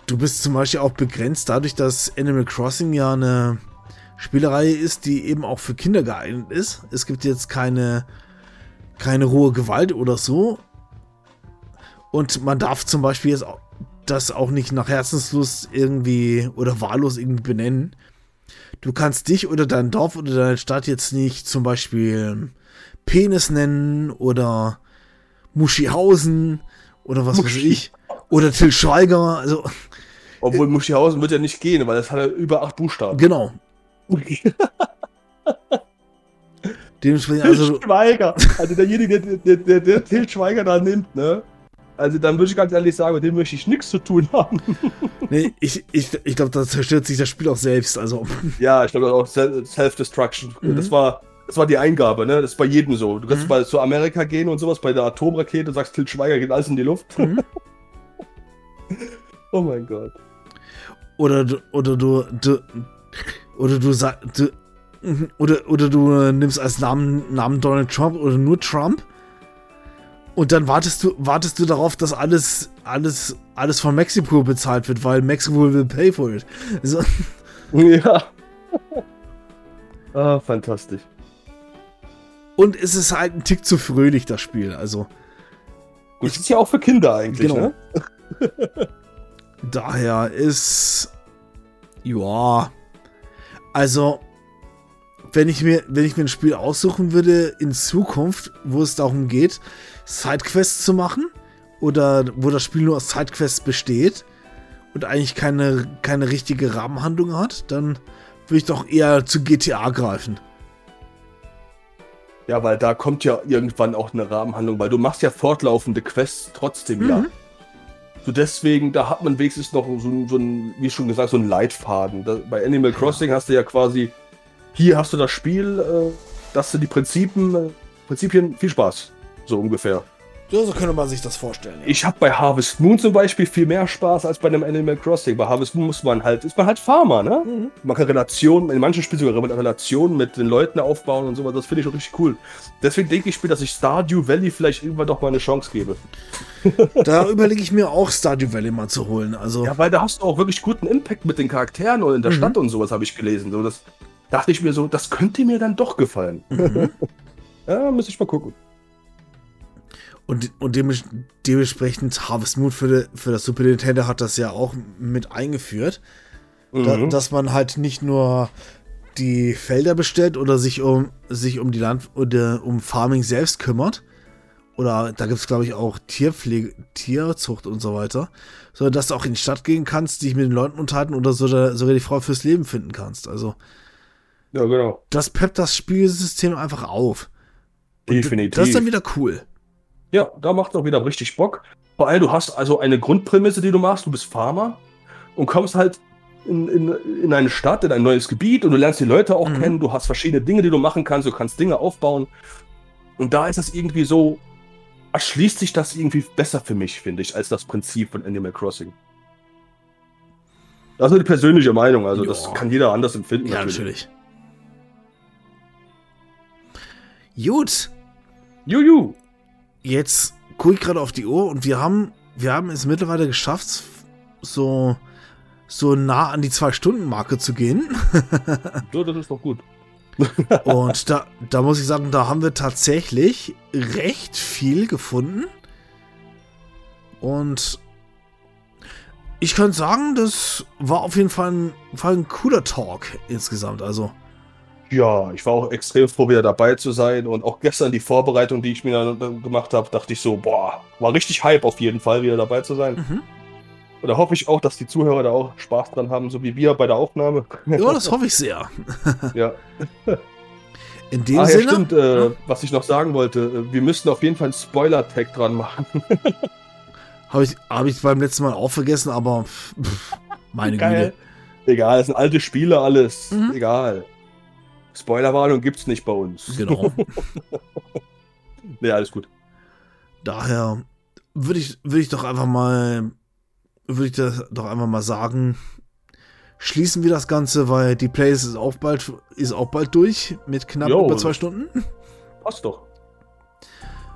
du bist zum Beispiel auch begrenzt dadurch, dass Animal Crossing ja eine Spielerei ist, die eben auch für Kinder geeignet ist. Es gibt jetzt keine, keine rohe Gewalt oder so. Und man darf zum Beispiel jetzt auch das auch nicht nach Herzenslust irgendwie oder wahllos irgendwie benennen. Du kannst dich oder dein Dorf oder deine Stadt jetzt nicht zum Beispiel Penis nennen oder Muschihausen oder was Muschi. weiß ich. Oder Till Schweiger. Also, Obwohl Muschihausen wird ja nicht gehen, weil das hat ja über acht Buchstaben. Genau. Dementsprechend also. Schweiger. Also derjenige, der, der, der, der Till Schweiger da nimmt, ne? Also dann würde ich ganz ehrlich sagen, mit dem möchte ich nichts zu tun haben. nee, ich, ich, ich glaube, da zerstört sich das Spiel auch selbst. Also. Ja, ich glaube auch Self-Destruction. Mhm. Das war. Das war die Eingabe, ne? Das ist bei jedem so. Du kannst mhm. bei zu Amerika gehen und sowas, bei der Atomrakete sagst Til Schweiger geht alles in die Luft. Mhm. [LAUGHS] oh mein Gott. Oder du, oder du, du oder du sagst, oder, oder du nimmst als Namen, Namen Donald Trump oder nur Trump und dann wartest du, wartest du darauf, dass alles, alles, alles von Mexiko bezahlt wird, weil Mexiko will pay for it. So. [LAUGHS] Ja. ah, fantastisch. Und es ist halt ein Tick zu fröhlich, das Spiel. Also. Gut, ist ja auch für Kinder eigentlich, genau. ne? [LAUGHS] [LAUGHS] Daher ist. Ja. Also, wenn ich mir, wenn ich mir ein Spiel aussuchen würde in Zukunft, wo es darum geht, Sidequests zu machen oder wo das Spiel nur aus Sidequests besteht und eigentlich keine, keine richtige Rahmenhandlung hat, dann würde ich doch eher zu GTA greifen. Ja, weil da kommt ja irgendwann auch eine Rahmenhandlung, weil du machst ja fortlaufende Quests trotzdem, mhm. ja. So deswegen, da hat man wenigstens noch so, so ein, wie schon gesagt, so einen Leitfaden. Da, bei Animal Crossing hast du ja quasi, hier hast du das Spiel, äh, das sind die Prinzipien, äh, Prinzipien, viel Spaß. So ungefähr. Ja, so könnte man sich das vorstellen. Ja. Ich habe bei Harvest Moon zum Beispiel viel mehr Spaß als bei einem Animal Crossing. Bei Harvest Moon muss man halt, ist man halt Farmer, ne? Mhm. Man kann Relationen, in manchen Spielen sogar Relationen mit den Leuten aufbauen und sowas. Das finde ich auch richtig cool. Deswegen denke ich mir, dass ich Stardew Valley vielleicht irgendwann doch mal eine Chance gebe. [LAUGHS] da überlege ich mir auch Stardew Valley mal zu holen. Also ja, weil da hast du auch wirklich guten Impact mit den Charakteren und in der mhm. Stadt und sowas habe ich gelesen. So, das dachte ich mir so, das könnte mir dann doch gefallen. Mhm. [LAUGHS] ja, muss ich mal gucken. Und, und dementsprechend Harvest Moon für, für das Super Nintendo hat das ja auch mit eingeführt. Mhm. Da, dass man halt nicht nur die Felder bestellt oder sich um, sich um die Land oder um Farming selbst kümmert. Oder da gibt es, glaube ich, auch Tierpflege, Tierzucht und so weiter. Sondern dass du auch in die Stadt gehen kannst, dich mit den Leuten unterhalten oder sogar, sogar die Frau fürs Leben finden kannst. Also. Ja, genau. Das peppt das Spielsystem einfach auf. Und Definitiv. Das ist dann wieder cool. Ja, da macht es auch wieder richtig Bock. Vor allem, du hast also eine Grundprämisse, die du machst. Du bist Farmer und kommst halt in, in, in eine Stadt, in ein neues Gebiet und du lernst die Leute auch mhm. kennen. Du hast verschiedene Dinge, die du machen kannst. Du kannst Dinge aufbauen. Und da ist es irgendwie so, erschließt sich das irgendwie besser für mich, finde ich, als das Prinzip von Animal Crossing. Das ist die persönliche Meinung. Also, Joa. das kann jeder anders empfinden. Ja, natürlich. natürlich. Gut. Juju jetzt gucke ich gerade auf die Uhr und wir haben, wir haben es mittlerweile geschafft, so so nah an die Zwei-Stunden-Marke zu gehen. Ja, das ist doch gut. [LAUGHS] Und da, da muss ich sagen, da haben wir tatsächlich recht viel gefunden. Und ich könnte sagen, das war auf jeden Fall ein, war ein cooler Talk insgesamt. Also, Ja, ich war auch extrem froh, wieder dabei zu sein. Und auch gestern die Vorbereitung, die ich mir dann gemacht habe, dachte ich so, boah, war richtig Hype auf jeden Fall, wieder dabei zu sein. mhm. Und da hoffe ich auch, dass die Zuhörer da auch Spaß dran haben, so wie wir bei der Aufnahme. ja, das hoffe ich sehr. [LAUGHS] Ja. In dem Ah, ja, Sinne, stimmt, äh, Ja. was ich noch sagen wollte. äh, Wir müssten auf jeden Fall einen Spoiler-Tag dran machen. [LAUGHS] habe ich, hab ich beim letzten Mal auch vergessen, aber pff, pff, meine Geil. Güte. Egal, es sind alte Spiele, alles. Mhm. Egal. Spoilerwarnung gibt's nicht bei uns. Genau. [LAUGHS] Nee, alles gut. Daher würde ich, würde ich doch einfach mal, würde ich das doch einfach mal sagen, schließen wir das Ganze, weil die Playlist ist auch bald, ist auch bald durch mit knapp Jo. über zwei Stunden. Passt doch.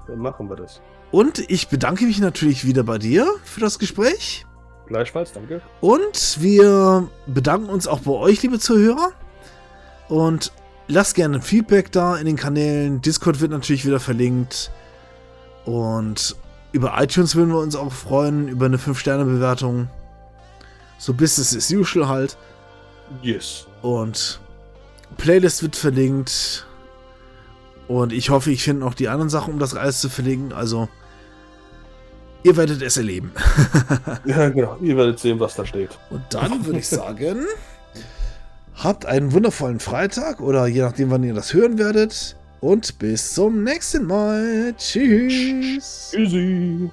Dann machen wir das. Und ich bedanke mich natürlich wieder bei dir für das Gespräch. Gleichfalls, danke. Und wir bedanken uns auch bei euch, liebe Zuhörer. Und lasst gerne ein Feedback da in den Kanälen. Discord wird natürlich wieder verlinkt. Und über iTunes würden wir uns auch freuen, über eine 5-Sterne-Bewertung. So Business as usual halt. Yes. Und Playlist wird verlinkt. Und ich hoffe, ich finde noch die anderen Sachen, um das alles zu verlinken. Also, ihr werdet es erleben. [LAUGHS] Ja, genau. Ihr werdet sehen, was da steht. Und dann würde ich [LAUGHS] sagen, habt einen wundervollen Freitag oder je nachdem, wann ihr das hören werdet. Und bis zum nächsten Mal. Tschüss. Tschüssi.